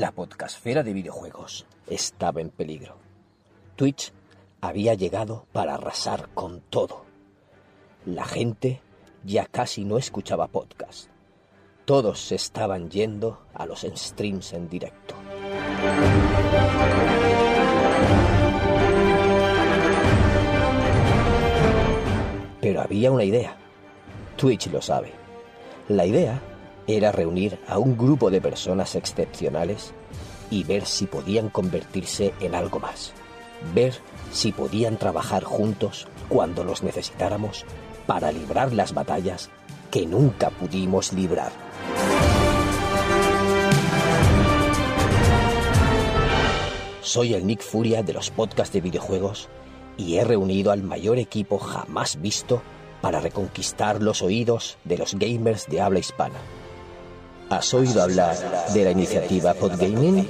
La podcastfera de videojuegos estaba en peligro. Twitch había llegado para arrasar con todo. La gente ya casi no escuchaba podcast. Todos se estaban yendo a los streams en directo. Pero había una idea. Twitch lo sabe. La idea era reunir a un grupo de personas excepcionales y ver si podían convertirse en algo más. Ver si podían trabajar juntos cuando los necesitáramos para librar las batallas que nunca pudimos librar. Soy el Nick Furia de los podcasts de videojuegos y he reunido al mayor equipo jamás visto para reconquistar los oídos de los gamers de habla hispana. ¿Has oído hablar de la iniciativa Podgaming?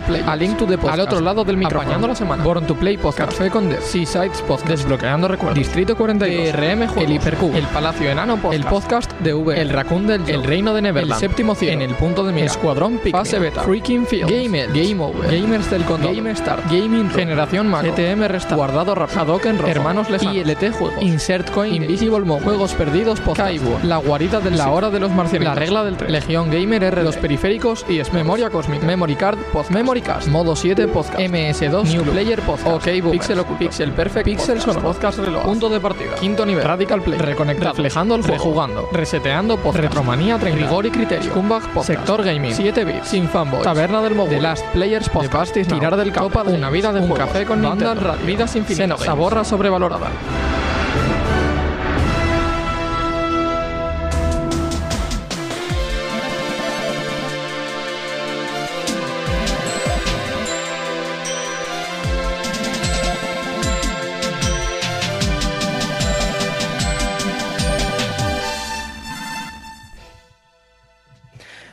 Play, A Link to the Podcast, al otro lado del micrófono, apañando la semana, Born to Play Podcast, Café con Dev, Seasides Podcast, Desbloqueando Recuerdos, Distrito 42, RM Juegos, El Hipercube, El Palacio Enano Podcast, El Podcast de V, El Raccoon del El Reino de Neverland, El Séptimo Cielo, En el Punto de Mira, Escuadrón Pick, Fase Beta, Freaking Field, Gamer, Game Over, Gamers del Condor, Game Start, Gaming, Generación Mac, ETM Restart, Guardado Rap, Hadoken Rojo, Hermanos Lejanos, ILT Juegos, Insert Coin, Invisible Mode, Juegos Perdidos Podcast, Kaibo, La Guarida de la Hora de los Marcianos, La Regla del 3, Legión Gamer R, Los Periféricos y es Memoria Cósmica, Memory Card, Post Memory Cast, Modo 7 Podcast, MS2, New Player Podcast, OK Pixel Ocu, Pixel Perfect, Pixel Son, Podcast Reloj, Punto de Partida, Quinto Nivel, Radical Play, Reconectado, Reflejando el juego, Rejugando, Reseteando Podcast, Retromanía 30, Rigor y Criterio, Scumbag Podcast, Sector Gaming, 7 bits, Sin Fanboy, Taberna del Móvil, The Last Players Podcast, Tirar del Copa, Una Vida de Un Café con Nintendo, Vidas Infinitas, Saborra Sobrevalorada.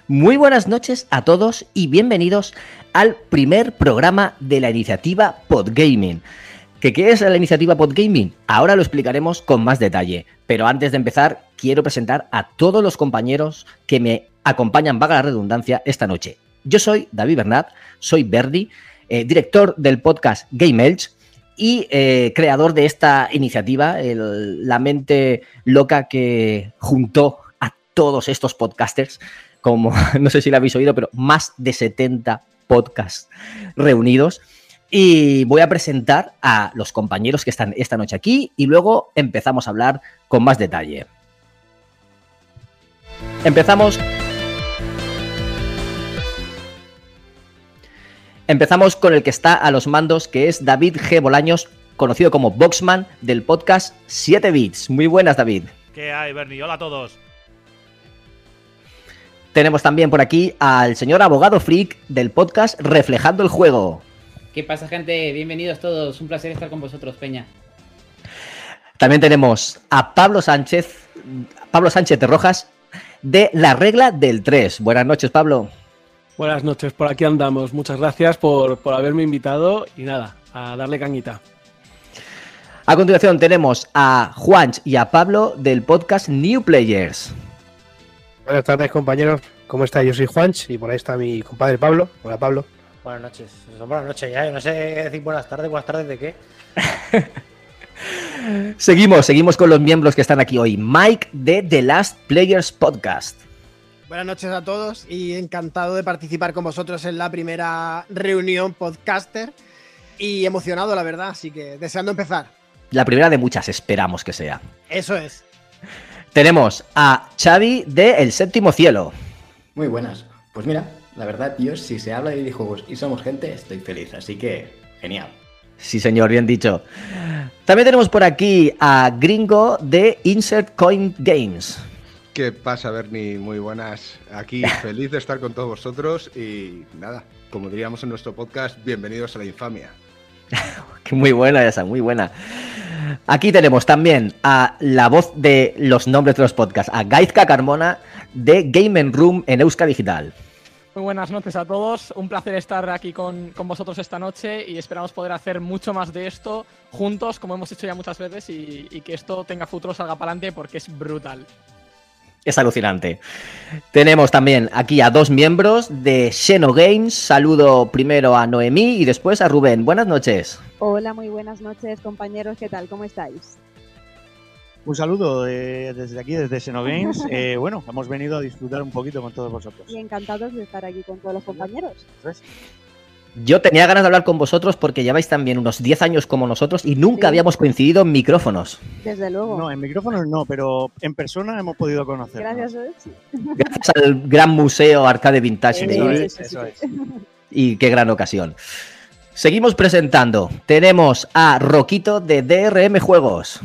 Muy buenas noches a todos y bienvenidos al primer programa de la iniciativa Podgaming. ¿Qué, ¿Qué es la iniciativa Podgaming? Ahora lo explicaremos con más detalle, pero antes de empezar quiero presentar a todos los compañeros que me acompañan, vaga la redundancia, esta noche. Yo soy David Bernat, soy Verdi, eh, director del podcast Game Elch y eh, creador de esta iniciativa, la mente loca que juntó a todos estos podcasters como no sé si lo habéis oído, pero más de 70 podcasts reunidos. Y voy a presentar a los compañeros que están esta noche aquí y luego empezamos a hablar con más detalle. Empezamos. Empezamos con el que está a los mandos, que es David G. Bolaños, conocido como Boxman del podcast 7 Bits. Muy buenas, David. ¿Qué hay, Bernie? Hola a todos. Tenemos también por aquí al señor abogado freak del podcast Reflejando el Juego. ¿Qué pasa, gente? Bienvenidos todos. Un placer estar con vosotros, Peña. También tenemos a Pablo Sánchez, Pablo Sánchez de Rojas, de La Regla del 3. Buenas noches, Pablo. Buenas noches, por aquí andamos. Muchas gracias por, por haberme invitado y nada, a darle cañita. A continuación tenemos a Juanch y a Pablo del podcast New Players. Buenas tardes, compañeros. ¿Cómo está? Yo soy Juanch y por ahí está mi compadre Pablo. Hola, Pablo. Buenas noches. Son buenas noches ya. No sé decir buenas tardes, buenas tardes de qué. seguimos, seguimos con los miembros que están aquí hoy. Mike de The Last Players Podcast. Buenas noches a todos y encantado de participar con vosotros en la primera reunión podcaster y emocionado, la verdad. Así que deseando empezar. La primera de muchas, esperamos que sea. Eso es. Tenemos a Xavi de El Séptimo Cielo. Muy buenas. Pues mira, la verdad, yo si se habla de videojuegos y somos gente, estoy feliz, así que genial. Sí, señor, bien dicho. También tenemos por aquí a Gringo de Insert Coin Games. ¿Qué pasa, Bernie? Muy buenas. Aquí feliz de estar con todos vosotros y nada, como diríamos en nuestro podcast, bienvenidos a la infamia. muy buena esa, muy buena. Aquí tenemos también a la voz de los nombres de los podcasts, a Gaizka Carmona de Game Room en Euska Digital. Muy buenas noches a todos, un placer estar aquí con, con, vosotros esta noche y esperamos poder hacer mucho más de esto juntos, como hemos hecho ya muchas veces, y, y que esto tenga futuro, salga para adelante porque es brutal. Es alucinante. Tenemos también aquí a dos miembros de Xeno Games. Saludo primero a Noemí y después a Rubén. Buenas noches. Hola, muy buenas noches, compañeros. ¿Qué tal? ¿Cómo estáis? Un saludo eh, desde aquí, desde Xenogames. Eh, bueno, hemos venido a disfrutar un poquito con todos vosotros. Y encantados de estar aquí con todos los compañeros. Yo tenía ganas de hablar con vosotros porque lleváis también unos 10 años como nosotros y nunca Sí. habíamos coincidido en micrófonos. Desde luego. No, en micrófonos no, pero en persona hemos podido conocer. Gracias a sí. Gracias al gran museo Arcade Vintage Eso Baby. es, eso es. Y qué gran ocasión. Seguimos presentando. Tenemos a Roquito de DRM Juegos.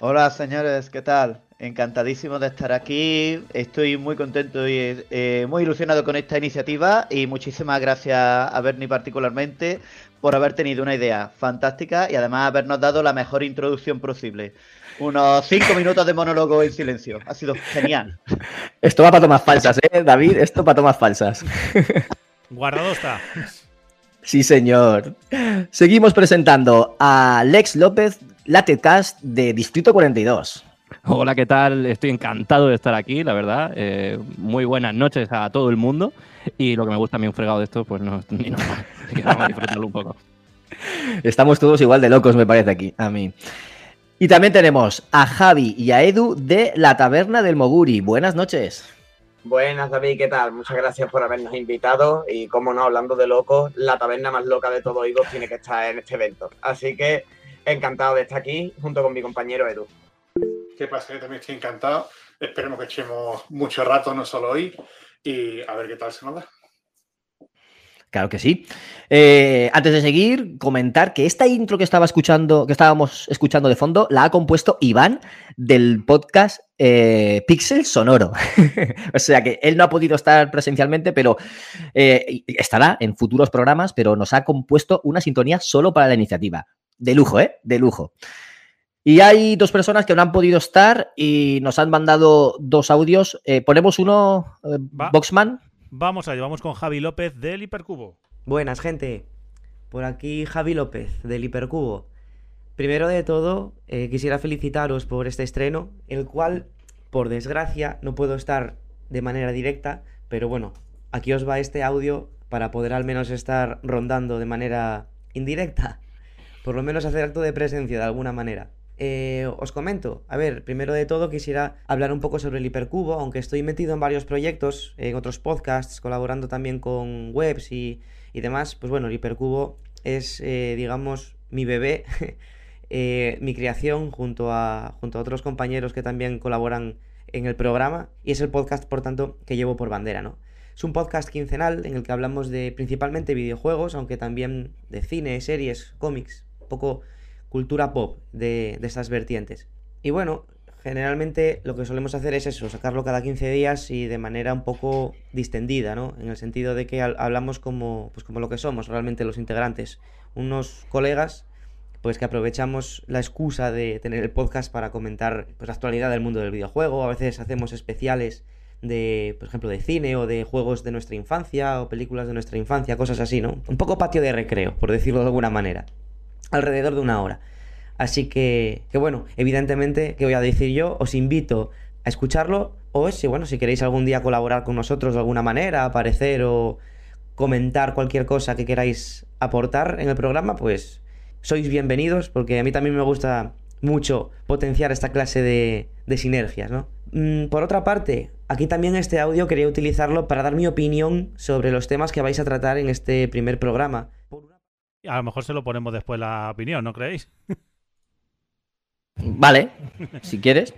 Hola señores, ¿qué tal? Encantadísimo de estar aquí, estoy muy contento y eh, muy ilusionado con esta iniciativa y muchísimas gracias a Bernie particularmente por haber tenido una idea fantástica y además habernos dado la mejor introducción posible. Unos cinco minutos de monólogo en silencio, ha sido genial. Esto va para tomas falsas, ¿eh, David? Esto para tomas falsas. Guardado está. Sí, señor. Seguimos presentando a Lex López, Latecast de Distrito 42. Hola, ¿qué tal? Estoy encantado de estar aquí, la verdad. Eh, muy buenas noches a todo el mundo. Y lo que me gusta a mí un fregado de esto, pues no ni normal. Así que vamos a disfrutarlo un poco. Estamos todos igual de locos, me parece aquí, a mí. Y también tenemos a Javi y a Edu de La Taberna del Moguri. Buenas noches. Buenas, David, ¿qué tal? Muchas gracias por habernos invitado y, como no, hablando de locos, la taberna más loca de todo Higos tiene que estar en este evento. Así que encantado de estar aquí junto con mi compañero Edu. ¿Qué pasa? También estoy encantado. Esperemos que echemos mucho rato, no solo hoy, y a ver qué tal se nos da. Claro que sí. Eh, antes de seguir, comentar que esta intro que estaba escuchando, que estábamos escuchando de fondo, la ha compuesto Iván del podcast eh, Pixel Sonoro. o sea que él no ha podido estar presencialmente, pero eh, estará en futuros programas, pero nos ha compuesto una sintonía solo para la iniciativa. De lujo, ¿eh? De lujo. Y hay dos personas que no han podido estar y nos han mandado dos audios. Eh, ponemos uno, eh, Va. Boxman. Vamos allá, vamos con Javi López del Hipercubo. Buenas, gente. Por aquí Javi López, del Hipercubo. Primero de todo, eh, quisiera felicitaros por este estreno, el cual, por desgracia, no puedo estar de manera directa, pero bueno, aquí os va este audio para poder al menos estar rondando de manera indirecta. Por lo menos hacer acto de presencia de alguna manera. Eh, os comento, a ver, primero de todo quisiera hablar un poco sobre el hipercubo, aunque estoy metido en varios proyectos, en otros podcasts, colaborando también con webs y, y demás, pues bueno, el hipercubo es, eh, digamos, mi bebé, eh, mi creación junto a, junto a otros compañeros que también colaboran en el programa. Y es el podcast, por tanto, que llevo por bandera, ¿no? Es un podcast quincenal en el que hablamos de principalmente videojuegos, aunque también de cine, series, cómics, un poco cultura pop de, de estas vertientes. Y bueno, generalmente lo que solemos hacer es eso, sacarlo cada 15 días y de manera un poco distendida, ¿no? En el sentido de que hablamos como, pues como lo que somos realmente los integrantes, unos colegas pues que aprovechamos la excusa de tener el podcast para comentar pues, la actualidad del mundo del videojuego, a veces hacemos especiales de, por ejemplo, de cine o de juegos de nuestra infancia o películas de nuestra infancia, cosas así, ¿no? Un poco patio de recreo, por decirlo de alguna manera alrededor de una hora. Así que, que bueno, evidentemente, ¿qué voy a decir yo? Os invito a escucharlo o si, bueno, si queréis algún día colaborar con nosotros de alguna manera, aparecer o comentar cualquier cosa que queráis aportar en el programa, pues sois bienvenidos porque a mí también me gusta mucho potenciar esta clase de, de sinergias, ¿no? Mm, por otra parte, aquí también este audio quería utilizarlo para dar mi opinión sobre los temas que vais a tratar en este primer programa. A lo mejor se lo ponemos después la opinión, ¿no creéis? Vale, si quieres.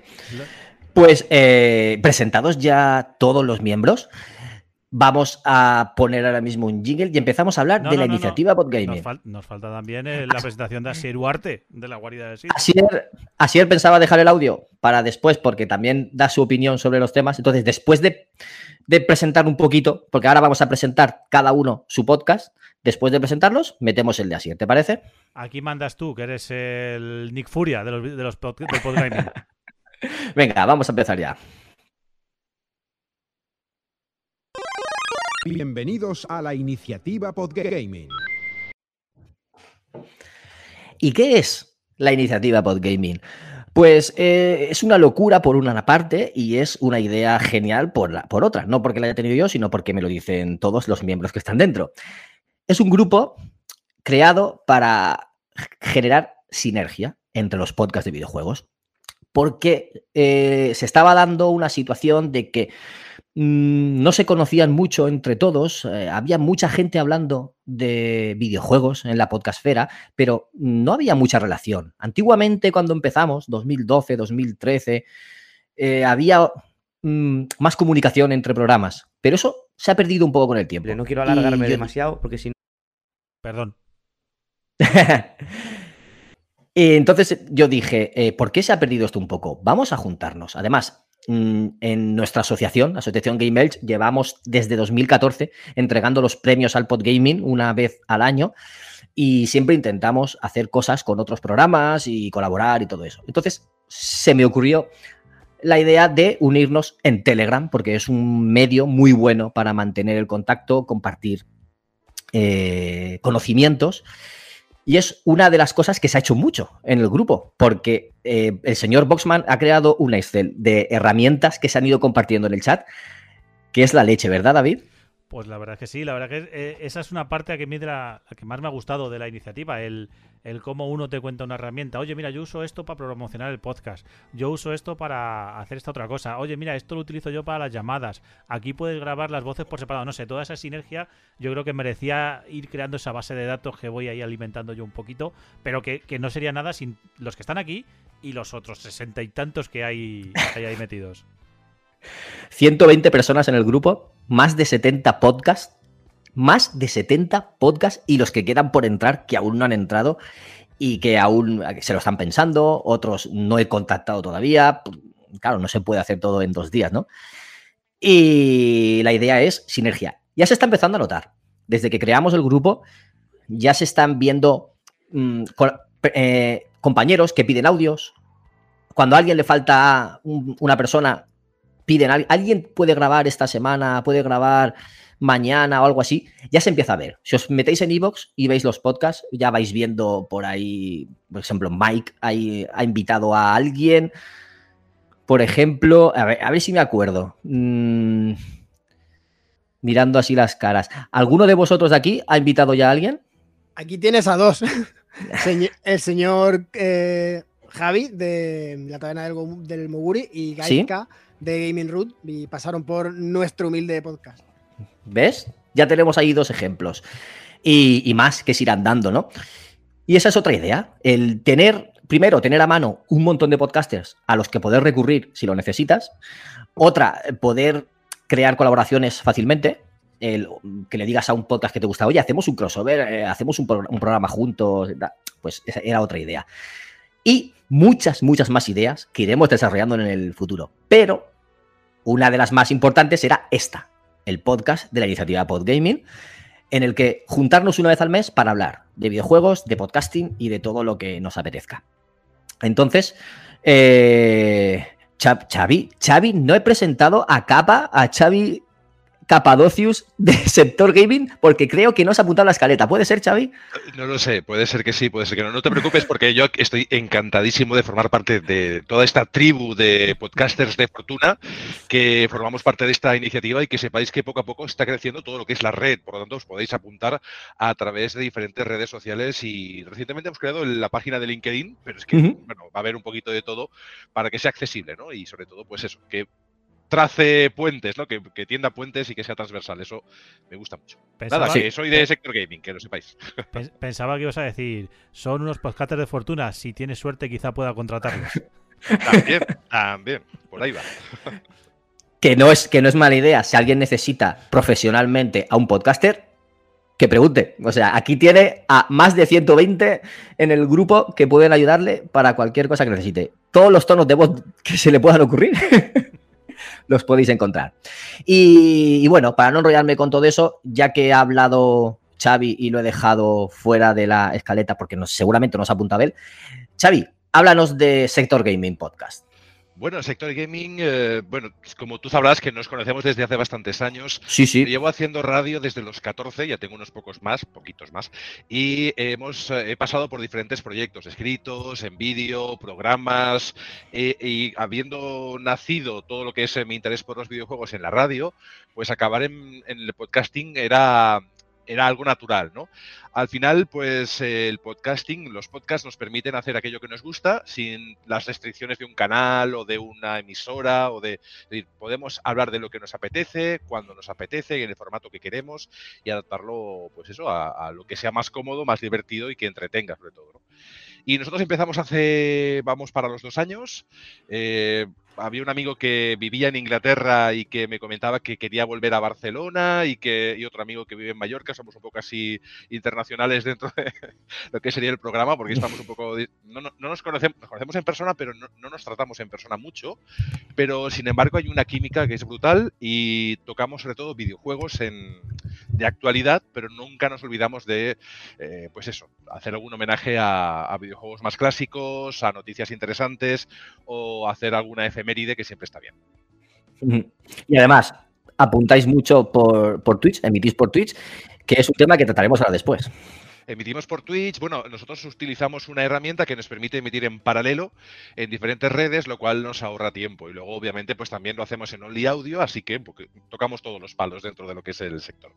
Pues eh, presentados ya todos los miembros, vamos a poner ahora mismo un jingle y empezamos a hablar No, de no, la no, iniciativa Nos, Podgaming. fal- nos falta también eh, la presentación de Asier Huarte, de la guarida del Sitio. Asier, Asier pensaba dejar el audio para después, porque también da su opinión sobre los temas. Entonces, después de, de presentar un poquito, porque ahora vamos a presentar cada uno su podcast, después de presentarlos, metemos el de Asier, ¿te parece? Aquí mandas tú, que eres el Nick Furia de los, de los pod- del Podgaming. Venga, vamos a empezar ya. Bienvenidos a la iniciativa Podgaming. ¿Y qué es la iniciativa Podgaming? Pues eh, es una locura por una parte y es una idea genial por, la, por otra. No porque la haya tenido yo, sino porque me lo dicen todos los miembros que están dentro. Es un grupo creado para generar sinergia entre los podcasts de videojuegos. Porque eh, se estaba dando una situación de que mm, no se conocían mucho entre todos, eh, había mucha gente hablando de videojuegos en la podcastfera, pero no había mucha relación. Antiguamente, cuando empezamos, 2012, 2013, eh, había mm, más comunicación entre programas, pero eso se ha perdido un poco con el tiempo. No quiero alargarme yo- demasiado porque si no. Perdón. Y entonces yo dije, eh, ¿por qué se ha perdido esto un poco? Vamos a juntarnos. Además, mm, en nuestra asociación, Asociación Game Elch, llevamos desde 2014 entregando los premios al Podgaming una vez al año y siempre intentamos hacer cosas con otros programas y colaborar y todo eso. Entonces se me ocurrió la idea de unirnos en Telegram, porque es un medio muy bueno para mantener el contacto, compartir eh, conocimientos. Y es una de las cosas que se ha hecho mucho en el grupo, porque eh, el señor Boxman ha creado un Excel de herramientas que se han ido compartiendo en el chat, que es la leche, ¿verdad, David? Pues la verdad es que sí, la verdad que eh, esa es una parte que, a la, la que más me ha gustado de la iniciativa, el, el cómo uno te cuenta una herramienta. Oye, mira, yo uso esto para promocionar el podcast, yo uso esto para hacer esta otra cosa. Oye, mira, esto lo utilizo yo para las llamadas. Aquí puedes grabar las voces por separado. No sé, toda esa sinergia yo creo que merecía ir creando esa base de datos que voy ahí alimentando yo un poquito, pero que, que no sería nada sin los que están aquí y los otros sesenta y tantos que hay, que hay ahí metidos. 120 personas en el grupo, más de 70 podcasts, más de 70 podcasts y los que quedan por entrar que aún no han entrado y que aún se lo están pensando, otros no he contactado todavía. Claro, no se puede hacer todo en dos días, ¿no? Y la idea es sinergia. Ya se está empezando a notar. Desde que creamos el grupo, ya se están viendo mm, eh, compañeros que piden audios. Cuando a alguien le falta un- una persona, piden, "Al- alguien puede grabar esta semana, puede grabar mañana o algo así, ya se empieza a ver. Si os metéis en Evox y veis los podcasts, ya vais viendo por ahí, por ejemplo, Mike ahí ha invitado a alguien. Por ejemplo, a ver, a ver si me acuerdo. Mm, mirando así las caras. ¿Alguno de vosotros de aquí ha invitado ya a alguien? Aquí tienes a dos. El señor eh, Javi de la taberna del, Moguri y Sí. De Gaming Root y pasaron por nuestro humilde podcast. ¿Ves? Ya tenemos ahí dos ejemplos. Y, más que se irán dando, ¿no? Y esa es otra idea. El tener, primero, tener a mano un montón de podcasters a los que poder recurrir si lo necesitas. Otra, poder crear colaboraciones fácilmente. El, que le digas a un podcast que te gusta, oye, hacemos un crossover, eh, hacemos un, pro- un programa juntos. Pues esa era otra idea. Y muchas, muchas más ideas que iremos desarrollando en el futuro. Pero una de las más importantes era esta, el podcast de la iniciativa Podgaming, en el que juntarnos una vez al mes para hablar de videojuegos, de podcasting y de todo lo que nos apetezca. Entonces, eh, Cha- Xavi, Xavi, no he presentado a Capa, a Xavi Capadocius de Sector Gaming, porque creo que no se ha apuntado a la escaleta. ¿Puede ser, Xavi? No lo sé, puede ser que sí, puede ser que no. No te preocupes porque yo estoy encantadísimo de formar parte de toda esta tribu de podcasters de fortuna que formamos parte de esta iniciativa y que sepáis que poco a poco está creciendo todo lo que es la red. Por lo tanto, os podéis apuntar a través de diferentes redes sociales y recientemente hemos creado la página de LinkedIn, pero es que bueno, va a haber un poquito de todo para que sea accesible, ¿no? Y sobre todo, pues eso, que trace puentes, ¿no? Que, que tienda puentes y que sea transversal. Eso me gusta mucho. Pensaba- Nada, que soy de Sector Gaming, que lo sepáis. Pens- Pensaba que ibas a decir, son unos podcasters de fortuna, si tienes suerte quizá pueda contratarlos. También, también, por ahí va. Que no, es, que no es mala idea. Si alguien necesita profesionalmente a un podcaster, que pregunte. O sea, aquí tiene a más de 120 en el grupo que pueden ayudarle para cualquier cosa que necesite. Todos los tonos de voz que se le puedan ocurrir los podéis encontrar. Y, bueno, para no enrollarme con todo eso, ya que ha hablado Xavi y lo he dejado fuera de la escaleta porque no, seguramente nos ha apuntado él. Xavi, háblanos de Sector Gaming Podcast. Bueno, el sector gaming, eh, bueno, como tú sabrás que nos conocemos desde hace bastantes años. Sí, sí. Llevo haciendo radio desde los 14, ya tengo unos pocos más, poquitos más, y hemos eh, he pasado por diferentes proyectos, escritos, en vídeo, programas, eh, y habiendo nacido todo lo que es eh, mi interés por los videojuegos en la radio, pues acabar en, en el podcasting era era algo natural, ¿no? Al final, pues el podcasting, los podcasts nos permiten hacer aquello que nos gusta sin las restricciones de un canal o de una emisora o de, podemos hablar de lo que nos apetece, cuando nos apetece, en el formato que queremos y adaptarlo, pues eso, a, lo que sea más cómodo, más divertido y que entretenga sobre todo. Y nosotros empezamos hace, vamos para los dos años. Eh, había un amigo que vivía en Inglaterra y que me comentaba que quería volver a Barcelona y que y otro amigo que vive en Mallorca. Somos un poco así internacionales dentro de lo que sería el programa porque estamos un poco... No, no, no nos, conocemos, nos conocemos en persona, pero no, no, nos tratamos en persona mucho. Pero sin embargo hay una química que es brutal y tocamos sobre todo videojuegos en, de actualidad, pero nunca nos olvidamos de, eh, pues eso, hacer algún homenaje a, videojuegos más clásicos, a noticias interesantes o hacer alguna efeméride que siempre está bien. Y además, apuntáis mucho por, por Twitch, emitís por Twitch, que es un tema que trataremos ahora después. Emitimos por Twitch. Bueno, nosotros utilizamos una herramienta que nos permite emitir en paralelo en diferentes redes, lo cual nos ahorra tiempo. Y luego, obviamente, pues también lo hacemos en Only Audio, así que tocamos todos los palos dentro de lo que es el sector.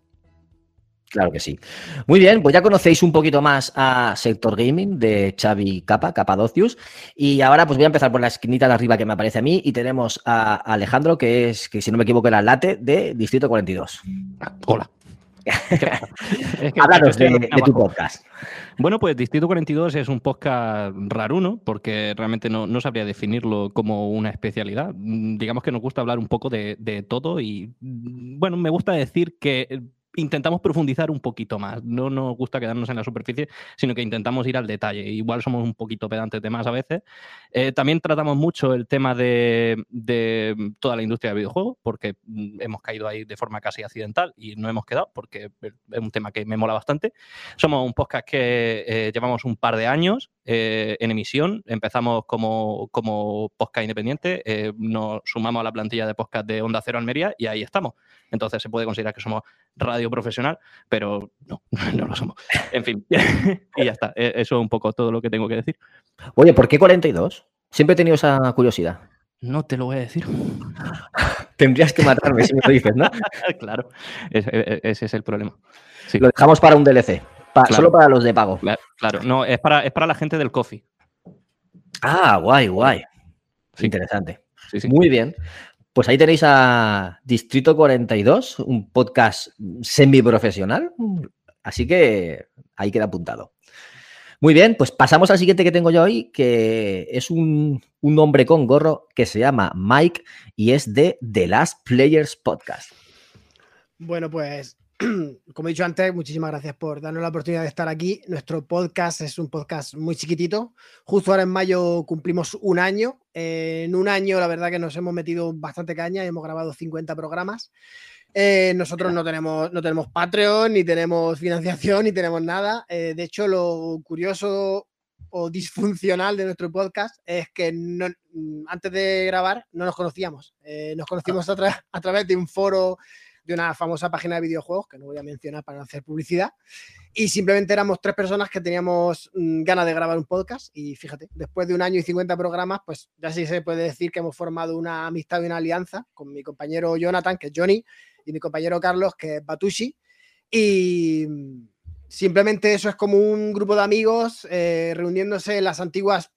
Claro que sí. Muy bien, pues ya conocéis un poquito más a Sector Gaming de Xavi Capa, Capadocius. Y ahora pues voy a empezar por la esquinita de arriba que me aparece a mí y tenemos a Alejandro, que es, que si no me equivoco, era late de Distrito 42. Hola. es que, Háblanos de, de, tu podcast. Bueno, pues Distrito 42 es un podcast raruno, porque realmente no, no, sabría definirlo como una especialidad. Digamos que nos gusta hablar un poco de, de todo y, bueno, me gusta decir que intentamos profundizar un poquito más. No nos gusta quedarnos en la superficie, sino que intentamos ir al detalle. Igual somos un poquito pedantes de más a veces. Eh, también tratamos mucho el tema de, de, toda la industria de videojuegos, porque mm, hemos caído ahí de forma casi accidental y no hemos quedado, porque es un tema que me mola bastante. Somos un podcast que eh, llevamos un par de años eh, en emisión. Empezamos como, como podcast independiente, nos sumamos a la plantilla de podcast de Onda Cero Almería y ahí estamos. Entonces se puede considerar que somos radio profesional, pero no, no lo somos. En fin, y ya está. E, eso es un poco todo lo que tengo que decir. Oye, ¿por qué 42? Siempre he tenido esa curiosidad. No te lo voy a decir. Tendrías que matarme si me lo dices, ¿no? claro, ese, e, ese, es el problema. Sí. Lo dejamos para un DLC. Pa claro. Solo para los de pago. Claro, no, es para, es para la gente del coffee. Ah, guay, guay. Sí. Interesante. Sí, sí. Muy bien. Pues ahí tenéis a Distrito 42, un podcast semiprofesional. Así que ahí queda apuntado. Muy bien, pues pasamos al siguiente que tengo yo hoy, que es un, un hombre con gorro que se llama Mike y es de The Last Players Podcast. Bueno, pues como he dicho antes, muchísimas gracias por darnos la oportunidad de estar aquí. Nuestro podcast es un podcast muy chiquitito. Justo ahora en mayo cumplimos un año. Eh, en un año, la verdad que nos hemos metido bastante caña y hemos grabado 50 programas. Eh, nosotros no tenemos, no tenemos Patreon, ni tenemos financiación, ni tenemos nada. Eh, de hecho, lo curioso o disfuncional de nuestro podcast es que no, antes de grabar no nos conocíamos. nos conocimos a, tra a través de un foro de una famosa página de videojuegos, que no voy a mencionar para hacer publicidad, y simplemente éramos tres personas que teníamos mmm, ganas de grabar un podcast y fíjate, después de un año y 50 programas, pues ya sí se puede decir que hemos formado una amistad y una alianza con mi compañero Jonathan, que es Johnny, y mi compañero Carlos, que es Batushi, y simplemente eso es como un grupo de amigos eh, reuniéndose en las antiguas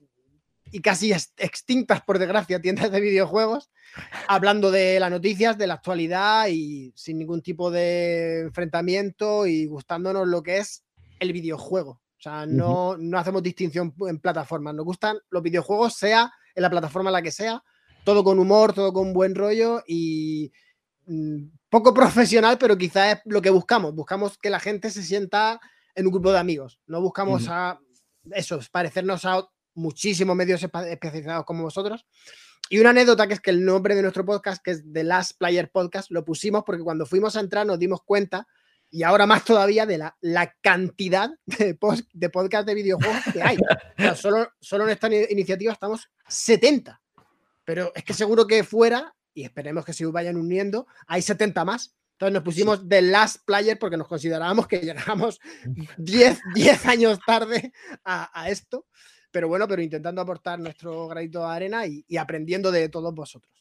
y casi extintas, por desgracia, tiendas de videojuegos, hablando de las noticias, de la actualidad y sin ningún tipo de enfrentamiento y gustándonos lo que es el videojuego. O sea, no, uh -huh. no hacemos distinción en plataformas. Nos gustan los videojuegos, sea en la plataforma en la que sea, todo con humor, todo con buen rollo y mmm, poco profesional, pero quizás es lo que buscamos. Buscamos que la gente se sienta en un grupo de amigos. No buscamos uh -huh. a eso, parecernos a muchísimos medios especializados como vosotros. Y una anécdota que es que el nombre de nuestro podcast, que es The Last Player Podcast, lo pusimos porque cuando fuimos a entrar nos dimos cuenta, y ahora más todavía, de la, la cantidad de, post, de podcast de videojuegos que hay. O sea, solo, solo en esta iniciativa estamos 70. pero es que seguro que fuera, y esperemos que se vayan uniendo, hay 70 más. Entonces nos pusimos The Last Player porque nos considerábamos que llegamos 10, 10 años tarde a, a esto. Pero bueno, pero intentando aportar nuestro granito de arena y, y aprendiendo de todos vosotros.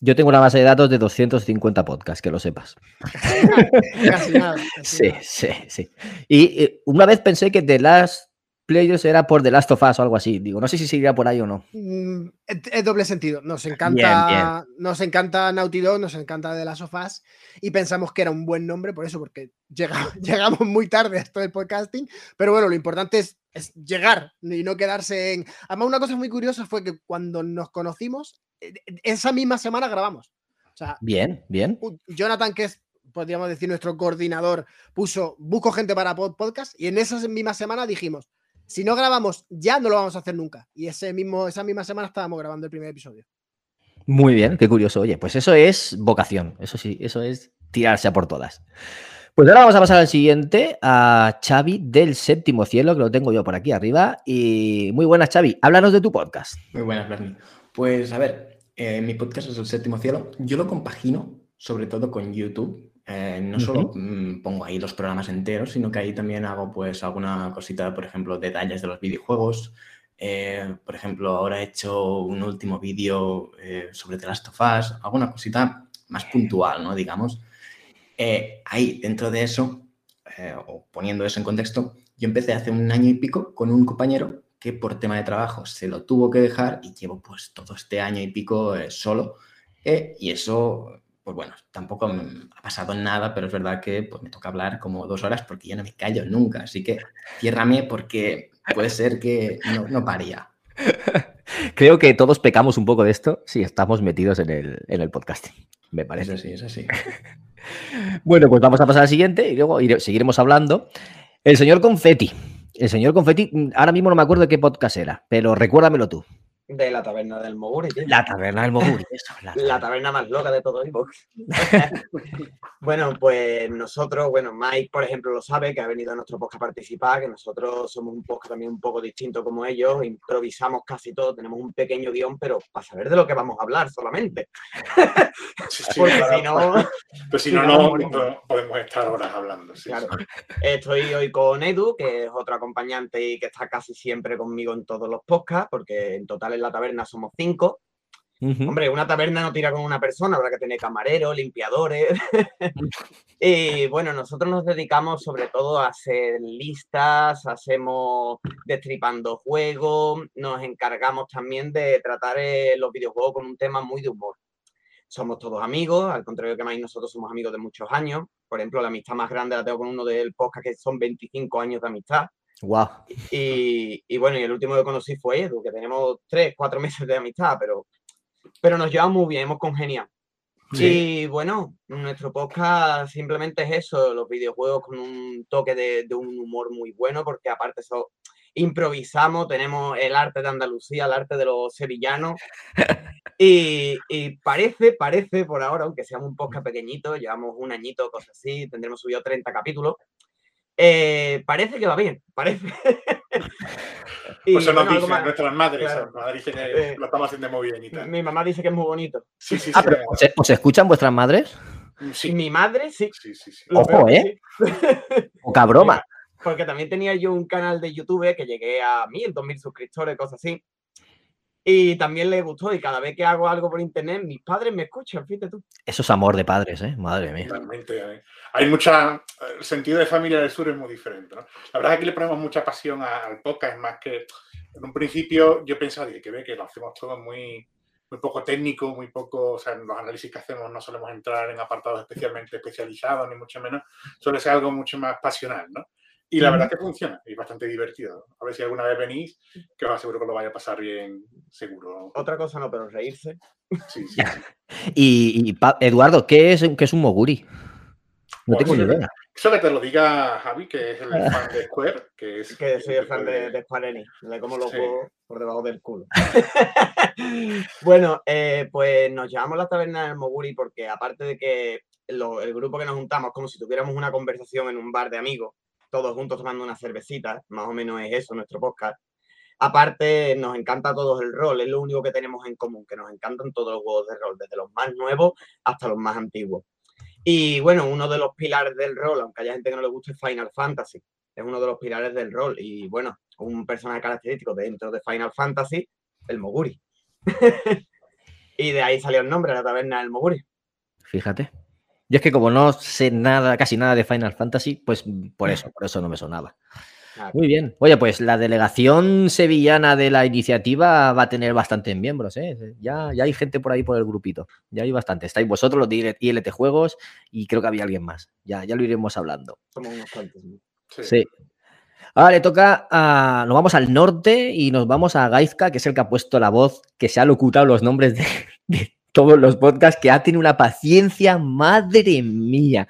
Yo tengo una base de datos de 250 podcasts, que lo sepas. Casi nada. casi Sí, nada. sí, sí. Y eh, una vez pensé que The Last Players era por The Last of Us o algo así. Digo, no sé si seguirá por ahí o no. Mm, Es, es doble sentido. Nos encanta, nos encanta Naughty Dog, nos encanta The Last of Us y pensamos que era un buen nombre por eso, porque llega- llegamos muy tarde a esto del podcasting. Pero bueno, lo importante es, es llegar y no quedarse en. Además, una cosa muy curiosa fue que cuando nos conocimos, eh, esa misma semana grabamos. O sea, Bien, bien. Jonathan, que es, podríamos decir, nuestro coordinador, puso busco gente para pod- podcast y en esa misma semana dijimos, si no grabamos ya, no lo vamos a hacer nunca. Y ese mismo, esa misma semana estábamos grabando el primer episodio. Muy bien, qué curioso. Oye, pues eso es vocación. Eso sí, eso es tirarse a por todas. Pues ahora vamos a pasar al siguiente, a Xavi del séptimo cielo, que lo tengo yo por aquí arriba. Y muy buenas, Xavi. Háblanos de tu podcast. Muy buenas, Bernie. Pues a ver, eh, mi podcast es El Séptimo Cielo. Yo lo compagino sobre todo con YouTube. Eh, no solo mm, pongo ahí los programas enteros, sino que ahí también hago pues alguna cosita, por ejemplo, detalles de los videojuegos. Eh, por ejemplo, ahora he hecho un último vídeo eh, sobre The Last of Us, alguna cosita más puntual, ¿no? Digamos. Ahí, dentro de eso, o poniendo eso en contexto, yo empecé hace un año y pico con un compañero que por tema de trabajo se lo tuvo que dejar y llevo pues todo este año y pico solo. Y eso, pues bueno, tampoco ha pasado nada, pero es verdad que pues, me toca hablar como dos horas porque yo no me callo nunca. Así que ciérrame porque puede ser que no, no pare ya. Creo que todos pecamos un poco de esto si estamos metidos en el, en el podcasting. Me parece. Es así, es así. Bueno, pues vamos a pasar al siguiente y luego ire- seguiremos hablando. El señor Confetti. El señor Confetti, mm, ahora mismo no me acuerdo de qué podcast era, pero recuérdamelo tú. De la taberna del Moguri, tío. La taberna del Moguri, eso. la La taberna más loca de todo Xbox. bueno, pues nosotros, bueno, Mike, por ejemplo, lo sabe, que ha venido a nuestro podcast a participar, que nosotros somos un podcast también un poco distinto como ellos, improvisamos casi todo, tenemos un pequeño guion, pero para saber de lo que vamos a hablar solamente. Porque claro, si no... Pues si no, no, no podemos estar horas hablando. sí, Claro. Estoy hoy con Edu, que es otro acompañante y que está casi siempre conmigo en todos los podcasts, porque en total en la taberna somos cinco. Hombre, una taberna no tira con una persona, habrá que tener camareros, limpiadores. y bueno, nosotros nos dedicamos sobre todo a hacer listas, hacemos destripando juegos, nos encargamos también de tratar eh, los videojuegos con un tema muy de humor. Somos todos amigos, al contrario que más nosotros somos amigos de muchos años. Por ejemplo, la amistad más grande la tengo con uno del podcast que son 25 años de amistad. Guau. Y, y bueno, y el último que conocí fue Edu, que tenemos tres, cuatro meses de amistad, pero, pero nos llevamos muy bien, hemos congeniado. Sí. Y bueno, nuestro podcast simplemente es eso, los videojuegos con un toque de, de un humor muy bueno, porque aparte eso, improvisamos, tenemos el arte de Andalucía, el arte de los sevillanos. Y, y parece, parece por ahora, aunque seamos un podcast pequeñito, llevamos un añito, cosas así, tendremos subido 30 capítulos. Eh, parece que va bien, parece. Y, Pues son bueno, algo noticias, más. nuestras madres. Claro. nuestra madre dice que Eh, lo estamos haciendo muy bien y tal. Mi mamá dice que es muy bonito. Sí, sí, Ah, sí. pero ¿os, os escuchan vuestras madres? Mi madre sí. Ojo, peor que ¿eh? Poca broma. Porque también tenía yo un canal de YouTube que llegué a 1000, 2000 suscriptores, cosas así. Y también le gustó. Y cada vez que hago algo por internet, mis padres me escuchan, fíjate tú. Eso es amor de padres, ¿eh? Madre mía. Totalmente. hay- Hay mucha. El sentido de familia del sur es muy diferente. ¿no? La verdad es que aquí le ponemos mucha pasión a- al podcast, es más que. En un principio yo pensaba, "Oye, que ve que lo hacemos todo muy, muy poco técnico, muy poco. O sea, en los análisis que hacemos no solemos entrar en apartados especialmente especializados, ni mucho menos. Suele ser algo mucho más pasional, ¿no? Y la verdad es que funciona es bastante divertido. A ver si alguna vez venís, que os aseguro que lo vaya a pasar bien, seguro. Otra cosa no, pero reírse. Sí, sí. Y, Eduardo, ¿qué es, qué es un moguri? No tengo ni eso idea. Eso que te lo diga Javi, que es el fan de Square, que es. Que soy el fan de, de Square Enix, le como los Sí. huevos por debajo del culo. bueno, eh, pues nos llamamos la taberna del Moguri porque aparte de que lo- el grupo que nos juntamos como si tuviéramos una conversación en un bar de amigos, todos juntos tomando una cervecita, más o menos es eso nuestro podcast. Aparte, nos encanta todos el rol, es lo único que tenemos en común, que nos encantan todos los juegos de rol, desde los más nuevos hasta los más antiguos. Y bueno, uno de los pilares del rol, aunque haya gente que no le guste, Final Fantasy. Es uno de los pilares del rol. Y bueno, un personaje característico dentro de Final Fantasy, el Moguri. y de ahí salió el nombre, la taberna del Moguri. Fíjate. Yo es que como no sé nada, casi nada de Final Fantasy, pues por eso, por eso no me sonaba. Muy bien. Oye, pues la delegación sevillana de la iniciativa va a tener bastantes miembros, ¿eh? Ya, ya hay gente por ahí por el grupito. Ya hay bastante. Estáis vosotros, los de ILT Juegos, y creo que había alguien más. Ya, ya lo iremos hablando. Somos unos cuantos. Sí. Ahora le toca a. Nos vamos al norte y nos vamos a Gaizka, que es el que ha puesto la voz, que se ha locutado los nombres de, de todos los podcasts, que ha tenido una paciencia, madre mía.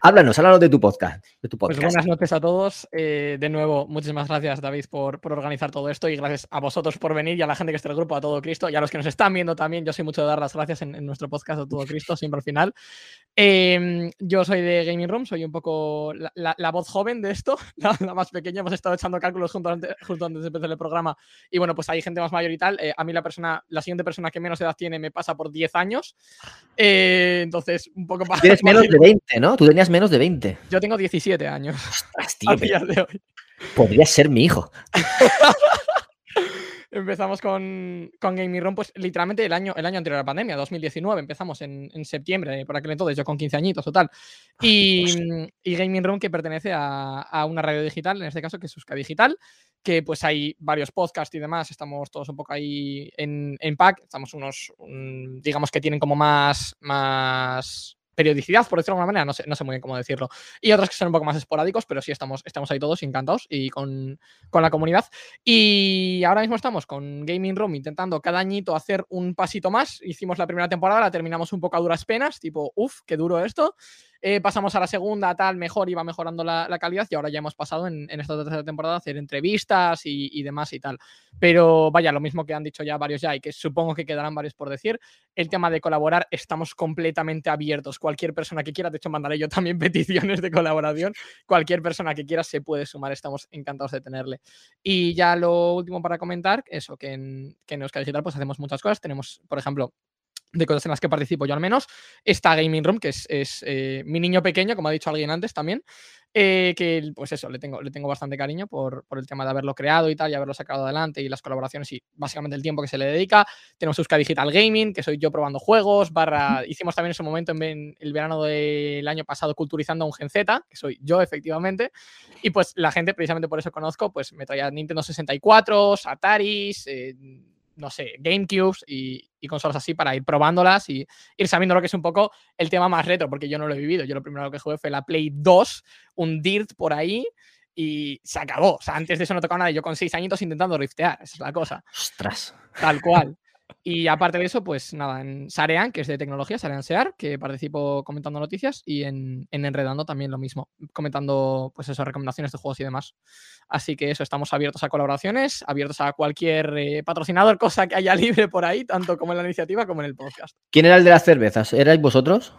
Háblanos, háblanos de tu podcast. De tu Pues buenas noches a todos. Eh, de nuevo, muchísimas gracias, David, por, por organizar todo esto y gracias a vosotros por venir y a la gente que está en el grupo, a todo Cristo y a los que nos están viendo también. Yo soy mucho de dar las gracias en, en nuestro podcast a todo Cristo, siempre al final. Eh, yo soy de Gaming Room, soy un poco la, la- la voz joven de esto, la, la más pequeña. Hemos estado echando cálculos junto antes, justo antes de empezar el programa y bueno, pues hay gente más mayor y tal. Eh, a mí la persona, la siguiente persona que menos edad tiene me pasa por 10 años. Eh, entonces, un poco para... Tienes menos de 20, ¿no? Tú tenías menos de 20. Yo tengo 17 años. tío, a pero- día de hoy. Podrías ser mi hijo. Empezamos con, con Gaming Room, pues literalmente el año, el año anterior a la pandemia, 2019. Empezamos en, en septiembre, por aquel entonces, yo con 15 añitos o tal. Y, mm, y Gaming Room que pertenece a, a una radio digital, en este caso que es Euska Digital, que pues hay varios podcasts y demás. Estamos todos un poco ahí en, en pack. Estamos unos, un- digamos que tienen como más, más periodicidad, por decirlo de alguna manera, no sé, no sé muy bien cómo decirlo. Y otros que son un poco más esporádicos, pero sí estamos, estamos ahí todos encantados y con, con la comunidad. Y ahora mismo estamos con Gaming Room intentando cada añito hacer un pasito más. Hicimos la primera temporada, la terminamos un poco a duras penas, tipo, uff, qué duro esto. Eh, pasamos a la segunda, tal, mejor, iba mejorando la, calidad y ahora ya hemos pasado en, esta tercera temporada a hacer entrevistas y, demás y tal. Pero vaya, lo mismo que han dicho ya varios ya y que supongo que quedarán varios por decir, el tema de colaborar, estamos completamente abiertos. Cualquier persona que quiera, de hecho mandaré yo también peticiones de colaboración, cualquier persona que quiera se puede sumar, estamos encantados de tenerle. Y ya lo último para comentar, eso, que en, que en Euskadi pues hacemos muchas cosas, tenemos, por ejemplo, de cosas en las que participo yo al menos, está Gaming Room, que es, es, eh, mi niño pequeño, como ha dicho alguien antes también, eh, que pues eso, le tengo, le tengo bastante cariño por, por el tema de haberlo creado y tal, y haberlo sacado adelante y las colaboraciones y básicamente el tiempo que se le dedica. Tenemos Euska Digital Gaming, que soy yo probando juegos, barra, hicimos también en su momento en, en el verano del año pasado culturizando a un Gen Z, que soy yo efectivamente, y pues la gente, precisamente por eso conozco, pues me traía Nintendo 64, Ataris, eh, no sé, GameCubes y, y consolas así para ir probándolas y ir sabiendo lo que es un poco el tema más retro, porque yo no lo he vivido. Yo lo primero que jugué fue la Play 2, un Dirt por ahí y se acabó. O sea, antes de eso no tocaba nada. Yo con seis añitos intentando riftear, esa es la cosa. Ostras. Tal cual. Y aparte de eso, pues nada, en Sarean, que es de tecnología, Sarean Sear, que participo comentando noticias, y en, en Enredando también lo mismo, comentando pues eso, recomendaciones de juegos y demás. Así que eso, estamos abiertos a colaboraciones, abiertos a cualquier eh, patrocinador, cosa que haya libre por ahí, tanto como en la iniciativa como en el podcast, ¿Quién era el de las cervezas? ¿Erais vosotros?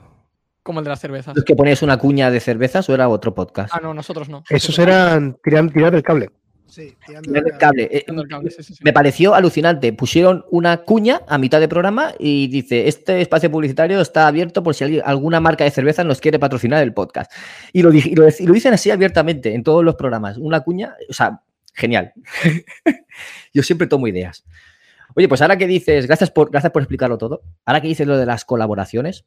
como el de las cervezas. ¿Los que ponéis una cuña de cervezas o era otro podcast? Ah, no, nosotros no. Esos eran tirar, tirar del cable. Sí, tirando Tirando el cable. Eh, Tirando el cable, sí, sí, sí. Me pareció alucinante. Pusieron una cuña a mitad de programa y dice: Este espacio publicitario está abierto por si alguien- alguna marca de cerveza nos quiere patrocinar el podcast. Y lo, y lo, y lo dicen así abiertamente en todos los programas. Una cuña, o sea, genial. Yo siempre tomo ideas. Oye, pues ahora que dices, gracias por, gracias por explicarlo todo. Ahora que dices lo de las colaboraciones,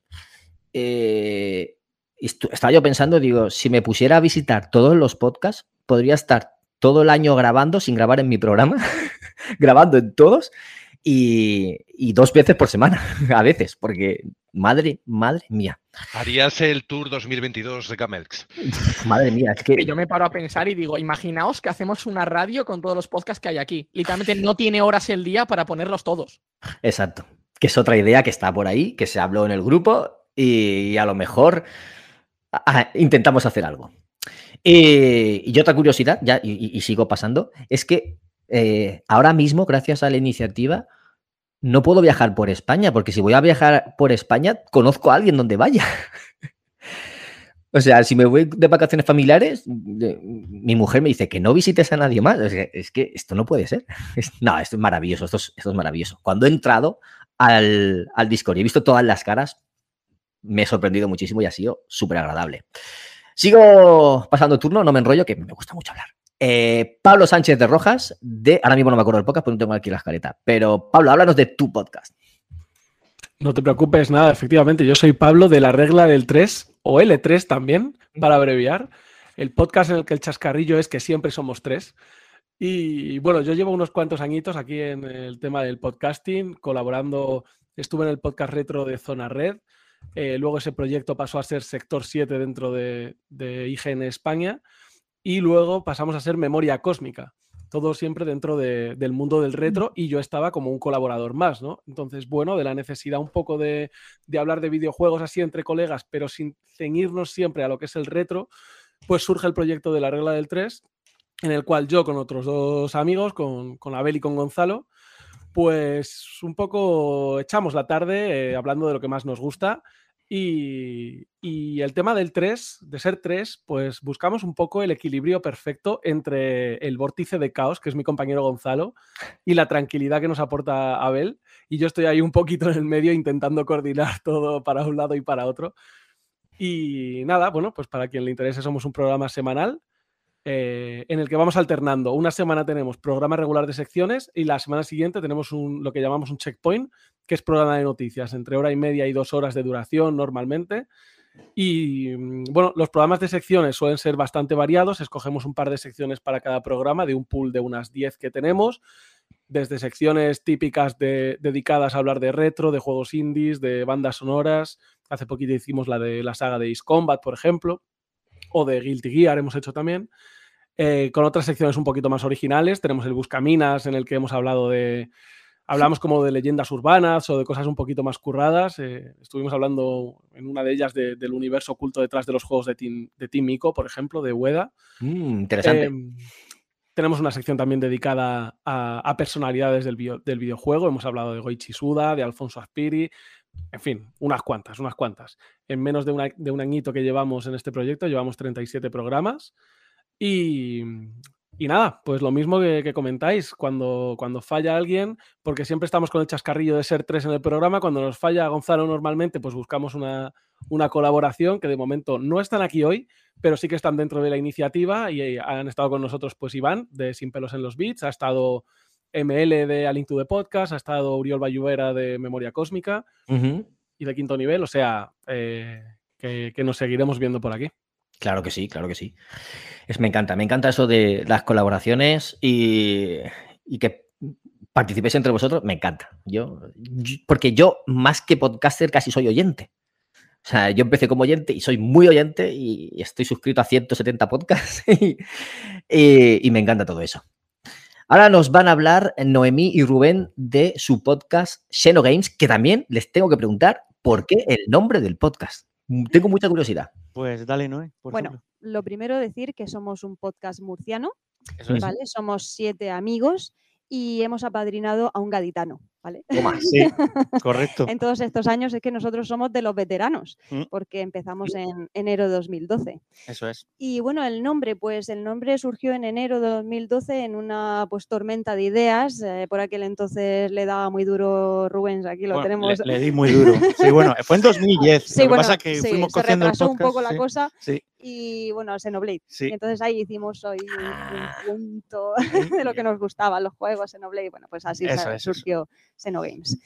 eh, estaba yo pensando, digo, si me pusiera a visitar todos los podcasts, podría estar todo el año grabando sin grabar en mi programa, grabando en todos y, y dos veces por semana, a veces, porque madre, madre mía, Harías el Tour 2022 de Camelx. madre mía, es que yo me paro a pensar y digo, imaginaos que hacemos una radio con todos los podcasts que hay aquí. Literalmente no tiene horas el día para ponerlos todos. Exacto. Que es otra idea que está por ahí, que se habló en el grupo y a lo mejor intentamos hacer algo. Eh, y otra curiosidad, ya, y, sigo pasando, es que eh, ahora mismo, gracias a la iniciativa, no puedo viajar por España, porque si voy a viajar por España, conozco a alguien donde vaya. O sea, si me voy de vacaciones familiares, mi mujer me dice que no visites a nadie más. Es que, es que esto no puede ser. No, esto es maravilloso, esto es, esto es maravilloso. Cuando he entrado al, al Discord y he visto todas las caras, me he sorprendido muchísimo y ha sido súper agradable. Sigo pasando turno, no me enrollo, que me gusta mucho hablar. Eh, Pablo Sánchez de Rojas, de. Ahora mismo no me acuerdo del podcast, porque no tengo aquí la escaleta. Pero, Pablo, háblanos de tu podcast. No te preocupes nada, efectivamente. Yo soy Pablo de la regla del 3 o L3 también, para abreviar. El podcast en el que el chascarrillo es que siempre somos tres. Y bueno, yo llevo unos cuantos añitos aquí en el tema del podcasting, colaborando. Estuve en el podcast retro de Zona Red. Eh, luego ese proyecto pasó a ser Sector 7 dentro de, de IGN España. Y luego pasamos a ser Memoria Cósmica. Todo siempre dentro de- del mundo del retro y yo estaba como un colaborador más, ¿no? Entonces, bueno, de la necesidad un poco de, de hablar de videojuegos así entre colegas, pero sin ceñirnos siempre a lo que es el retro, pues surge el proyecto de la regla del 3, en el cual yo con otros dos amigos, con, con Abel y con Gonzalo, pues un poco echamos la tarde eh, hablando de lo que más nos gusta. Y, el tema del 3, de ser 3, pues buscamos un poco el equilibrio perfecto entre el vórtice de caos, que es mi compañero Gonzalo, y la tranquilidad que nos aporta Abel. Y yo estoy ahí un poquito en el medio intentando coordinar todo para un lado y para otro. Y nada, bueno, pues para quien le interese, somos un programa semanal eh, en el que vamos alternando. Una semana tenemos programa regular de secciones y la semana siguiente tenemos un, lo que llamamos un checkpoint, que es programa de noticias, entre hora y media y dos horas de duración normalmente. Y mm, bueno, los programas de secciones suelen ser bastante variados. Escogemos un par de secciones para cada programa, de un pool de unas 10 que tenemos, desde secciones típicas de- dedicadas a hablar de retro, de juegos indies, de bandas sonoras. Hace poquito hicimos la de la saga de Ace Combat, por ejemplo, o de Guilty Gear hemos hecho también. Eh, con otras secciones un poquito más originales. Tenemos el Buscaminas, en el que hemos hablado de. Hablamos como de leyendas urbanas o de cosas un poquito más curradas. Eh, estuvimos hablando en una de ellas de- del universo oculto detrás de los juegos de Team, de Team Ico, por ejemplo, de Ueda. Mm, interesante. Em, tenemos una sección también dedicada a, a personalidades del, bio- del videojuego. Hemos hablado de Goichi Suda, de Alfonso Aspiri, en fin, unas cuantas, unas cuantas. En menos de, un añito que llevamos en este proyecto, llevamos 37 programas. Y, nada, pues lo mismo que, comentáis, cuando, cuando falla alguien, porque siempre estamos con el chascarrillo de ser tres en el programa, cuando nos falla Gonzalo normalmente, pues buscamos una, una colaboración que de momento no están aquí hoy, pero sí que están dentro de la iniciativa y eh, han estado con nosotros pues Iván de Sin pelos en los beats, ha estado ML de A Link to the Podcast, ha estado Uriol Bayuera de Memoria Cósmica y de Quinto Nivel, o sea, eh, que, que nos seguiremos viendo por aquí. Claro que sí, claro que sí. Es, me encanta, me encanta eso de las colaboraciones y, y que participéis entre vosotros, me encanta. Yo, yo- porque yo, más que podcaster, casi soy oyente. O sea, yo empecé como oyente y soy muy oyente y estoy suscrito a 170 podcasts y, y- y me encanta todo eso. Ahora nos van a hablar Noemí y Rubén de su podcast Xeno Games, que también les tengo que preguntar por qué el nombre del podcast. Tengo mucha curiosidad. Pues dale, Noé. Por Bueno, ejemplo. lo primero decir que somos un podcast murciano, Eso es. ¿vale? Somos siete amigos y hemos apadrinado a un gaditano, ¿vale? Toma. Sí, correcto. en todos estos años es que nosotros somos de los veteranos, Mm. porque empezamos en enero de 2012. Eso es. Y bueno, el nombre, pues el nombre surgió en enero de 2012 en una pues tormenta de ideas. eh, por aquel entonces le daba muy duro Rubens, aquí lo Bueno, tenemos. le, le di muy duro. Sí, bueno, fue en 2010. Sí, lo que bueno, pasa que sí, fuimos se el retrasó un poco la cosa Sí. Y bueno, Xenoblade. Sí. Y entonces ahí hicimos hoy un, un punto de lo que nos gustaba, los juegos Xenoblade. Bueno, pues así Eso surgió Xenogames.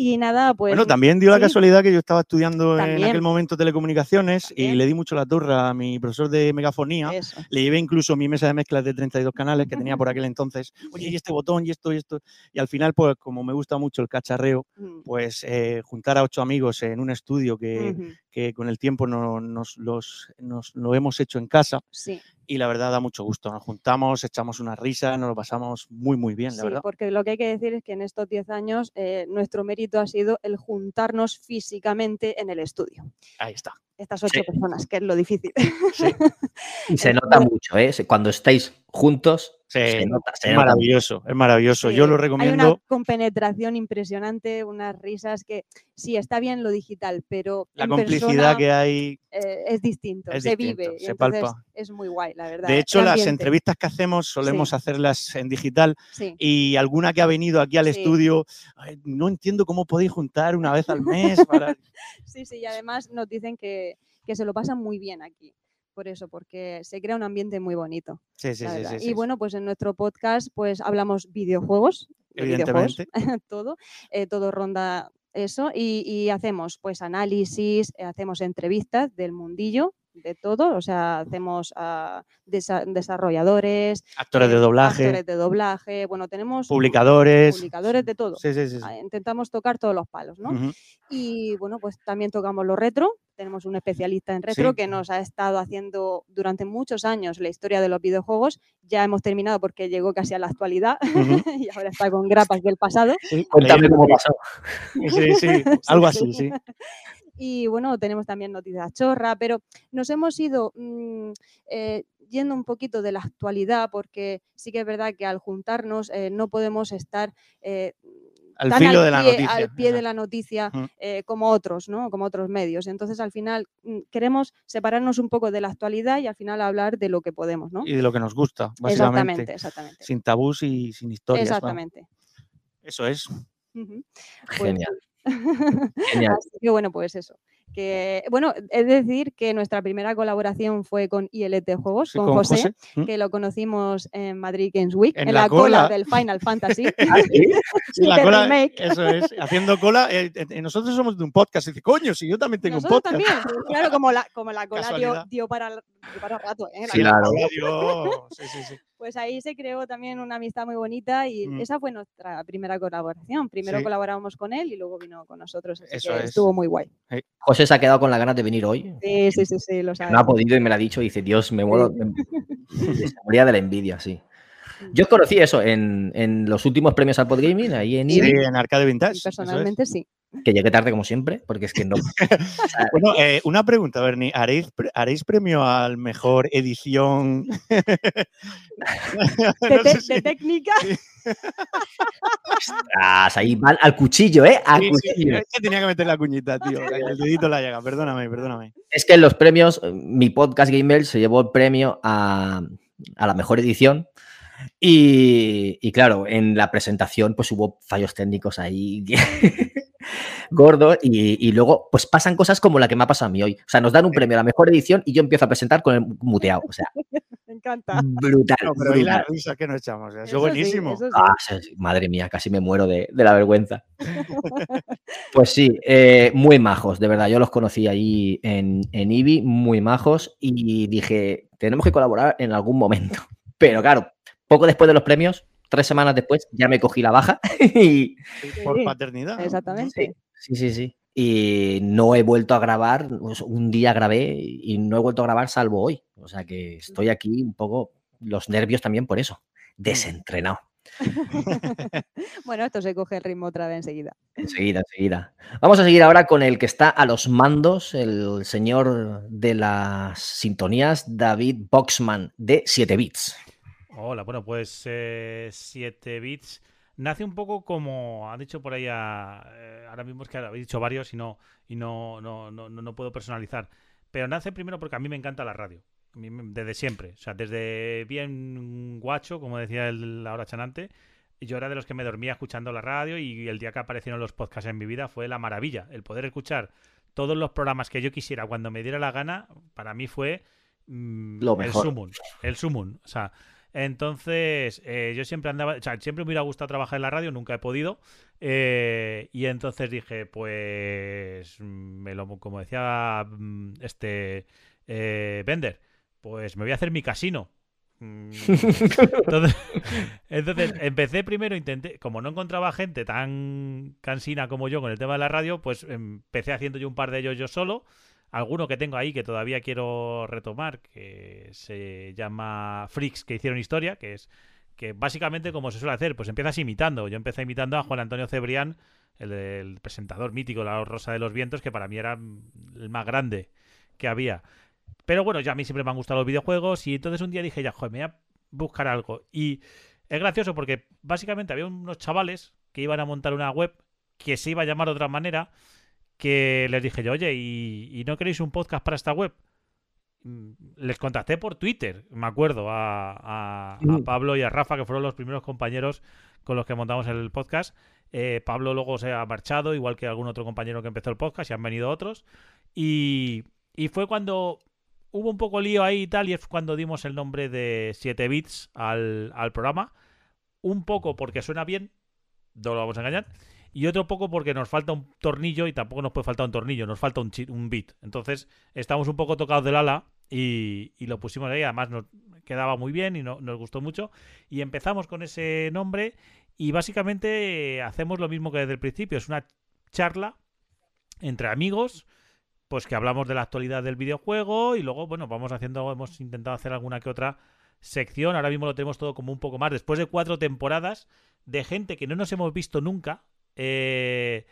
Y nada, pues... bueno, también dio la sí, casualidad que yo estaba estudiando en También. aquel momento telecomunicaciones y le di mucho la turra a mi profesor de megafonía. Eso. Le llevé incluso mi mesa de mezclas de 32 canales que tenía por aquel entonces. Oye, y este botón, y esto, y esto. Y al final, pues como me gusta mucho el cacharreo, Mm. pues eh, juntar a ocho amigos en un estudio que, Ujú. que con el tiempo no- nos, los, nos lo hemos hecho en casa. Sí. Y la verdad da mucho gusto. Nos juntamos, echamos una risa, nos lo pasamos muy, muy bien, la Sí, verdad. porque lo que hay que decir es que en estos 10 años eh, nuestro mérito ha sido el juntarnos físicamente en el estudio. Ahí está. Estas ocho personas, que es lo difícil. Y se nota mucho, ¿eh? Cuando estáis juntos, Sí, Se nota, se es nota. maravilloso, es maravilloso. Yo lo Hay una recomiendo. compenetración impresionante, unas risas que sí, está bien lo digital, pero La en complicidad persona, que hay. eh, es distinto, es se distinto, vive. se entonces palpa. Es muy guay, la verdad. De hecho, las entrevistas que hacemos solemos Sí. hacerlas en digital Sí. y alguna que ha venido aquí al Sí. estudio, "Ay, no entiendo cómo podéis juntar una vez al mes para... Sí, sí, y además nos dicen que, que se lo pasan muy bien aquí. Por eso, porque se crea un ambiente muy bonito. Sí, sí, sí, y bueno, pues en nuestro podcast pues hablamos videojuegos, de videojuegos, Evidentemente. todo, eh, todo ronda eso y, y hacemos pues análisis, eh, hacemos entrevistas del mundillo, de todo, o sea, hacemos a desa- desarrolladores, Actores de doblaje. actores de doblaje, bueno, tenemos Publicadores. publicadores de todo. Sí, sí, sí, sí. Ah, Intentamos tocar todos los palos, ¿no? Y bueno, pues también tocamos lo retro. Tenemos un especialista en retro Sí. que nos ha estado haciendo durante muchos años la historia de los videojuegos. Ya hemos terminado porque llegó casi a la actualidad y ahora está con grapas del pasado. Sí, Cuéntame leyendo cómo pasó. Sí, sí, algo así, sí. Y bueno, tenemos también noticias chorra, pero nos hemos ido mm, eh, yendo un poquito de la actualidad porque sí que es verdad que al juntarnos eh, no podemos estar eh, Al tan filo al de la pie- noticia, al pie de la noticia eh, como otros, ¿no? Como otros medios. Entonces, al final mm, queremos separarnos un poco de la actualidad y al final hablar de lo que podemos, ¿no? Y de lo que nos gusta, básicamente. Exactamente, exactamente. Sin tabús y sin historias. Exactamente. Eso es. Pues Genial. Genial. Así que bueno, pues eso. Que, bueno, es decir que nuestra primera colaboración fue con ILT Juegos, Sí, con, con José, José, ¿m? que lo conocimos en Madrid Games Week, En en, la la, cola. cola. del Final Fantasy. Sí, la cola, remake. eso es, haciendo cola. eh, eh, nosotros somos de un podcast. Y dice, coño, si yo también tengo Nosotros un podcast. también, pues, claro, como la, como la cola dio, dio para, dio para rato. ¿eh? La Sí, claro. Dios, sí, sí, sí. Pues ahí se creó también una amistad muy bonita y Mm. esa fue nuestra primera colaboración. Primero Sí. colaboramos con él y luego vino con nosotros. Así Eso que es. estuvo muy guay. José se ha quedado con las ganas de venir hoy. Sí, sí, sí, sí, lo sabes. No ha podido y me lo ha dicho. Y dice, Dios, me muero. me- se moría de la envidia, sí. Yo conocí eso en, en los últimos premios al Podgaming, ahí en Sí, en Arcade Vintage. es. Personalmente sí. Que llegué tarde como siempre, porque es que no. Bueno, eh, una pregunta, Bernie. ¿Haréis, pre- ¿Haréis premio al mejor edición? De, No te- si- de técnica. Ostras, ahí van al cuchillo, ¿eh? Al Sí, sí, cuchillo. es que tenía que meter la cuñita, tío. El dedito la llega. Perdóname, perdóname. Es que en los premios, mi podcast Gamer se llevó el premio a, a la mejor edición. Y, y claro, en la presentación pues hubo fallos técnicos ahí gordos y, y luego pues pasan cosas como la que me ha pasado a mí hoy. O sea, nos dan un premio a la mejor edición y yo empiezo a presentar con el muteado. O sea, Me encanta. brutal. No, pero ahí la risa que nos echamos. Eso sí, buenísimo. eso sí. Ah, madre mía, casi me muero de, de la vergüenza. Pues sí, eh, muy majos, de verdad. Yo los conocí ahí en, en IBI, muy majos, y dije, tenemos que colaborar en algún momento. Pero claro, poco después de los premios, tres semanas después, ya me cogí la baja y Por paternidad. Exactamente. sí, sí, sí. Y no he vuelto a grabar, pues, un día grabé y no he vuelto a grabar salvo hoy. O sea que estoy aquí un poco, los nervios también por eso, desentrenado. Bueno, esto se coge el ritmo otra vez enseguida. Enseguida, enseguida. Vamos a seguir ahora con el que está a los mandos, el señor de las sintonías, David Boxman, de 7 bits. Hola, bueno, pues 7 bits. Nace un poco como ha dicho por ahí, a- eh, ahora mismo es que habéis dicho varios y no y no, no, no, no- puedo personalizar, pero nace primero porque a mí me encanta la radio, desde siempre, o sea, desde bien guacho, como decía el ahora chanante, yo era de los que me dormía escuchando la radio y el día que aparecieron los podcasts en mi vida fue la maravilla, el poder escuchar todos los programas que yo quisiera cuando me diera la gana, para mí fue mm, Lo el mejor. sumum, el sumum, o sea, entonces, eh, yo siempre andaba, o sea, siempre me hubiera gustado trabajar en la radio, nunca he podido. eh, y entonces dije, pues, me lo, como decía mm, este eh, Bender, pues me voy a hacer mi casino. Mm, Entonces, entonces, empecé primero, intenté, como no encontraba gente tan cansina como yo con el tema de la radio, pues empecé haciendo yo un par de ellos yo solo. Alguno que tengo ahí que todavía quiero retomar, que se llama Freaks, que hicieron historia, que es que básicamente como se suele hacer, pues empiezas imitando. Yo empecé imitando a Juan Antonio Cebrián, el, presentador mítico, La Rosa de los Vientos, que para mí era el más grande que había. Pero bueno, ya a mí siempre me han gustado los videojuegos y entonces un día dije, ya, joder, me voy a buscar algo. Y es gracioso porque básicamente había unos chavales que iban a montar una web que se iba a llamar de otra manera, que les dije yo, oye, ¿y, y no queréis un podcast para esta web? Mm, Les contacté por Twitter, me acuerdo, a, a- a Mm. Pablo y a Rafa, que fueron los primeros compañeros con los que montamos el podcast. Eh, Pablo luego se ha marchado, igual que algún otro compañero que empezó el podcast, y han venido otros. Y, y fue cuando hubo un poco lío ahí y tal, y es cuando dimos el nombre de 7 bits al, al programa. Un poco porque suena bien, no lo vamos a engañar. Y otro poco porque nos falta un tornillo y tampoco nos puede faltar un tornillo, nos falta un, un bit. Entonces estamos un poco tocados del ala y, y lo pusimos ahí. Además nos quedaba muy bien y no- nos gustó mucho. Y empezamos con ese nombre y básicamente hacemos lo mismo que desde el principio. Es una charla entre amigos pues que hablamos de la actualidad del videojuego y luego, bueno, vamos haciendo, hemos intentado hacer alguna que otra sección. Ahora mismo lo tenemos todo como un poco más. Después de cuatro temporadas de gente que no nos hemos visto nunca, eh,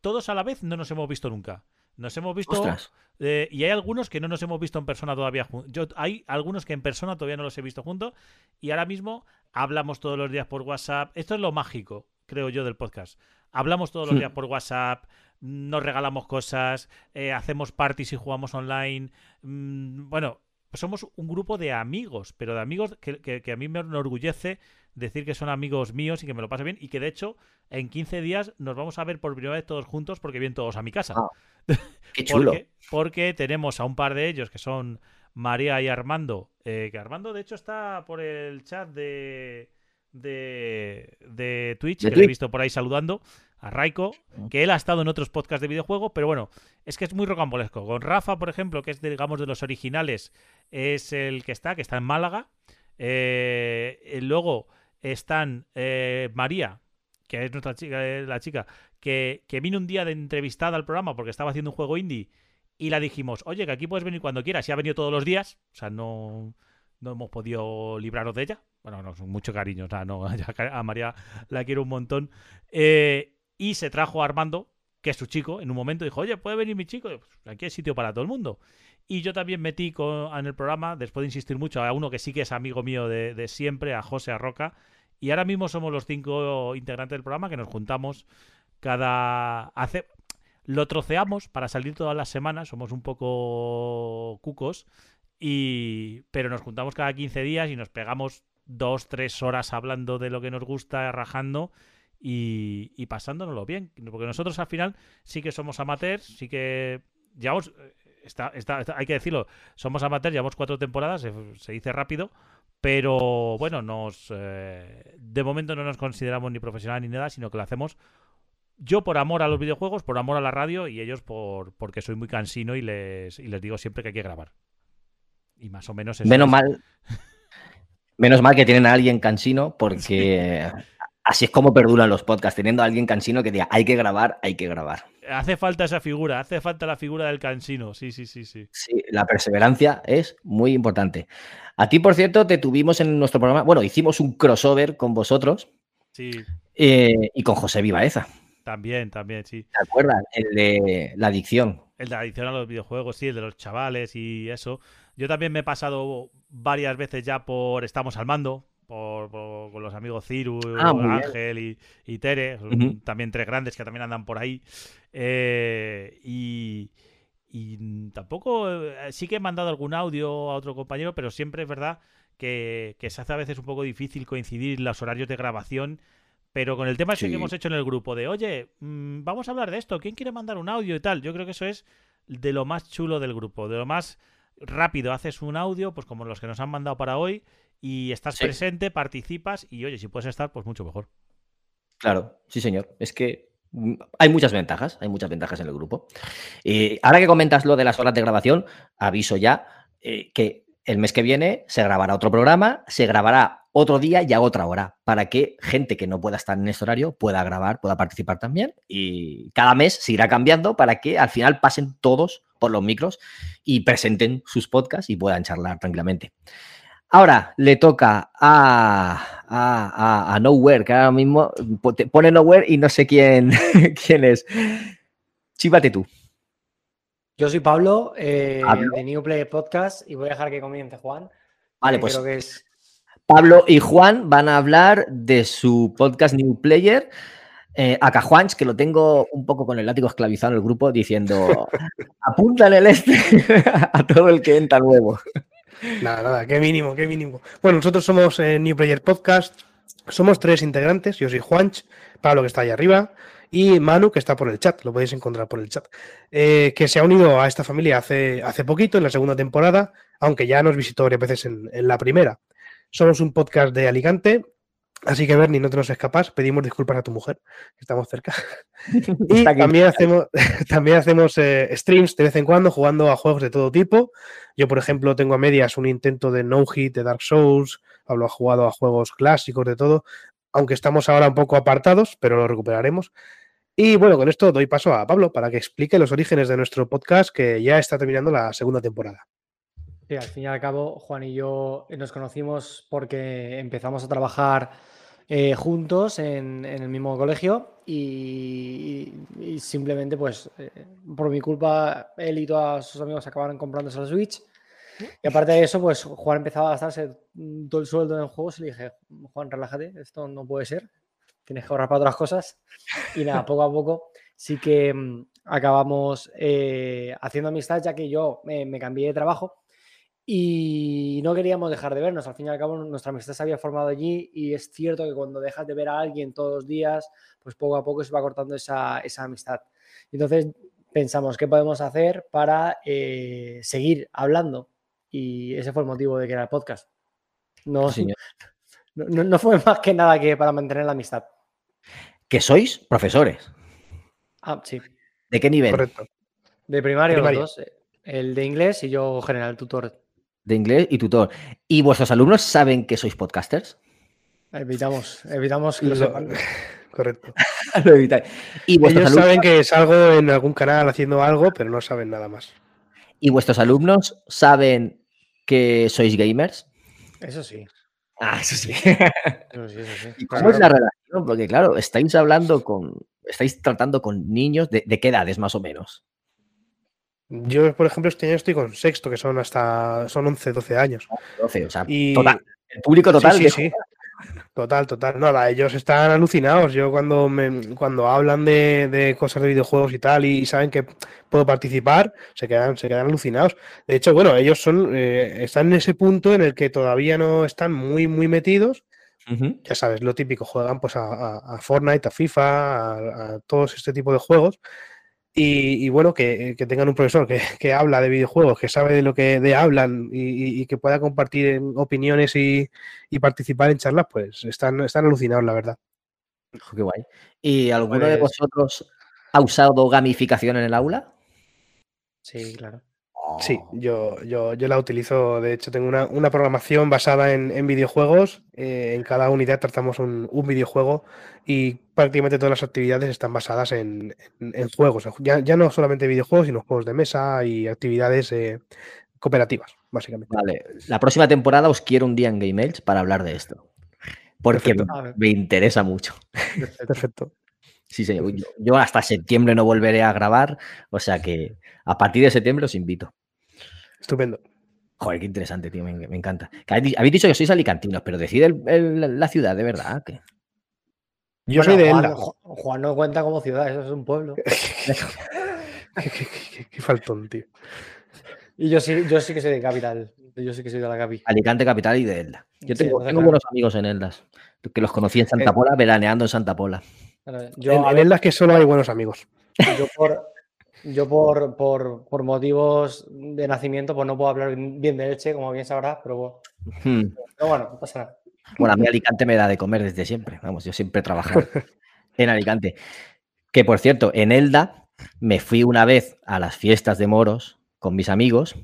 todos a la vez no nos hemos visto nunca. Nos hemos visto eh, y hay algunos que no nos hemos visto en persona todavía. Yo hay algunos que en persona todavía no los he visto juntos y ahora mismo hablamos todos los días por WhatsApp. Esto es lo mágico, creo yo, del podcast. Hablamos todos los Hmm. días por WhatsApp, nos regalamos cosas, eh, hacemos parties y jugamos online. Mm, bueno, somos un grupo de amigos, pero de amigos que, que- que a mí me enorgullece decir que son amigos míos y que me lo paso bien y que de hecho en 15 días nos vamos a ver por primera vez todos juntos porque vienen todos a mi casa. qué chulo. Porque, porque tenemos a un par de ellos que son María y Armando, eh, que Armando de hecho está por el chat de, de, de Twitch, De que le he visto por ahí saludando, a Raiko, que él ha estado en otros podcasts de videojuego, pero bueno, es que es muy rocambolesco. Con Rafa, por ejemplo, que es digamos de los originales, es el que está, que está en Málaga. Eh, eh, luego están eh, María, que es nuestra chica, la chica, que, que vino un día de entrevistada al programa porque estaba haciendo un juego indie y la dijimos, oye, que aquí puedes venir cuando quieras. Y ha venido todos los días, o sea, no, no hemos podido librarnos de ella. Bueno, no, mucho cariño, o sea, no, a María la quiero un montón. Eh, y se trajo a Armando, que es su chico, en un momento dijo, oye, ¿puede venir mi chico? "Pues, aquí hay sitio para todo el mundo. Y yo también metí con- en el programa, después de insistir mucho, a uno que sí que es amigo mío de, de siempre, a José Arroca. Y ahora mismo somos los cinco integrantes del programa que nos juntamos cada... Hace... Lo troceamos para salir todas las semanas, somos un poco cucos, y... pero nos juntamos cada 15 días y nos pegamos dos, tres horas hablando de lo que nos gusta, rajando y, y pasándonoslo bien. Porque nosotros al final sí que somos amateurs, sí que llevamos, está, está- está- hay que decirlo, somos amateurs, llevamos cuatro temporadas, se, se dice rápido, pero bueno, nos eh, de momento no nos consideramos ni profesionales ni nada, sino que lo hacemos yo por amor a los videojuegos, por amor a la radio y ellos por porque soy muy cansino y les, y les digo siempre que hay que grabar. Y más o menos eso Menos es. mal. Menos mal que tienen a alguien cansino, porque así es como perduran los podcasts, teniendo a alguien cansino que diga, hay que grabar, hay que grabar. Hace falta esa figura, hace falta la figura del cansino, sí, sí, sí, sí. Sí, la perseverancia es muy importante. A ti, por cierto, te tuvimos en nuestro programa, bueno, hicimos un crossover con vosotros Sí, eh, y con José Vivaeza. también, también, sí. ¿Te acuerdas? El de la adicción. El de la adicción a los videojuegos, sí, el de los chavales y eso. Yo también me he pasado varias veces ya por Estamos al Mando, por, por- con los amigos Ciru, Ah. Ángel y, y Tere, también tres grandes que también andan por ahí. Eh, y, y tampoco, eh, sí que he mandado algún audio a otro compañero, pero siempre es verdad que, que se hace a veces un poco difícil coincidir los horarios de grabación. Pero con el tema ese que hemos hecho en el grupo de, oye, mm, vamos a hablar de esto, ¿quién quiere mandar un audio y tal? Yo creo que eso es de lo más chulo del grupo, de lo más rápido. Haces un audio, pues como los que nos han mandado para hoy, y estás Sí. presente, participas, y oye, si puedes estar, pues mucho mejor. Claro, sí, señor. Es que mm, hay muchas ventajas, hay muchas ventajas en el grupo. Eh, ahora que comentas lo de las horas de grabación, aviso ya eh, que el mes que viene se grabará otro programa, se grabará otro día y a otra hora, para que gente que no pueda estar en este horario pueda grabar, pueda participar también. Y cada mes se irá cambiando para que al final pasen todos por los micros y presenten sus podcasts y puedan charlar tranquilamente. Ahora le toca a, a, a- a Nowhere, que ahora mismo te pone Nowhere y no sé quién, quién es. Chívate tú. Yo soy Pablo, eh, Pablo. de New Play Podcast, y voy a dejar que comience Juan. Vale, pues Creo que es Pablo y Juan van a hablar de su podcast New Player. Eh, a Cajuanch, que lo tengo un poco con el látigo esclavizado en el grupo, diciendo apúntale el este a todo el que entra nuevo. Nada, nada, qué mínimo, qué mínimo. Bueno, nosotros somos eh, New Player Podcast. Somos tres integrantes. Yo soy Juanch, Pablo, que está ahí arriba, y Manu, que está por el chat. Lo podéis encontrar por el chat. eh, que se ha unido a esta familia hace, hace poquito, en la segunda temporada, aunque ya nos visitó varias veces en, en la primera. Somos un podcast de Alicante. Así que, Bernie, no te nos escapas. Pedimos disculpas a tu mujer, que estamos cerca. Y también hacemos, también hacemos eh, streams de vez en cuando jugando a juegos de todo tipo. Yo, por ejemplo, tengo a medias un intento de No Hit de Dark Souls. Pablo ha jugado a juegos clásicos de todo. Aunque estamos ahora un poco apartados, pero lo recuperaremos. Y bueno, con esto doy paso a Pablo para que explique los orígenes de nuestro podcast que ya está terminando la segunda temporada. Sí, al fin y al cabo, Juan y yo nos conocimos porque empezamos a trabajar eh, juntos en, en el mismo colegio y, y- y simplemente, pues, eh, por mi culpa, él y todos sus amigos acabaron comprándose la Switch. Y aparte de eso, pues Juan empezaba a gastarse todo el sueldo en juegos y le dije, Juan, relájate, esto no puede ser, tienes que ahorrar para otras cosas. Y nada, poco a poco sí que mm, acabamos eh, haciendo amistad, ya que yo eh, me cambié de trabajo y no queríamos dejar de vernos. Al fin y al cabo, nuestra amistad se había formado allí y es cierto que cuando dejas de ver a alguien todos los días, pues poco a poco se va cortando esa, esa amistad. Entonces pensamos, ¿qué podemos hacer para eh, seguir hablando? Y ese fue el motivo de crear el podcast. No, Sí, no, no- fue más que nada que para mantener la amistad. Que sois profesores. Ah, sí. ¿De qué nivel? De primaria, Primaria. los dos. eh, El de inglés y yo general tutor. De inglés y tutor. ¿Y vuestros alumnos saben que sois podcasters? Evitamos, evitamos que lo Lo- sepan. Correcto. Lo evitáis. ¿Y vuestros, Ellos alumnos, saben que salgo en algún canal haciendo algo, pero no saben nada más. ¿Y vuestros alumnos saben que sois gamers? Eso sí. Ah, eso sí. Eso sí, eso sí. ¿Y cómo es la relación? Porque, claro, estáis hablando con. Estáis tratando con niños de, de qué edades más o menos. Yo, por ejemplo, este año estoy con sexto, que son hasta son 11, 12 años. 12, o sea, Y- total. El público total. Sí, sí, sí. Total, total. Nada, ellos están alucinados. Yo cuando me, cuando hablan de, de cosas de videojuegos y tal y, saben que puedo participar, se quedan, se quedan alucinados. De hecho, bueno, ellos son, eh, están en ese punto en el que todavía no están muy, muy metidos. Ya sabes, lo típico, juegan pues a, a- a Fortnite, a FIFA, a, a todos este tipo de juegos. Y, y bueno, que, que tengan un profesor que, que habla de videojuegos, que sabe de lo que de hablan y, y- y que pueda compartir en opiniones y, y participar en charlas, pues están, están alucinados, la verdad. Qué guay. ¿Y alguno de Pues- vosotros ha usado gamificación en el aula? Sí, claro. Sí, yo, yo, yo la utilizo. De hecho, tengo una, una programación basada en, en videojuegos. eh, en cada unidad tratamos un, un videojuego y prácticamente todas las actividades están basadas en, en- en juegos. Ya, ya no solamente videojuegos, sino juegos de mesa y actividades eh, cooperativas, básicamente. Vale, la próxima temporada os quiero un día en Game Elch para hablar de esto. Porque Perfecto. me interesa mucho. Perfecto. Sí, señor. Yo, yo hasta septiembre no volveré a grabar, o sea que a partir de septiembre os invito. Estupendo. Joder, qué interesante, tío, me, me encanta. Habéis, dicho que sois alicantinos, pero decide el- el- la ciudad, de verdad. Yo Bueno, soy de Juan, Elda. Juan no cuenta como ciudad, eso es un pueblo. Qué, qué- qué- qué faltón, tío. Y yo sí, yo sí que soy de capital. Yo sí que soy de la capi. Alicante capital y de Elda. Yo Sí, tengo, tengo buenos amigos en Eldas, que los conocí en Santa Eh. Pola, veraneando en Santa Pola. Yo, en a en ver, Elda es que solo hay buenos amigos. yo por, yo por, por, por motivos de nacimiento, pues no puedo hablar bien de leche, como bien sabrás, pero, Hmm. pero bueno, no pasa nada. Bueno, a mí Alicante me da de comer desde siempre. Vamos, yo siempre he trabajado en Alicante. Que por cierto, en Elda me fui una vez a las fiestas de moros con mis amigos.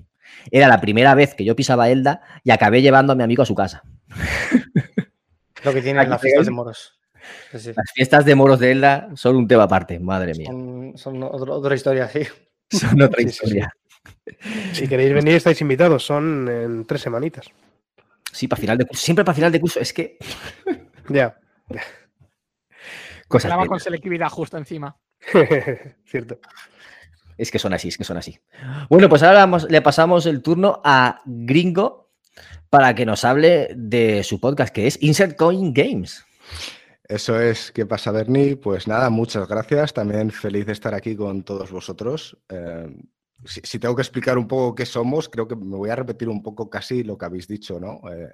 Era la primera vez que yo pisaba Elda y acabé llevando a mi amigo a su casa. Lo que tienen las fiestas de moros. Sí, sí. Las fiestas de moros de Elda son un tema aparte, madre mía. Son, son otro- otra historia, sí. Son otra Sí, sí, sí. historia. Si queréis venir, estáis invitados. Son en tres semanitas. Sí, para final de curso. Siempre para final de curso. Es que. Ya. Cosas de- con selectividad justo encima. Cierto. Es que son así, es que son así. Bueno, pues ahora le pasamos el turno a Gringo para que nos hable de su podcast, que es Insert Coin Games. Eso es, ¿qué pasa, Bernie? Pues nada, muchas gracias. También feliz de estar aquí con todos vosotros. Eh, si, si tengo que explicar un poco qué somos, creo que me voy a repetir un poco casi lo que habéis dicho, ¿no? Eh,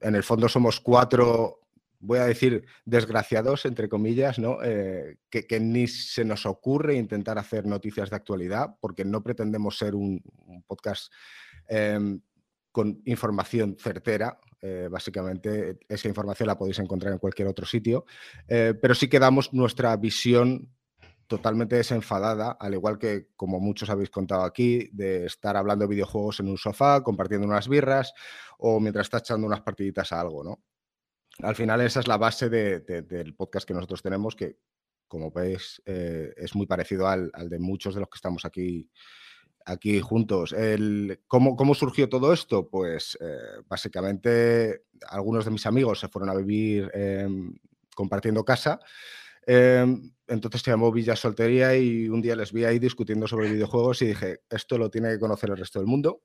en el fondo somos cuatro, voy a decir, desgraciados, entre comillas, ¿no? Eh, que, ni se nos ocurre intentar hacer noticias de actualidad, porque no pretendemos ser un, podcast em, con información certera. eh, básicamente, esa información la podéis encontrar en cualquier otro sitio, eh, pero sí que damos nuestra visión totalmente desenfadada, al igual que como muchos habéis contado aquí, de estar hablando de videojuegos en un sofá, compartiendo unas birras o mientras está echando unas partiditas a algo, ¿no? Al final esa es la base de- de- del podcast que nosotros tenemos, que como veis eh, es muy parecido al, al de muchos de los que estamos aquí, aquí juntos. ¿cómo, ¿Cómo surgió todo esto? Pues eh, básicamente algunos de mis amigos se fueron a vivir em, compartiendo casa. Entonces se llamó Villa Soltería y un día les vi ahí discutiendo sobre videojuegos y dije, esto lo tiene que conocer el resto del mundo.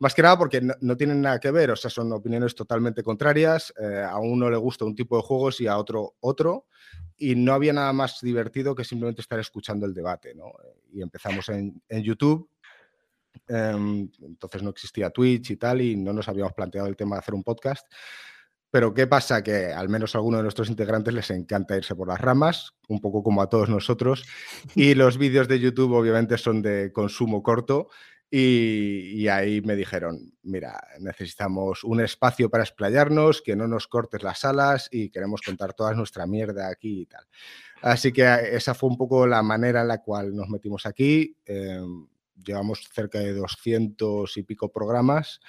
Más que nada porque no, no tienen nada que ver, o sea, son opiniones totalmente contrarias. eh, a uno le gusta un tipo de juegos y a otro otro. Y no había nada más divertido que simplemente estar escuchando el debate. ¿no? Y empezamos en, en YouTube. em, entonces no existía Twitch y tal, y no nos habíamos planteado el tema de hacer un podcast. Pero ¿qué pasa? Que al menos a algunos de nuestros integrantes les encanta irse por las ramas, un poco como a todos nosotros. Y los vídeos de YouTube obviamente son de consumo corto. Y, y ahí me dijeron, mira, necesitamos un espacio para explayarnos, que no nos cortes las alas y queremos contar toda nuestra mierda aquí y tal. Así que eh, esa fue un poco la manera en la cual nos metimos aquí. Eh, llevamos cerca de 200 y pico programas.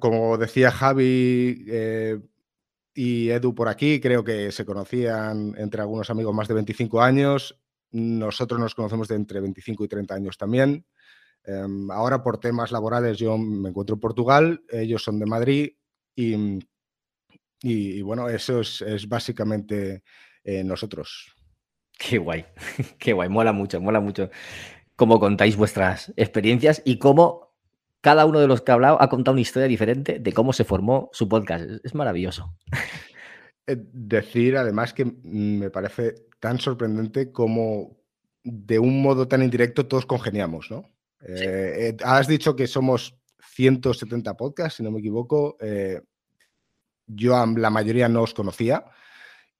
Como decía Javi eh, y Edu por aquí, creo que se conocían entre algunos amigos más de 25 años. Nosotros nos conocemos de entre 25 y 30 años también. Em, ahora por temas laborales yo me encuentro en Portugal, ellos son de Madrid y, y- bueno, eso es, es básicamente eh, nosotros. Qué guay, qué guay, mola mucho, mola mucho cómo contáis vuestras experiencias y cómo cada uno de los que ha hablado ha contado una historia diferente de cómo se formó su podcast. Es, maravilloso. Eh, Decir además que me parece tan sorprendente como de un modo tan indirecto todos congeniamos, ¿no? Eh, eh, has dicho que somos 170 podcasts, si no me equivoco. eh, yo a la mayoría no os conocía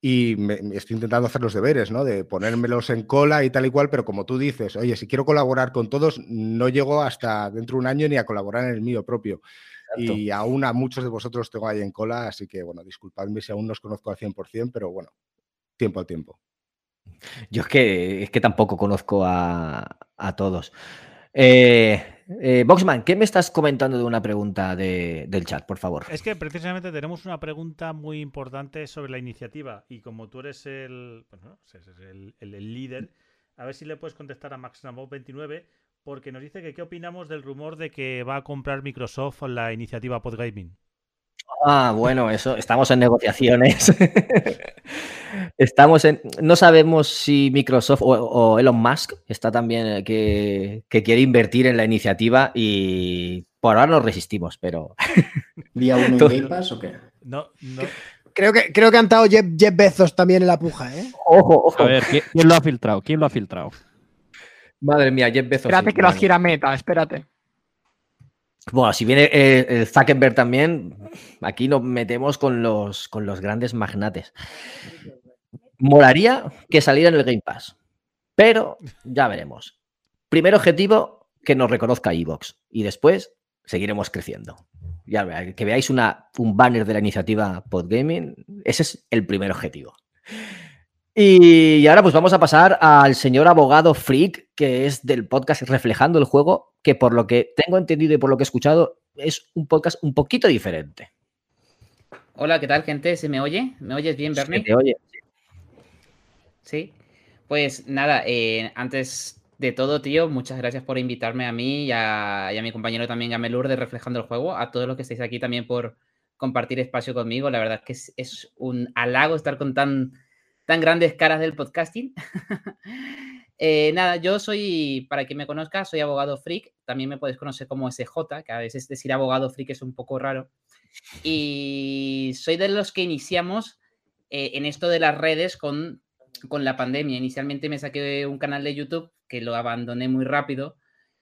y me, me estoy intentando hacer los deberes, ¿no? De ponérmelos en cola y tal y cual, pero como tú dices, oye, si quiero colaborar con todos, no llego hasta dentro de un año ni a colaborar en el mío propio. Exacto. Y aún a muchos de vosotros tengo ahí en cola, así que bueno, disculpadme si aún no os conozco al 100%, pero bueno, tiempo al tiempo. Yo es que, es que tampoco conozco a, a todos. Eh, eh, Boxman, ¿qué me estás comentando de una pregunta de- del chat, por favor? Es que precisamente tenemos una pregunta muy importante sobre la iniciativa y como tú eres el, bueno, el, el- el líder, a ver si le puedes contestar a MaxNamov29 porque nos dice que qué opinamos del rumor de que va a comprar Microsoft la iniciativa Podgaming. Ah, bueno, eso, estamos en negociaciones. Estamos en. No sabemos si Microsoft o, o Elon Musk está también eh, que, que quiere invertir en la iniciativa y por ahora nos resistimos, pero. ¿Día uno en Todo- Game Pass o qué? No, no. Creo que, creo que han estado Jeff, Jeff Bezos también en la puja, ¿eh? Ojo, ojo. A ver, ¿quién, quién lo ha filtrado? ¿Quién lo ha filtrado? Madre mía, Jeff Bezos. Espérate sí, que lo gira Meta, espérate. Bueno, si viene eh, Zuckerberg también, aquí nos metemos con los, con los grandes magnates. Molaría que saliera en el Game Pass, pero ya veremos. Primer objetivo, que nos reconozca Evox y después seguiremos creciendo. Ya que veáis un banner de la iniciativa Podgaming, ese es el primer objetivo. Y ahora pues vamos a pasar al señor abogado Freak, que es del podcast Reflejando el Juego, que por lo que tengo entendido y por lo que he escuchado es un podcast un poquito diferente. Hola, ¿qué tal, gente? ¿Se me oye? ¿Me oyes bien, Se Bernie? te oye. Sí. Pues nada, eh, antes de todo, tío, muchas gracias por invitarme a mí y a, y a mi compañero también, Gamelur, de Reflejando el Juego, a todos los que estáis aquí también por compartir espacio conmigo. La verdad es que es, es un halago estar con tan, tan grandes caras del podcasting. Eh, nada, yo soy, para quien me conozca, soy abogado freak. También me podéis conocer como SJ, que a veces decir abogado freak es un poco raro. Y soy de los que iniciamos eh, en esto de las redes con, con la pandemia. Inicialmente me saqué un canal de YouTube que lo abandoné muy rápido,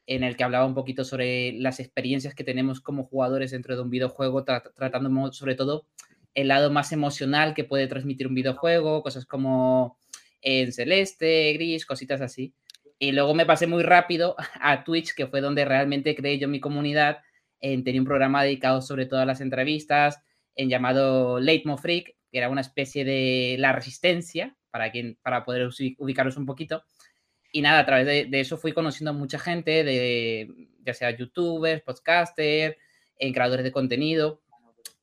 en el que hablaba un poquito sobre las experiencias que tenemos como jugadores dentro de un videojuego, tra- tratando sobre todo el lado más emocional que puede transmitir un videojuego, cosas como en celeste, gris, cositas así. Y luego me pasé muy rápido a Twitch, que fue donde realmente creé yo mi comunidad. En, tenía un programa dedicado sobre todas las entrevistas, en llamado Leitmo Freak, que era una especie de la resistencia, para, quien, para poder ubicaros un poquito. Y nada, a través de, eso fui conociendo a mucha gente, de, ya sea youtubers, podcasters, creadores de contenido.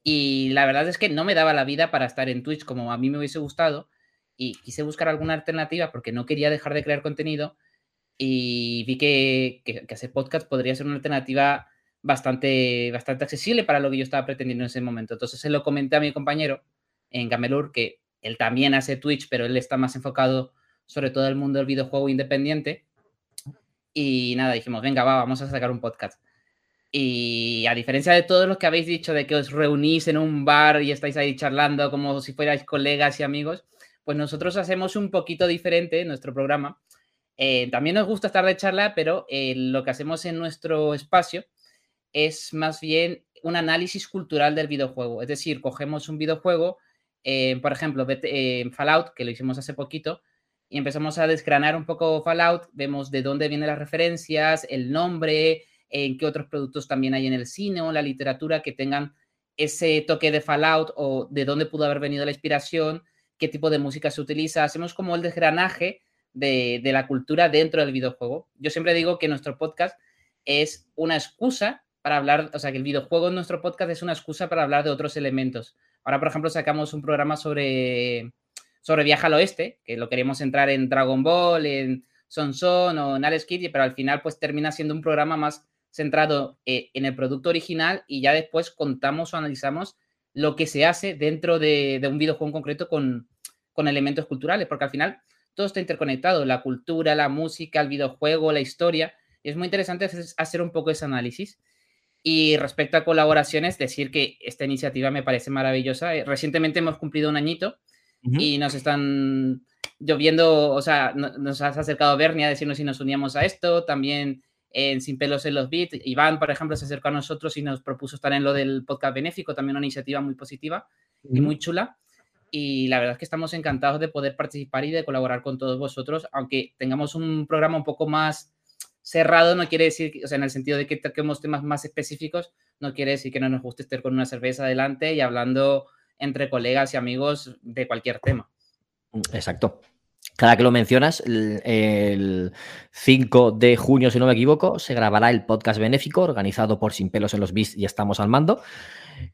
Y la verdad es que no me daba la vida para estar en Twitch como a mí me hubiese gustado. Y quise buscar alguna alternativa porque no quería dejar de crear contenido. Y vi que, que, hacer podcast podría ser una alternativa bastante, bastante accesible para lo que yo estaba pretendiendo en ese momento. Entonces se lo comenté a mi compañero en Gamelur, que él también hace Twitch, pero él está más enfocado sobre todo el mundo del videojuego independiente. Y nada, dijimos, venga, va, vamos a sacar un podcast. Y a diferencia de todos los que habéis dicho de que os reunís en un bar y estáis ahí charlando como si fuerais colegas y amigos, pues nosotros hacemos un poquito diferente nuestro programa. Eh, también nos gusta estar de charla, pero eh, lo que hacemos en nuestro espacio es más bien un análisis cultural del videojuego. Es decir, cogemos un videojuego, eh, por ejemplo, Fallout, que lo hicimos hace poquito, y empezamos a desgranar un poco Fallout, vemos de dónde vienen las referencias, el nombre, en qué otros productos también hay en el cine o en la literatura que tengan ese toque de Fallout o de dónde pudo haber venido la inspiración, qué tipo de música se utiliza. Hacemos como el desgranaje de, de la cultura dentro del videojuego. Yo siempre digo que nuestro podcast es una excusa para hablar, o sea, que el videojuego en nuestro podcast es una excusa para hablar de otros elementos. Ahora, por ejemplo, sacamos un programa sobre, sobre Viaje al Oeste, que lo queremos entrar en Dragon Ball, en Son Son o en Alex pero al final pues termina siendo un programa más centrado eh, en el producto original y ya después contamos o analizamos lo que se hace dentro de, de un videojuego en concreto con, con elementos culturales, porque al final todo está interconectado, la cultura, la música, el videojuego, la historia, y es muy interesante hacer- un poco ese análisis. Y respecto a colaboraciones, decir que esta iniciativa me parece maravillosa. Eh, Recientemente hemos cumplido un añito y nos están lloviendo, o sea, no- nos has acercado Bernie a decirnos si nos uníamos a esto, también en Sin pelos en los beats, Iván, por ejemplo, se acercó a nosotros y nos propuso estar en lo del podcast benéfico, también una iniciativa muy positiva y muy chula. Y la verdad es que estamos encantados de poder participar y de colaborar con todos vosotros, aunque tengamos un programa un poco más cerrado, no quiere decir, o sea, en el sentido de que toquemos temas más específicos, no quiere decir que no nos guste estar con una cerveza adelante y hablando entre colegas y amigos de cualquier tema. Exacto. Cada que lo mencionas, el, el 5 de junio, si no me equivoco, se grabará el podcast benéfico organizado por Sin Pelos en los Bis y estamos al mando.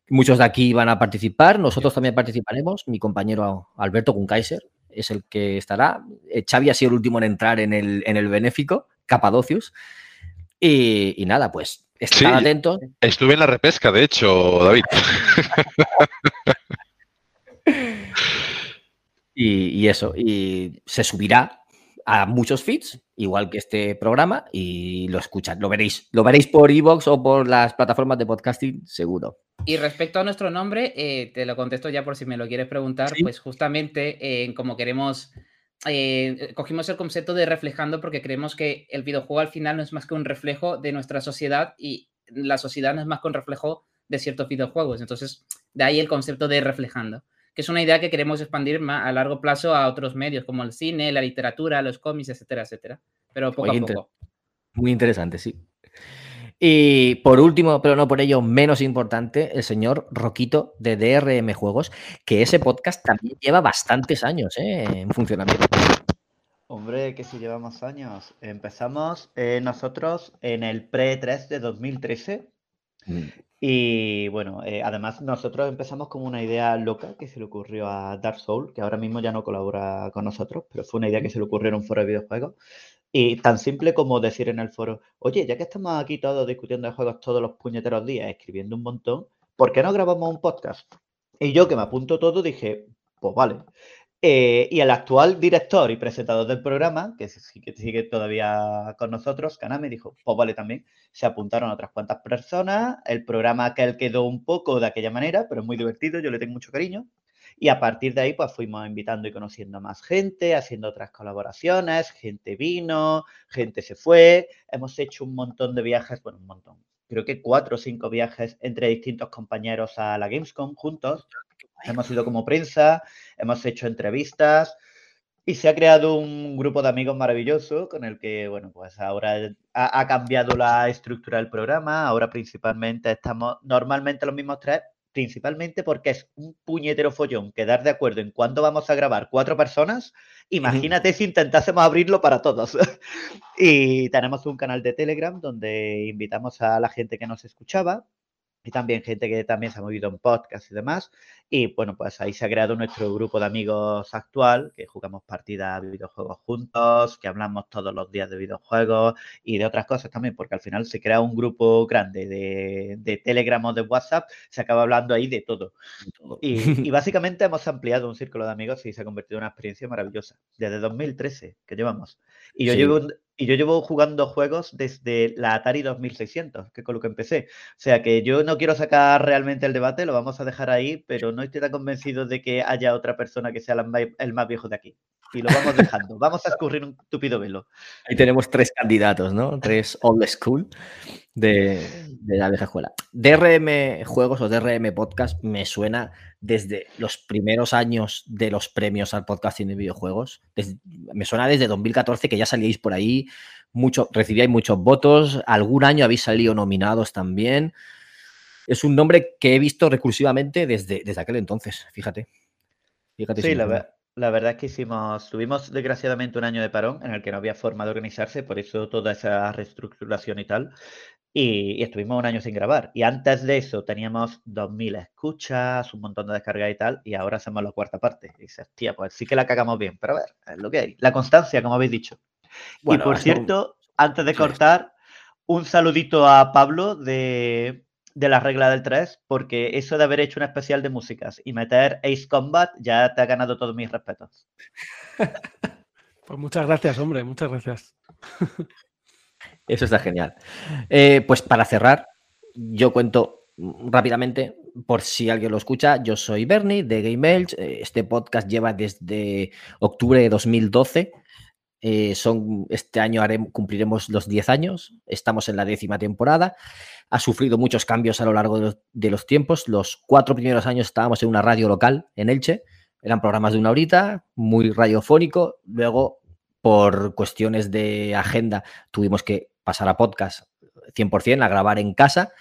Muchos de aquí van a participar, nosotros también participaremos. Mi compañero Alberto Gunkaiser es el que estará. Eh, Xavi ha sido el último en entrar en el, en el benéfico, Capadocius. Y, y nada, pues estad Sí, atentos. Estuve en la repesca, de hecho, David. Y, y eso, y se subirá a muchos feeds, igual que este programa, y lo escuchan, lo veréis, lo veréis por Evox o por las plataformas de podcasting, seguro. Y respecto a nuestro nombre, eh, te lo contesto ya por si me lo quieres preguntar, pues justamente eh, como queremos, eh, cogimos el concepto de reflejando porque creemos que el videojuego al final no es más que un reflejo de nuestra sociedad y la sociedad no es más que un reflejo de ciertos videojuegos. Entonces, de ahí el concepto de reflejando, que es una idea que queremos expandir ma- a largo plazo a otros medios como el cine, la literatura, los cómics, etcétera, etcétera. Pero poco Muy a inter- poco. Muy interesante, sí. Y por último, pero no por ello menos importante, el señor Roquito de DRM Juegos, que ese podcast también lleva bastantes años ¿eh? en funcionamiento. Hombre, que si llevamos años. Empezamos eh, nosotros en el pre-3 de 2013. Y bueno, eh, además nosotros empezamos con una idea loca que se le ocurrió a Dark Soul, que ahora mismo ya no colabora con nosotros, pero fue una idea que se le ocurrió en un foro de videojuegos. Y tan simple como decir en el foro, oye, ya que estamos aquí todos discutiendo de juegos todos los puñeteros días, escribiendo un montón, ¿por qué no grabamos un podcast? Y yo que me apunto todo dije, pues vale. Eh, y el actual director y presentador del programa, que sigue, sigue todavía con nosotros, Kaname, dijo, pues vale también. Se apuntaron otras cuantas personas. El programa quedó un poco de aquella manera, pero es muy divertido, yo le tengo mucho cariño. Y a partir de ahí, pues fuimos invitando y conociendo más gente, haciendo otras colaboraciones, gente vino, gente se fue. Hemos hecho un montón de viajes, bueno, un montón. Creo que cuatro o cinco viajes entre distintos compañeros a la Gamescom juntos. Hemos ido como prensa, hemos hecho entrevistas y se ha creado un grupo de amigos maravilloso con el que, bueno, pues ahora ha, ha cambiado la estructura del programa. Ahora principalmente estamos normalmente los mismos tres, principalmente porque es un puñetero follón quedar de acuerdo en cuándo vamos a grabar cuatro personas. Imagínate si intentásemos abrirlo para todos. y tenemos un canal de Telegram donde invitamos a la gente que nos escuchaba y también gente que también se ha movido en podcast y demás. Y bueno, pues ahí se ha creado nuestro grupo de amigos actual, que jugamos partidas de videojuegos juntos, que hablamos todos los días de videojuegos y de otras cosas también, porque al final se crea un grupo grande de, de Telegram o de WhatsApp, se acaba hablando ahí de todo. Y, y básicamente hemos ampliado un círculo de amigos y se ha convertido en una experiencia maravillosa. Desde 2013 que llevamos. Y yo Sí. llevo y yo llevo jugando juegos desde la Atari 2600, que con lo que empecé. O sea que yo no quiero sacar realmente el debate, lo vamos a dejar ahí, pero no estoy tan convencido de que haya otra persona que sea el más viejo de aquí. Y lo vamos dejando. vamos a escurrir un tupido velo. Ahí tenemos tres candidatos, ¿no? Tres old school de, la vieja escuela. DRM Juegos o DRM Podcast me suena desde los primeros años de los premios al podcasting de videojuegos. Me suena desde 2014 que ya salíais por ahí, mucho, recibíais muchos votos, algún año habéis salido nominados también. Es un nombre que he visto recursivamente desde, desde aquel entonces, fíjate. Fíjate Sí, si la, suena. ver- la verdad es que hicimos, tuvimos desgraciadamente un año de parón en el que no había forma de organizarse, por eso toda esa reestructuración y tal. Y, y estuvimos un año sin grabar. Y antes de eso teníamos 2.000 escuchas, un montón de descargas y tal, y ahora hacemos la cuarta parte. Y dices, tía, pues sí que la cagamos bien, pero a ver, es lo que hay. La constancia, como habéis dicho. Bueno, y por cierto, antes de cortar, un saludito a Pablo de, de la regla del 3, porque eso de haber hecho una especial de músicas y meter Ace Combat ya te ha ganado todos mis respetos. Pues muchas gracias, hombre, muchas gracias. Eso está genial. Eh, pues para cerrar, yo cuento rápidamente, por si alguien lo escucha, yo soy Bernie de Game Elch. eh, Este podcast lleva desde octubre de 2012. Eh, son, este año cumpliremos los 10 años. Estamos en la décima temporada. Ha sufrido muchos cambios a lo largo de los, de los tiempos. Los cuatro primeros años estábamos en una radio local en Elche. Eran programas de una horita, muy radiofónico. Luego, por cuestiones de agenda, tuvimos que pasar a podcast 100%, a grabar en casa.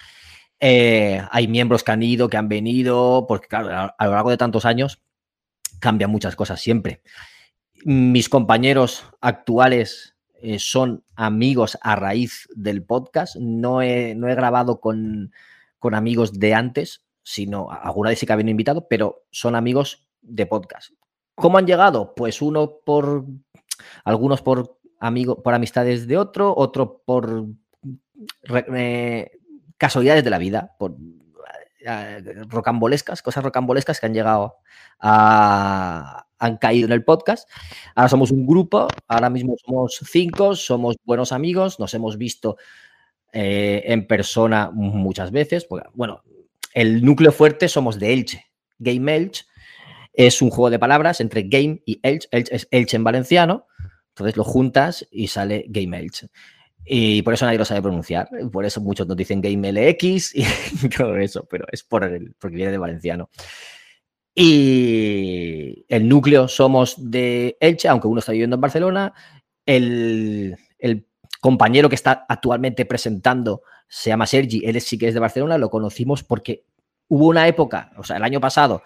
Eh, hay miembros que han ido, que han venido, porque claro, a, a lo largo de tantos años cambian muchas cosas siempre. Mis compañeros actuales eh, son amigos a raíz del podcast. No he, no he grabado con, con amigos de antes, sino alguna vez sí que habían invitado, pero son amigos de podcast. ¿Cómo han llegado? Pues uno por algunos por amigo, por amistades de otro, otro por eh, casualidades de la vida, por rocambolescas, cosas rocambolescas que han llegado a han caído en el podcast. Ahora somos un grupo, ahora mismo somos cinco, somos buenos amigos, nos hemos visto eh, en persona muchas veces. Bueno, el núcleo fuerte somos de Elche. Game Elche es un juego de palabras entre game y Elche. Elche es Elche en valenciano. Entonces lo juntas y sale Game Elche. Y por eso nadie lo sabe pronunciar. Por eso muchos nos dicen Game LX y todo eso, pero es por el, porque viene de valenciano. Y el núcleo somos de Elche, aunque uno está viviendo en Barcelona. El, el compañero que está actualmente presentando se llama Sergi, él sí que es de Barcelona, lo conocimos porque hubo una época, o sea, el año pasado,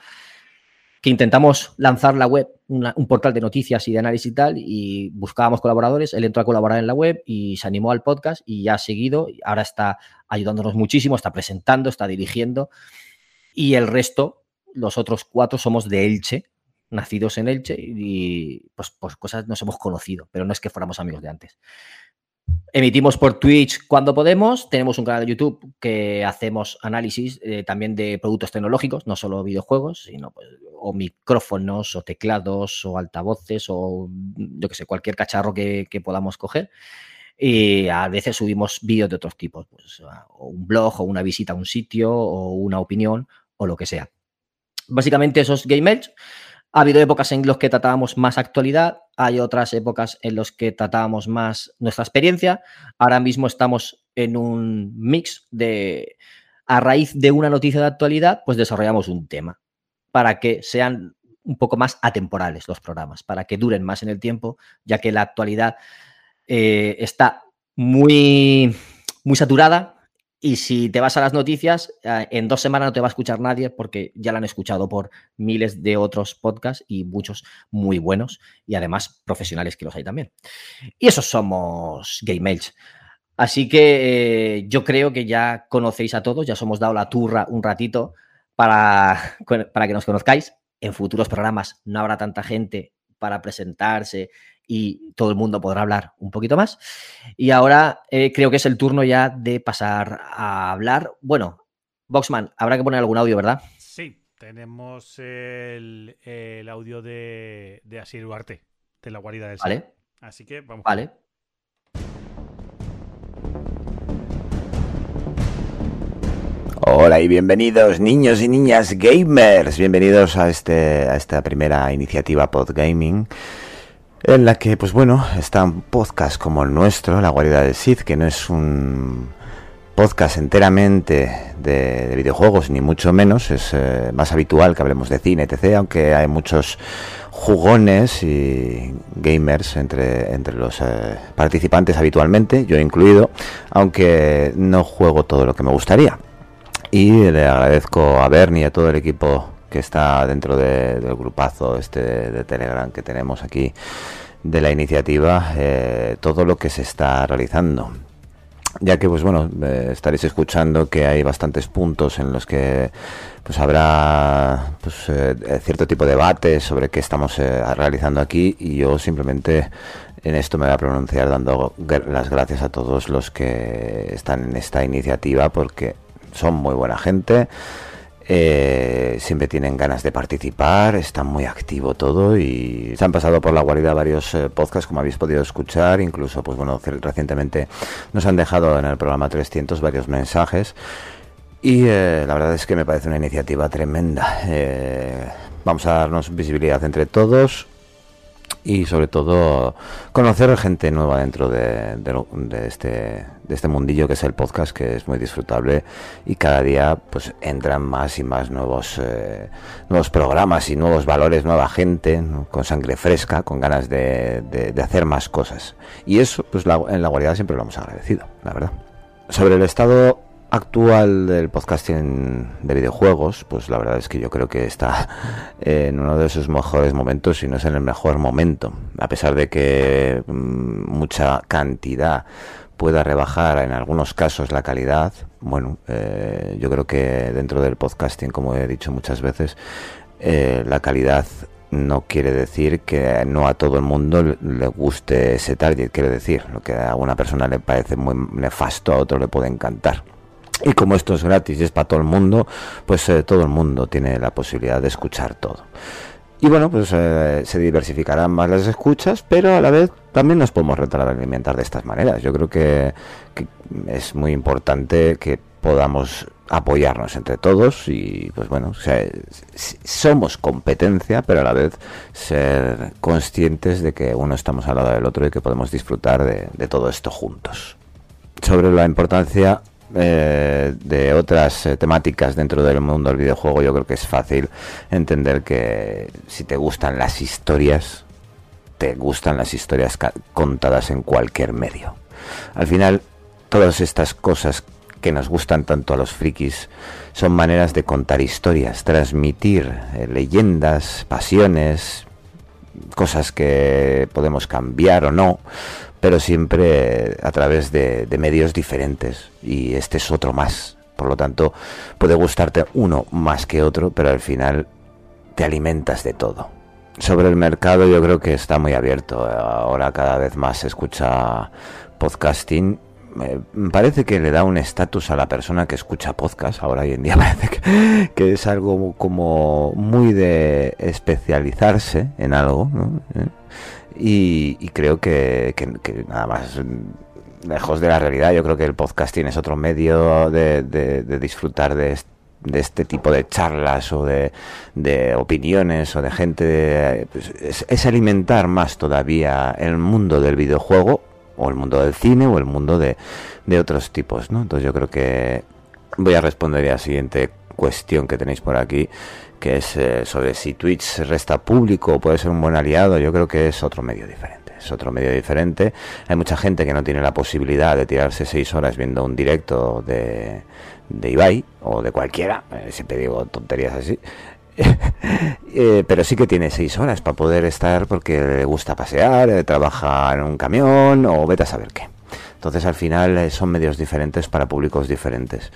que intentamos lanzar la web, un portal de noticias y de análisis y tal, y buscábamos colaboradores, él entró a colaborar en la web y se animó al podcast y ya ha seguido, ahora está ayudándonos muchísimo, está presentando, está dirigiendo, y el resto, los otros cuatro somos de Elche, nacidos en Elche, y pues, pues cosas nos hemos conocido, pero no es que fuéramos amigos de antes. Emitimos por Twitch cuando podemos. Tenemos un canal de YouTube que hacemos análisis eh, también de productos tecnológicos, no solo videojuegos, sino pues, o micrófonos, o teclados, o altavoces, o yo que sé, cualquier cacharro que, que podamos coger. Y a veces subimos vídeos de otros tipos, pues, o un blog, o una visita a un sitio, o una opinión, o lo que sea. Básicamente esos game mails. Ha habido épocas en las que tratábamos más actualidad, hay otras épocas en las que tratábamos más nuestra experiencia. Ahora mismo estamos en un mix de, a raíz de una noticia de actualidad, pues desarrollamos un tema para que sean un poco más atemporales los programas, para que duren más en el tiempo, ya que la actualidad eh, está muy, muy saturada, y si te vas a las noticias, eh, en dos semanas no te va a escuchar nadie porque ya la han escuchado por miles de otros podcasts y muchos muy buenos y además profesionales que los hay también. Y esos somos Game Mails. Así que eh, yo creo que ya conocéis a todos, ya os hemos dado la turra un ratito para, para que nos conozcáis. En futuros programas no habrá tanta gente para presentarse y todo el mundo podrá hablar un poquito más. Y ahora eh, creo que es el turno ya de pasar a hablar. Bueno, Boxman, habrá que poner algún audio, ¿verdad? Sí, tenemos el, el audio de, de Asir Duarte, de la guarida del Vale. Sol. Así que vamos. Vale. Hola y bienvenidos niños y niñas gamers, bienvenidos a, este, a esta primera iniciativa Podgaming en la que pues bueno, está un podcast como el nuestro, La Guarida del Sith, que no es un podcast enteramente de, de videojuegos, ni mucho menos, es eh, más habitual que hablemos de cine, etc., aunque hay muchos jugones y gamers entre, entre los eh, participantes habitualmente, yo incluido, aunque no juego todo lo que me gustaría. Y le agradezco a Bernie y a todo el equipo que está dentro de- del grupazo este de, Telegram que tenemos aquí de la iniciativa, eh, todo lo que se está realizando. Ya que, pues bueno, eh, estaréis escuchando que hay bastantes puntos en los que pues habrá pues, eh, cierto tipo de debate sobre qué estamos realizando aquí y yo simplemente en esto me voy a pronunciar dando las gracias a todos los que están en esta iniciativa porque son muy buena gente, eh, siempre tienen ganas de participar, está muy activo todo y se han pasado por la guarida varios eh, podcasts como habéis podido escuchar, incluso pues bueno, recientemente nos han dejado en el programa 300 varios mensajes y eh, la verdad es que me parece una iniciativa tremenda. Eh, vamos a darnos visibilidad entre todos y sobre todo conocer gente nueva dentro de, de este de este mundillo que es el podcast que es muy disfrutable y cada día pues entran más y más nuevos eh, nuevos programas y nuevos valores nueva gente con sangre fresca con ganas de, de- de hacer más cosas. Y eso pues la- en la guardia siempre lo hemos agradecido la verdad. Sobre el estado actual del podcasting de videojuegos, pues la verdad es que yo creo que está en uno de sus mejores momentos, si no es en el mejor momento, a pesar de que mm, mucha cantidad pueda rebajar en algunos casos la calidad, bueno, eh, yo creo que dentro del podcasting, como he dicho muchas veces, eh, la calidad no quiere decir que no a todo el mundo le- guste ese target, quiere decir, lo que a una persona le parece muy nefasto, a otro le puede encantar. Y como esto es gratis y es para todo el mundo, pues eh, todo el mundo tiene la posibilidad de escuchar todo. Y bueno, pues eh, se diversificarán más las escuchas, pero a la vez también nos podemos retroalimentar de estas maneras. Yo creo que, es muy importante que podamos apoyarnos entre todos y pues bueno, somos competencia, pero a la vez ser conscientes de que uno estamos al lado del otro y que podemos disfrutar de todo esto juntos. Sobre la importancia eh, de otras eh, temáticas dentro del mundo del videojuego, yo creo que es fácil entender que si te gustan las historias, te gustan las historias contadas en cualquier medio. Al final, todas estas cosas que nos gustan tanto a los frikis son maneras de contar historias, transmitir eh, leyendas, pasiones, cosas que podemos cambiar o no, pero siempre a través de, medios diferentes. Y este es otro más. Por lo tanto, puede gustarte uno más que otro, pero al final te alimentas de todo. Sobre el mercado yo creo que está muy abierto. Ahora cada vez más se escucha podcasting. me parece que le da un estatus a la persona que escucha podcast. Ahora hoy en día parece que, que es algo como muy de especializarse en algo, ¿no? Y, y creo que, que- nada más mm, lejos de la realidad, yo creo que el podcasting es otro medio de, de- de disfrutar de, est- de este tipo de charlas o de, opiniones o de gente. pues, es, es alimentar más todavía el mundo del videojuego o el mundo del cine o el mundo de, de otros tipos, ¿no? Entonces yo creo que voy a responder a la siguiente cuestión que tenéis por aquí, que es eh, sobre si Twitch resta público o puede ser un buen aliado. Yo creo que es otro medio diferente. Es otro medio diferente. Hay mucha gente que no tiene la posibilidad de tirarse seis horas viendo un directo de, de Ibai o de cualquiera. eh, siempre digo tonterías así. Eh, pero sí que tiene seis horas para poder estar porque le gusta pasear, eh, trabaja en un camión o vete a saber qué. Entonces al final son medios diferentes para públicos diferentes.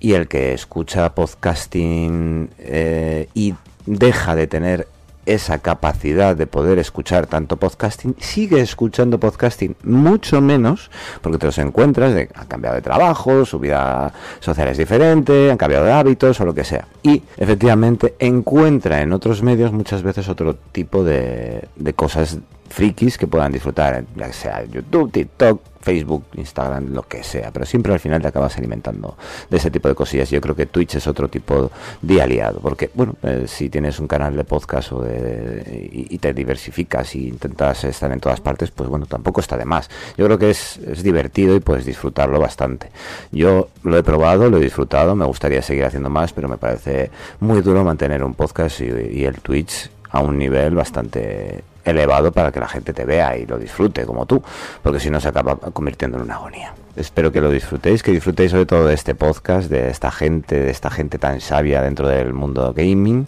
Y el que escucha podcasting eh, y deja de tener esa capacidad de poder escuchar tanto podcasting, sigue escuchando podcasting mucho menos, porque te los encuentras, de, han cambiado de trabajo, su vida social es diferente, han cambiado de hábitos o lo que sea. Y efectivamente encuentra en otros medios muchas veces otro tipo de, de cosas frikis que puedan disfrutar, ya sea YouTube, TikTok, Facebook, Instagram, lo que sea, pero siempre al final te acabas alimentando de ese tipo de cosillas. Yo creo que Twitch es otro tipo de aliado, porque, bueno, eh, si tienes un canal de podcast o de, y, te diversificas y intentas estar en todas partes, pues bueno, tampoco está de más. Yo creo que es, es divertido y puedes disfrutarlo bastante. Yo lo he probado, lo he disfrutado, me gustaría seguir haciendo más, pero me parece muy duro mantener un podcast y el Twitch a un nivel bastante elevado para que la gente te vea y lo disfrute como tú, porque si no se acaba convirtiendo en una agonía. Espero que lo disfrutéis, que disfrutéis sobre todo de este podcast, de esta gente, de esta gente tan sabia dentro del mundo gaming,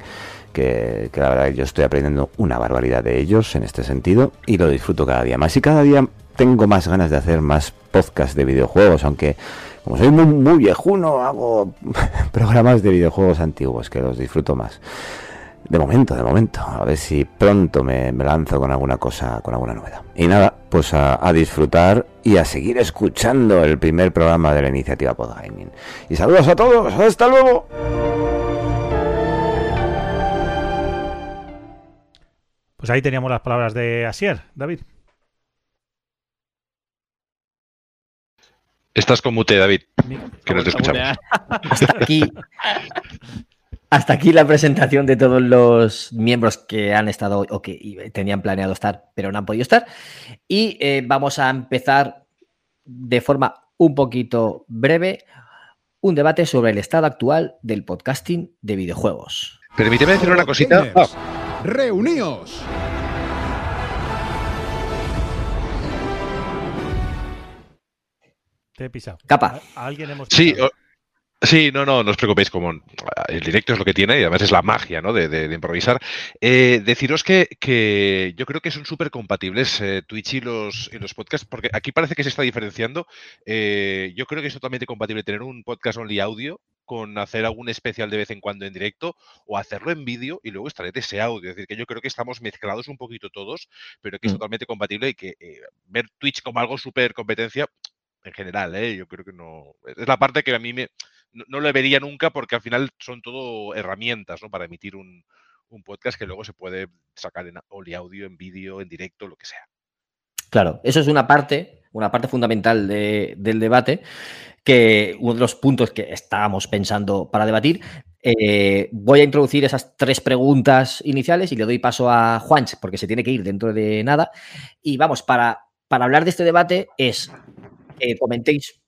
que, la verdad yo estoy aprendiendo una barbaridad de ellos en este sentido y lo disfruto cada día más. Y cada día tengo más ganas de hacer más podcasts de videojuegos, aunque como soy muy, muy viejuno, hago programas de videojuegos antiguos, que los disfruto más. De momento, de momento. A ver si pronto me, me lanzo con alguna cosa, con alguna novedad. Y nada, pues a, a disfrutar y a seguir escuchando el primer programa de la iniciativa Podgaming. Y saludos a todos, hasta luego. Pues ahí teníamos las palabras de Asier, David. Estás con mute, David. Que no te escuchamos. Hasta aquí. Hasta aquí la presentación de todos los miembros que han estado o que tenían planeado estar, pero no han podido estar. Y eh, vamos a empezar de forma un poquito breve un debate sobre el estado actual del podcasting de videojuegos. Permíteme decir una cosita. Ah, Reuníos. Te he pisado. Capa. A, alguien hemos Sí, pisado. Sí, no, no, no os preocupéis, como el directo es lo que tiene y además es la magia ¿no? de, de- de improvisar. Eh, deciros que, que yo creo que son súper compatibles eh, Twitch y los, y los podcasts, porque aquí parece que se está diferenciando. Eh, yo creo que es totalmente compatible tener un podcast only audio con hacer algún especial de vez en cuando en directo o hacerlo en vídeo y luego extraer ese audio. Es decir, que yo creo que estamos mezclados un poquito todos, pero que es Mm. totalmente compatible y que ver Twitch como algo súper competencia, en general, ¿eh? yo creo que no. Es la parte que a mí me, no, lo vería nunca porque al final son todo herramientas ¿no? para emitir un, un podcast que luego se puede sacar en audio, en vídeo, en directo, lo que sea. Claro, eso es una parte, una parte fundamental de- del debate, que uno de los puntos que estábamos pensando para debatir. Eh, voy a introducir esas tres preguntas iniciales y le doy paso a Juanch, porque se tiene que ir dentro de nada. Y vamos, para, para hablar de este debate es que comentéis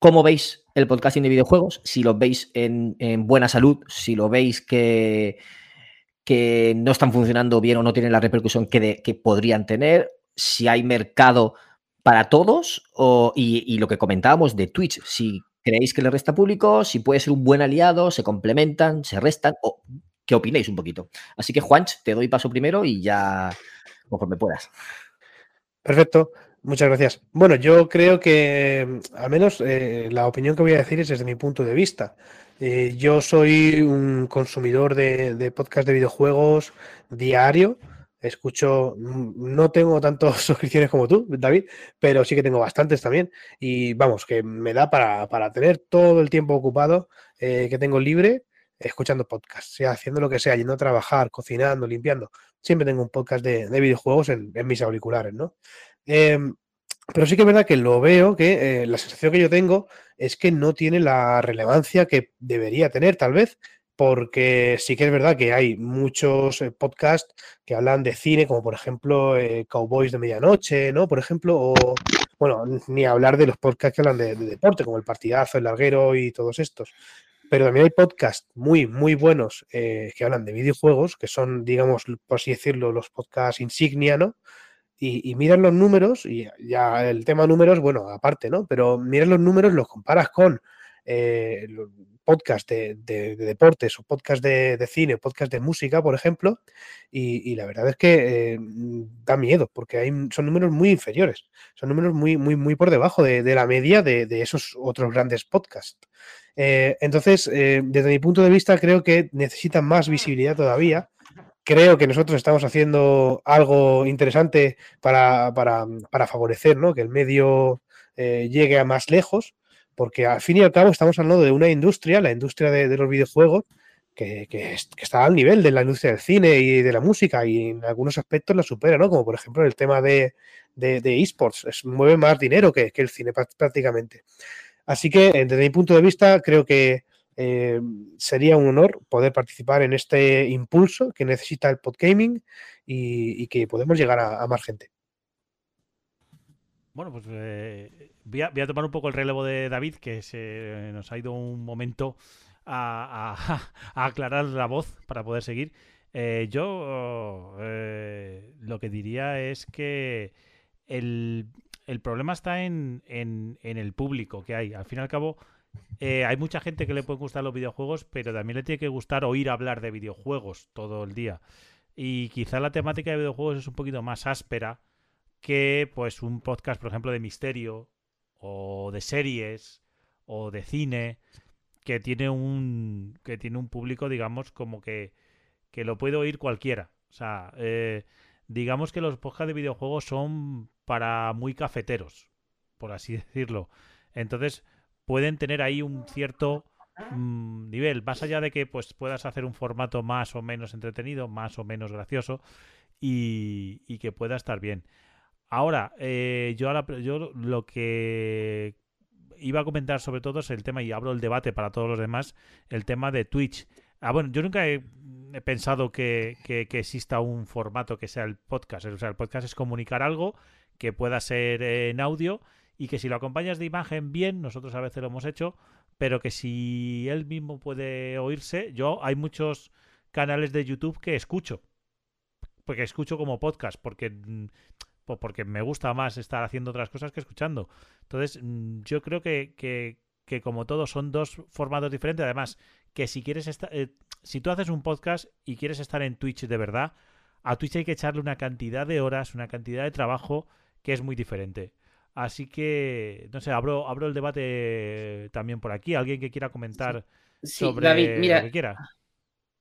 cómo veis el podcasting de videojuegos, si lo veis en, en buena salud, si lo veis que, no están funcionando bien o no tienen la repercusión que, de- que podrían tener, si hay mercado para todos o- y, y lo que comentábamos de Twitch, si creéis que le resta público, si puede ser un buen aliado, se complementan, se restan o qué opinéis un poquito. Así que Juanch, te doy paso primero y ya conforme puedas. Perfecto, muchas gracias. Bueno, yo creo que mm, al menos eh, la opinión que voy a decir es desde mi punto de vista. Eh, yo soy un consumidor de, de podcast de videojuegos diario. escucho, mm, no tengo tantas suscripciones como tú, David, pero sí que tengo bastantes también. Y vamos, que me da para, para tener todo el tiempo ocupado eh, que tengo libre escuchando podcasts, sea haciendo lo que sea, yendo a trabajar, cocinando, limpiando. Siempre tengo un podcast de, de videojuegos en, en, mis auriculares, ¿no? Em, pero sí que es verdad que lo veo, que eh, la sensación que yo tengo es que no tiene la relevancia que debería tener, tal vez, porque sí que es verdad que hay muchos eh, podcasts que hablan de cine, como por ejemplo eh, Cowboys de Medianoche, ¿no? Por ejemplo, o bueno, ni hablar de los podcasts que hablan de, de, deporte, como el partidazo, el larguero y todos estos. Pero también hay podcasts muy, muy buenos que hablan de videojuegos, que son, digamos, por así decirlo, los podcasts insignia, ¿no? Y, y miras los números, y ya el tema números, bueno, aparte, ¿no? Pero miras los números, los comparas con eh, podcast de, de, de, deportes o podcast de, cine podcast de música, por ejemplo, y, y la verdad es que eh, da miedo porque hay, son números muy inferiores, son números muy, muy, muy por debajo de, la media de, esos otros grandes podcasts. Eh, entonces, eh, desde mi punto de vista, creo que necesitan más visibilidad todavía. Creo que nosotros estamos haciendo algo interesante para, para, para favorecer ¿no? que el medio llegue a más lejos porque al fin y al cabo estamos hablando de una industria, la industria de, de los videojuegos, que, que, está al nivel de la industria del cine y de la música y en algunos aspectos la supera, ¿no? Como por ejemplo el tema de, de, de esports, es, mueve más dinero que, que, el cine prácticamente. Así que eh, desde mi punto de vista creo que eh, sería un honor poder participar en este impulso que necesita el podgaming y, que podemos llegar a, más gente. Bueno, pues eh, voy, a, voy, a, tomar un poco el relevo de David, que se nos ha ido un momento a, aclarar la voz para poder seguir. Eh, yo eh, lo que diría es que el, el problema está en, en, el público que hay. Al fin y al cabo, eh, hay mucha gente que le puede gustar los videojuegos, pero también le tiene que gustar oír hablar de videojuegos todo el día. Y quizá la temática de videojuegos es un poquito más áspera que pues un podcast, por ejemplo, de misterio o de series o de cine que tiene un que tiene un público, digamos, como que, que lo puede oír cualquiera. O sea, eh, digamos que los podcasts de videojuegos son para muy cafeteros, por así decirlo. Entonces, pueden tener ahí un cierto mmm, nivel, más allá de que pues puedas hacer un formato más o menos entretenido, más o menos gracioso y, que pueda estar bien. Ahora, eh, yo, ahora, yo lo que iba a comentar sobre todo es el tema, y abro el debate para todos los demás, el tema de Twitch. Ah, bueno, yo nunca he, he pensado que, que, que, exista un formato que sea el podcast. O sea, el podcast es comunicar algo que pueda ser en audio y que si lo acompañas de imagen bien, nosotros a veces lo hemos hecho, pero que si él mismo puede oírse, yo hay muchos canales de YouTube que escucho, porque escucho como podcast, porque mm, porque me gusta más estar haciendo otras cosas que escuchando. Entonces, mm, yo creo que, que, que como todo son dos formatos diferentes. Además, que si quieres estar, eh, si tú haces un podcast y quieres estar en Twitch de verdad, a Twitch hay que echarle una cantidad de horas, una cantidad de trabajo que es muy diferente. Así que, no sé, abro, abro el debate también por aquí. ¿Alguien que quiera comentar sí. sobre David, mira, lo que quiera?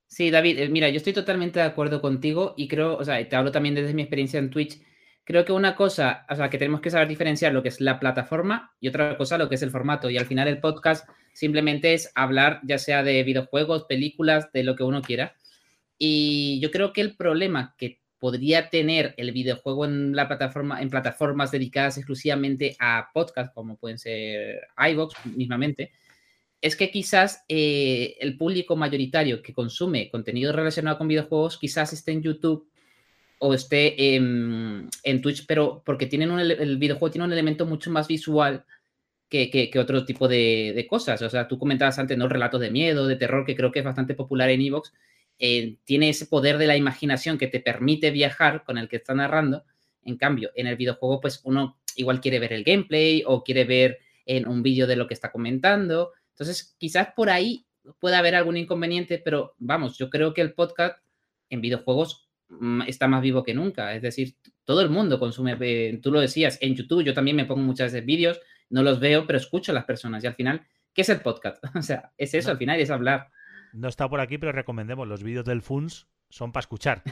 Sí, David, eh, mira, yo estoy totalmente de acuerdo contigo y creo, o sea, te hablo también desde mi experiencia en Twitch creo que una cosa, o sea, que tenemos que saber diferenciar lo que es la plataforma y otra cosa lo que es el formato. Y al final el podcast simplemente es hablar ya sea de videojuegos, películas, de lo que uno quiera. Y yo creo que el problema que podría tener el videojuego en la plataforma, en plataformas dedicadas exclusivamente a podcast, como pueden ser iVoox mismamente, es que quizás eh, el público mayoritario que consume contenido relacionado con videojuegos quizás esté en YouTube o esté en, Twitch, pero porque tienen un, el videojuego tiene un elemento mucho más visual que, que, que otro tipo de, de, cosas. O sea, tú comentabas antes, ¿no? Relatos de miedo, de terror, que creo que es bastante popular en Evox. Eh, tiene ese poder de la imaginación que te permite viajar con el que está narrando. En cambio, en el videojuego, pues uno igual quiere ver el gameplay o quiere ver en un vídeo de lo que está comentando. Entonces, quizás por ahí pueda haber algún inconveniente, pero vamos, yo creo que el podcast en videojuegos está más vivo que nunca. Es decir, todo el mundo consume, eh, tú lo decías, en YouTube yo también me pongo muchas veces vídeos, no los veo, pero escucho a las personas y al final, ¿qué es el podcast? O sea, es eso, al final es hablar. No está por aquí, pero recomendemos, los vídeos del FUNS son para escuchar.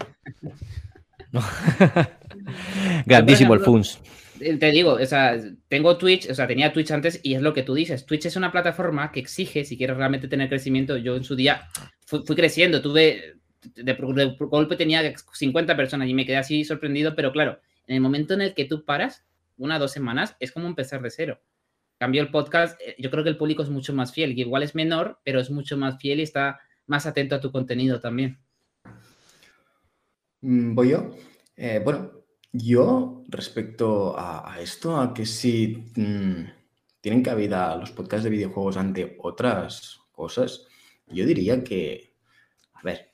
¿no? Grandísimo el Funs. Eh, Te digo, o sea, tengo Twitch, o sea, tenía Twitch antes y es lo que tú dices. Twitch es una plataforma que exige, si quieres realmente tener crecimiento, yo en su día fui, fui creciendo, tuve, de, de golpe tenía 50 personas y me quedé así sorprendido, pero claro, en el momento en el que tú paras, una o dos semanas, es como empezar de cero. Cambio el podcast, eh, yo creo que el público es mucho más fiel, que igual es menor, pero es mucho más fiel y está más atento a tu contenido también. Mm, ¿Voy yo? Eh, bueno, yo respecto a, esto, a que si mm, tienen cabida los podcasts de videojuegos ante otras cosas, yo diría que, a ver,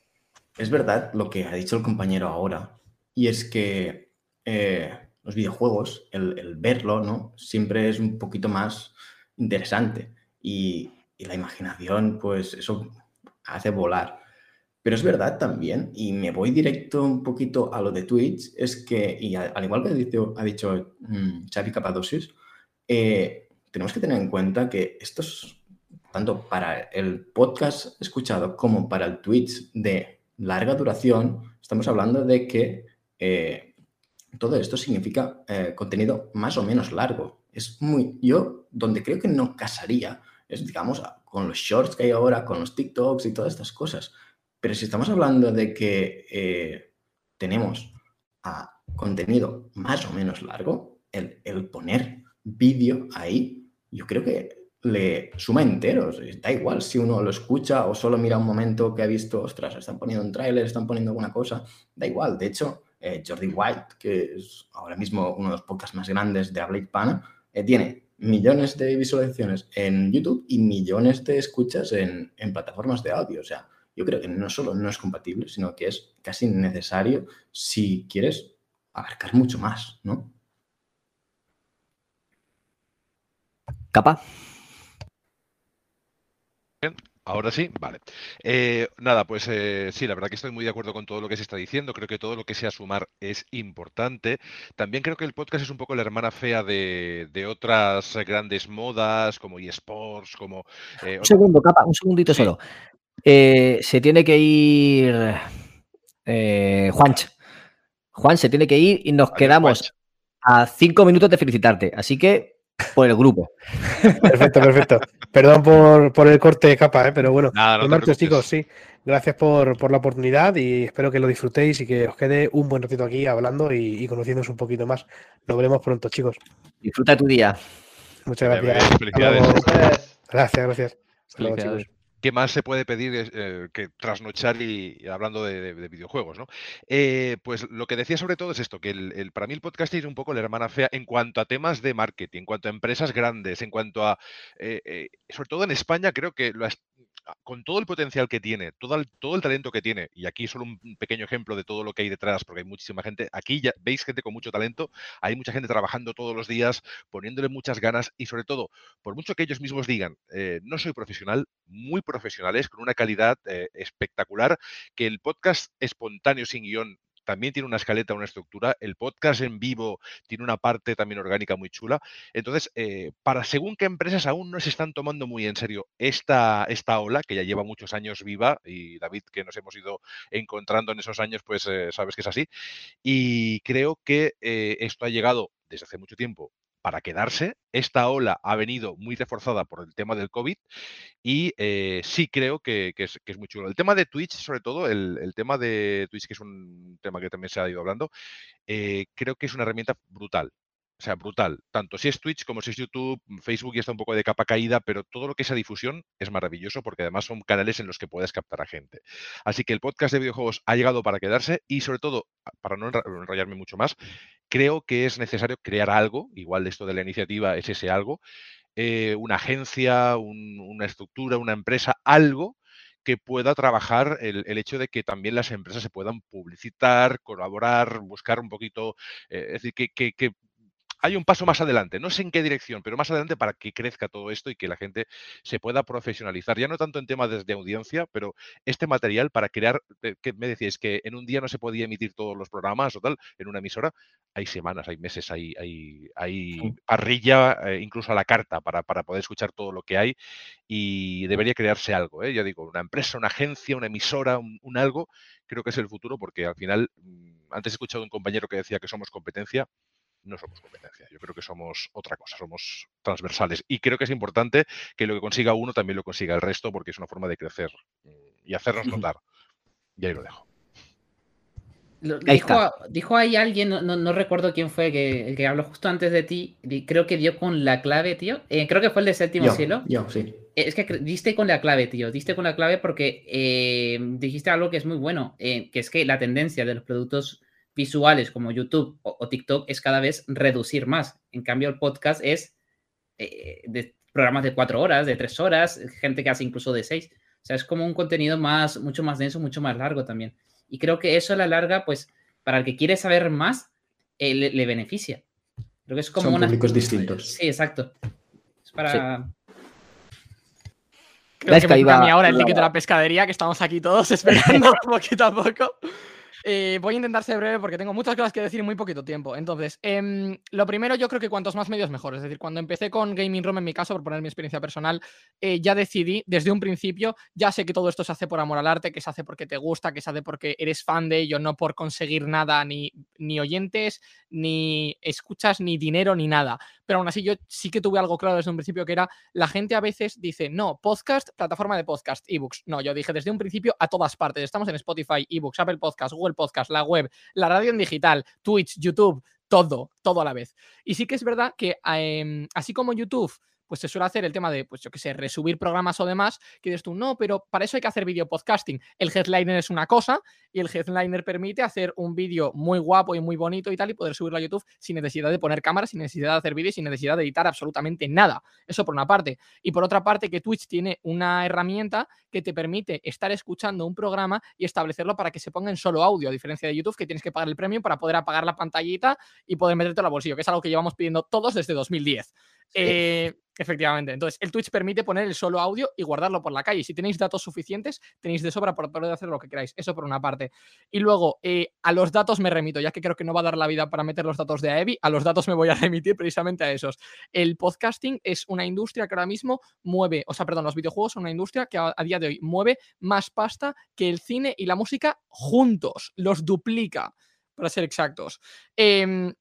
es verdad lo que ha dicho el compañero ahora, y es que eh, los videojuegos, el, verlo, ¿no? Siempre es un poquito más interesante y, la imaginación, pues eso hace volar. Pero es verdad también, y me voy directo un poquito a lo de Twitch, es que, y al igual que ha dicho, ha dicho mm, Xavi Capadocios, eh, tenemos que tener en cuenta que esto es tanto para el podcast escuchado como para el Twitch de larga duración, estamos hablando de que eh, todo esto significa eh, contenido más o menos largo. Es muy, yo donde creo que no casaría es, digamos, con los shorts que hay ahora, con los TikToks y todas estas cosas. Pero si estamos hablando de que eh, tenemos contenido más o menos largo, el, el poner vídeo ahí, yo creo que le suma enteros. Eh, Da igual si uno lo escucha o solo mira un momento que ha visto, ostras, están poniendo un tráiler, están poniendo alguna cosa, da igual. De hecho, eh, Jordi White, que es ahora mismo uno de los podcasts más grandes de habla hispana, eh, tiene millones de visualizaciones en YouTube y millones de escuchas en, en plataformas de audio. O sea, yo creo que no solo no es compatible, sino que es casi necesario si quieres abarcar mucho más, ¿no? Capa. Bien, Ahora sí, vale. Eh, nada, pues eh, sí, la verdad que estoy muy de acuerdo con todo lo que se está diciendo. Creo que todo lo que sea sumar es importante. También creo que el podcast es un poco la hermana fea de, de otras grandes modas, como eSports, como... eh, Un segundo, Capa, un segundito solo. Se tiene que ir Juanch. Juan se tiene que ir y nos quedamos a cinco minutos de felicitarte. Así que, por el grupo. Perfecto, perfecto. Perdón por, por el corte de capa, ¿eh? pero bueno. Nada, no preocupes. chicos, sí. Gracias por, por la oportunidad y espero que lo disfrutéis y que os quede un buen ratito aquí hablando y, y conociéndoos un poquito más. Nos veremos pronto, chicos. Disfruta tu día. Muchas gracias. bien, felicidades. Gracias, gracias. Hasta luego, chicos. ¿Qué más se puede pedir eh, que trasnochar y, hablando de, de- de videojuegos, ¿no? Eh, pues lo que decía sobre todo es esto, que el, para mí el podcast es un poco la hermana fea en cuanto a temas de marketing, en cuanto a empresas grandes, en cuanto a, eh, sobre todo en España, creo que lo has- con todo el potencial que tiene, todo el, todo el talento que tiene, y aquí solo un pequeño ejemplo de todo lo que hay detrás, porque hay muchísima gente, aquí ya veis gente con mucho talento, hay mucha gente trabajando todos los días, poniéndole muchas ganas y sobre todo, por mucho que ellos mismos digan, eh, no soy profesional, muy profesionales, con una calidad eh, espectacular, que el podcast espontáneo sin guion también tiene una escaleta, una estructura, el podcast en vivo tiene una parte también orgánica muy chula. Entonces, eh, para según qué empresas aún no se están tomando muy en serio esta, esta ola, que ya lleva muchos años viva, y David, que nos hemos ido encontrando en esos años, pues eh, sabes que es así. Y creo que eh, esto ha llegado desde hace mucho tiempo para quedarse. Esta ola ha venido muy reforzada por el tema del COVID y eh, sí creo que, es, muy chulo. El tema de Twitch, sobre todo, el, el tema de Twitch, que es un tema que también se ha ido hablando, eh, creo que es una herramienta brutal. O sea, brutal. Tanto si es Twitch como si es YouTube, Facebook ya está un poco de capa caída, pero todo lo que es esa difusión es maravilloso porque además son canales en los que puedes captar a gente. Así que el podcast de videojuegos ha llegado para quedarse y sobre todo, para no enrollarme mucho más, creo que es necesario crear algo, igual esto de la iniciativa es ese algo, eh, una agencia, un- una estructura, una empresa, algo que pueda trabajar el, hecho de que también las empresas se puedan publicitar, colaborar, buscar un poquito, eh, es decir, que hay un paso más adelante, no sé en qué dirección, pero más adelante para que crezca todo esto y que la gente se pueda profesionalizar, ya no tanto en temas de, de audiencia, pero este material para crear, eh, que me decíais que en un día no se podía emitir todos los programas o tal, en una emisora, hay semanas, hay meses, hay, hay, hay parrilla, eh, incluso a la carta para, para poder escuchar todo lo que hay y debería crearse algo, ¿eh? ya digo, una empresa, una agencia, una emisora, un, un algo, creo que es el futuro porque al final mm, antes he escuchado a un compañero que decía que somos competencia. No somos competencia, yo creo que somos otra cosa, somos transversales. Y creo que es importante que lo que consiga uno también lo consiga el resto, porque es una forma de crecer mm, y hacernos notar. Y ahí lo dejo. Lo- dijo, dijo ahí alguien, no, no- no recuerdo quién fue, que, el que habló justo antes de ti, creo que dio con la clave, tío. Eh, creo que fue el de Séptimo Yo, Cielo. yo, sí. Eh, Es que diste con la clave, tío. Diste con la clave porque eh, dijiste algo que es muy bueno, eh, que es que la tendencia de los productos visuales como YouTube o, o TikTok es cada vez reducir más. En cambio, el podcast es eh, de programas de cuatro horas, de tres horas, gente que hace incluso de seis. O sea, es como un contenido más, mucho más denso, mucho más largo también. Y creo que eso a la larga, pues, para el que quiere saber más, eh, le, le beneficia. Creo que es como Son una... públicos distintos. Sí, exacto. Es para... Creo que me iba- ahora el ticket de la pescadería, que estamos aquí todos esperando poquito a poco. Eh, voy a intentar ser breve porque tengo muchas cosas que decir en muy poquito tiempo. Entonces, em, lo primero, yo creo que cuantos más medios mejor. Es decir, cuando empecé con Gaming Room, en mi caso, por poner mi experiencia personal, eh, ya decidí desde un principio, ya sé que todo esto se hace por amor al arte, que se hace porque te gusta, que se hace porque eres fan de ello, no por conseguir nada, ni, ni oyentes, ni escuchas, ni dinero, ni nada. Pero aún así, yo sí que tuve algo claro desde un principio que era, la gente a veces dice, no, podcast, plataforma de podcast, ebooks. No, yo dije desde un principio a todas partes. Estamos en Spotify, ebooks, Apple Podcast, Google Podcast, la web, la radio en digital, Twitch, YouTube, todo, todo a la vez. Y sí que es verdad que em, así como YouTube, pues se suele hacer el tema de, pues yo qué sé, resubir programas o demás, que dices tú, no, pero para eso hay que hacer vídeo podcasting. El headliner es una cosa y el headliner permite hacer un vídeo muy guapo y muy bonito y tal y poder subirlo a YouTube sin necesidad de poner cámara, sin necesidad de hacer vídeos, sin necesidad de editar absolutamente nada. Eso por una parte. Y por otra parte, que Twitch tiene una herramienta que te permite estar escuchando un programa y establecerlo para que se ponga en solo audio, a diferencia de YouTube, que tienes que pagar el premium para poder apagar la pantallita y poder meterte al bolsillo, que es algo que llevamos pidiendo todos desde 2010. Eh, efectivamente. Entonces, el Twitch permite poner el solo audio y guardarlo por la calle. Si tenéis datos suficientes, tenéis de sobra para poder hacer lo que queráis. Eso por una parte. Y luego, eh, a los datos me remito, ya que creo que no va a dar la vida para meter los datos de Aevi, a los datos me voy a remitir precisamente a esos. El podcasting es una industria que ahora mismo mueve, o sea, perdón, los videojuegos son una industria que a, a día de hoy mueve más pasta que el cine y la música juntos. Los duplica, para ser exactos. Em,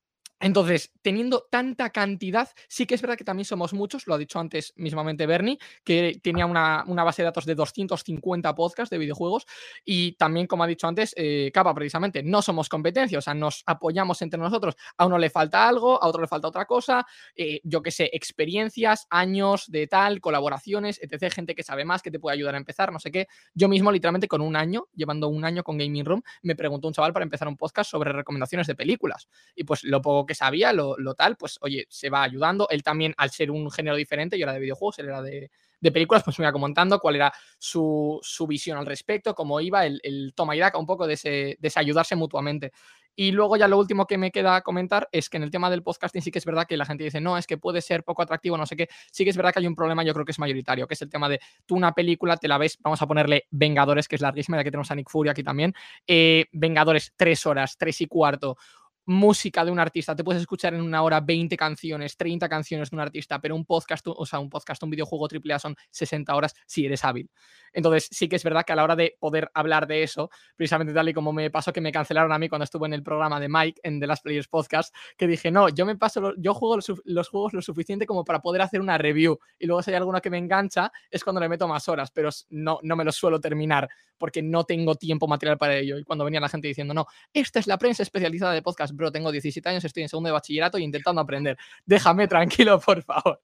entonces, teniendo tanta cantidad, sí que es verdad que también somos muchos, lo ha dicho antes mismamente Bernie, que tenía una, base de datos de 250 podcasts de videojuegos y también, como ha dicho antes, eh, precisamente, no somos competencia, o sea, nos apoyamos entre nosotros, a uno le falta algo, a otro le falta otra cosa, eh, yo qué sé, experiencias, años de tal, colaboraciones, etc., gente que sabe más, que te puede ayudar a empezar, no sé qué. Yo mismo, literalmente, con un año, llevando un año con Gaming Room, me preguntó un chaval para empezar un podcast sobre recomendaciones de películas. Y pues lo poco que sabía, lo, tal, pues oye, se va ayudando. Él también, al ser un género diferente, yo era de videojuegos, él era de, de películas, pues me iba comentando cuál era su, su visión al respecto, cómo iba, el, el toma y daca, un poco de ese, de ese ayudarse mutuamente. Y luego ya lo último que me queda comentar es que en el tema del podcasting sí que es verdad que la gente dice, no, es que puede ser poco atractivo, no sé qué. Sí que es verdad que hay un problema, yo creo que es mayoritario, que es el tema de tú una película te la ves, vamos a ponerle Vengadores, que es larguísima, ya que tenemos a Nick Fury aquí también. eh, Vengadores, tres horas, tres y cuarto música de un artista, te puedes escuchar en una hora 20 canciones, 30 canciones de un artista, pero un podcast, o sea, un podcast, un videojuego AAA son 60 horas si eres hábil. Entonces, sí que es verdad que a la hora de poder hablar de eso, precisamente tal y como me pasó que me cancelaron a mí cuando estuve en el programa de Mike en The Last Players Podcast, que dije, no, yo me paso, yo juego los, juegos lo suficiente como para poder hacer una review y luego si hay alguno que me engancha es cuando le meto más horas, pero no, no me lo suelo terminar porque no tengo tiempo material para ello. Y cuando venía la gente diciendo, no, esta es la prensa especializada de podcast, bro, tengo 17 años, estoy en segundo de bachillerato y intentando aprender. Déjame tranquilo, por favor.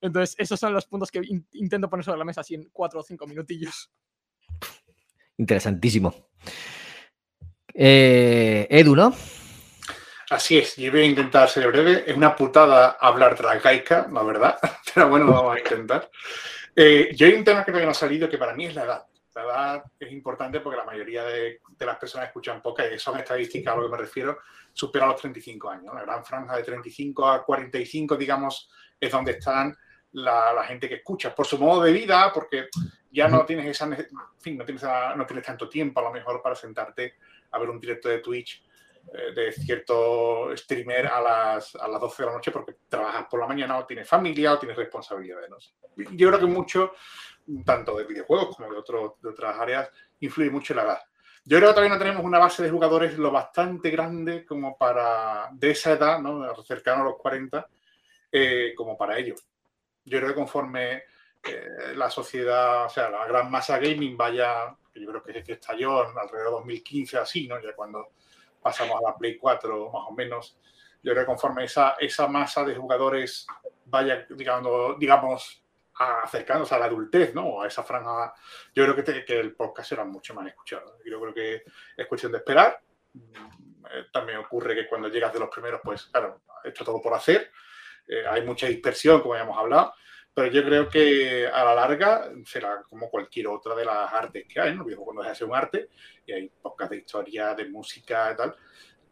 Entonces, esos son los puntos que in- intento poner sobre la mesa así en cuatro o cinco minutillos. Interesantísimo. Eh, Edu, ¿no? Así es, yo voy a intentar ser breve. Es una putada hablar de la caica, la verdad, pero bueno, lo vamos a intentar. Eh, yo hay un tema que todavía no ha salido que para mí es la edad. La edad es importante porque la mayoría de, de las personas escuchan podcast, y son estadísticas a lo que me refiero, supera los 35 años. La gran franja de 35 a 45, digamos, es donde están la, la gente que escucha. Por su modo de vida, porque ya no tienes esa, en fin, no tienes, no tienes tanto tiempo a lo mejor para sentarte a ver un directo de Twitch eh, de cierto streamer a las, a las 12 de la noche porque trabajas por la mañana o tienes familia o tienes responsabilidades. ¿no? Yo creo que mucho, tanto de videojuegos como de, otros de otras áreas, influye mucho la edad. Yo creo que todavía no tenemos una base de jugadores lo bastante grande como para, de esa edad, ¿no? cercano a los 40, eh, como para ello. Yo creo que conforme eh, la sociedad, o sea, la gran masa gaming vaya, yo creo que, que estalló alrededor de 2015, así, ¿no? Ya cuando pasamos a la Play 4, más o menos. Yo creo que conforme esa, esa masa de jugadores vaya, digamos, digamos acercándose a la adultez, ¿no? A esa franja, yo creo que, que el podcast será mucho más escuchado. Yo creo que es cuestión de esperar. Eh, también ocurre que cuando llegas de los primeros, pues claro, esto todo por hacer. Eh, hay mucha dispersión, como ya hemos hablado, pero yo creo que a la larga será como cualquier otra de las artes que hay, ¿no? Cuando de ser un arte y hay podcasts de historia, de música y tal.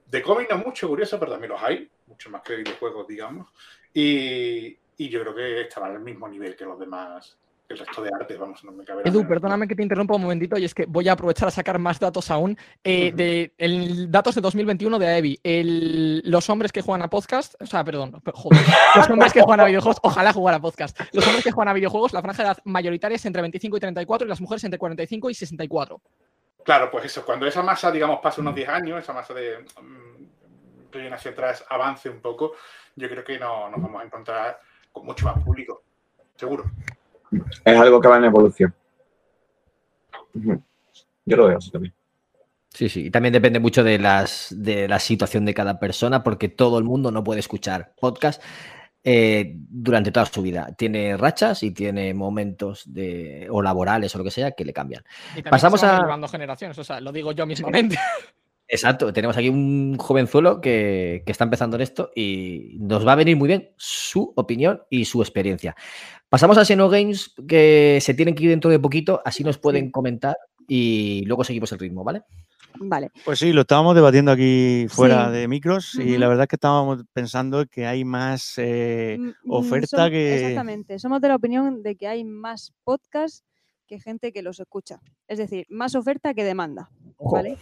De cómic no mucho, curioso, pero también los hay, mucho más que de videojuegos, digamos. Y, y yo creo que estará al mismo nivel que los demás, el resto de arte, vamos, no me cabe Edu, perdóname que te interrumpa un momentito y es que voy a aprovechar a sacar más datos aún. Eh, de, el, datos de 2021 de AEBI. El- los hombres que juegan a podcast, o sea, perdón, joder, los hombres que juegan a videojuegos, ojalá jugar a podcast. Los hombres que juegan a videojuegos, la franja de edad mayoritaria es entre 25 y 34 y las mujeres entre 45 y 64. Claro, pues eso, cuando esa masa, digamos, pasa unos 10 años, esa masa de mm, que viene hacia atrás avance un poco, yo creo que no, nos vamos a encontrar con mucho más público, seguro. Es algo que va en evolución. Yo lo veo así también. Sí, sí. Y también depende mucho de, las, de la situación de cada persona, porque todo el mundo no puede escuchar podcast eh, durante toda su vida. Tiene rachas y tiene momentos de, o laborales o lo que sea que le cambian. Y también Pasamos a. generaciones, o sea, lo digo yo mismamente. Exacto, tenemos aquí un jovenzuelo que, que está empezando en esto y nos va a venir muy bien su opinión y su experiencia. Pasamos a Xeno Games, que se tienen que ir dentro de poquito, así nos pueden comentar y luego seguimos el ritmo, ¿vale? Vale. Pues sí, lo estábamos debatiendo aquí fuera Sí. de micros y la verdad es que estábamos pensando que hay más eh, Mm, oferta som- que... Exactamente. Somos de la opinión de que hay más podcasts que gente que los escucha. Es decir, más oferta que demanda. Ojo. ¿Vale?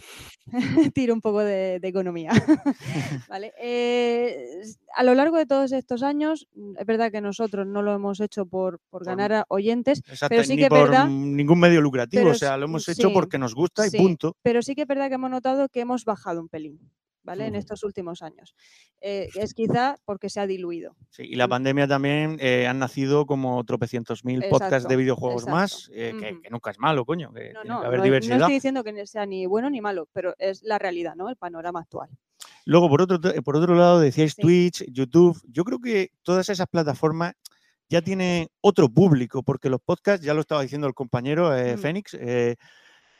Tiro un poco de, de economía. ¿Vale? Eh, a lo largo de todos estos años, mm, es verdad que nosotros no lo hemos hecho por, por ganar a oyentes, Exacto, pero sí ni que es verdad. ningún medio lucrativo, pero o sea, lo hemos hecho porque nos gusta y sí, punto. Pero sí que es verdad que hemos notado que hemos bajado un pelín, ¿vale? En estos últimos años. Eh, es quizá porque se ha diluido. Sí, y la pandemia también eh, han nacido como tropecientos mil podcasts de videojuegos exacto. más, eh, que, nunca es malo, coño, que No, tiene no, que haber no, no diversidad. estoy diciendo que sea ni bueno ni malo, pero es la realidad, ¿no? El panorama actual. Luego, por otro, por otro lado, decíais Twitch, YouTube. Yo creo que todas esas plataformas ya tienen otro público, porque los podcasts, ya lo estaba diciendo el compañero. Fénix,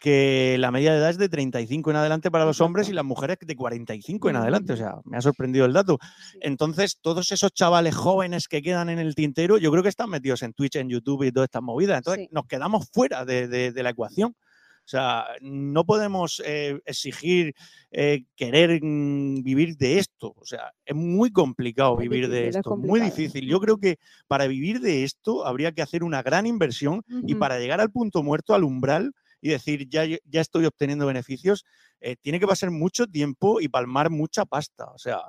que la media de edad es de 35 en adelante para los hombres y las mujeres de 45 en adelante. O sea, me ha sorprendido el dato. Entonces, todos esos chavales jóvenes que quedan en el tintero, yo creo que están metidos en Twitch, en YouTube y todas estas movidas. Entonces, nos quedamos fuera de, de- de la ecuación. O sea, no podemos eh, exigir eh, querer mm, vivir de esto. O sea, es muy complicado vivir de difícil, es esto, muy difícil. Yo creo que para vivir de esto habría que hacer una gran inversión y para llegar al punto muerto, al umbral y decir, ya, ya estoy obteniendo beneficios, eh, tiene que pasar mucho tiempo y palmar mucha pasta. O sea,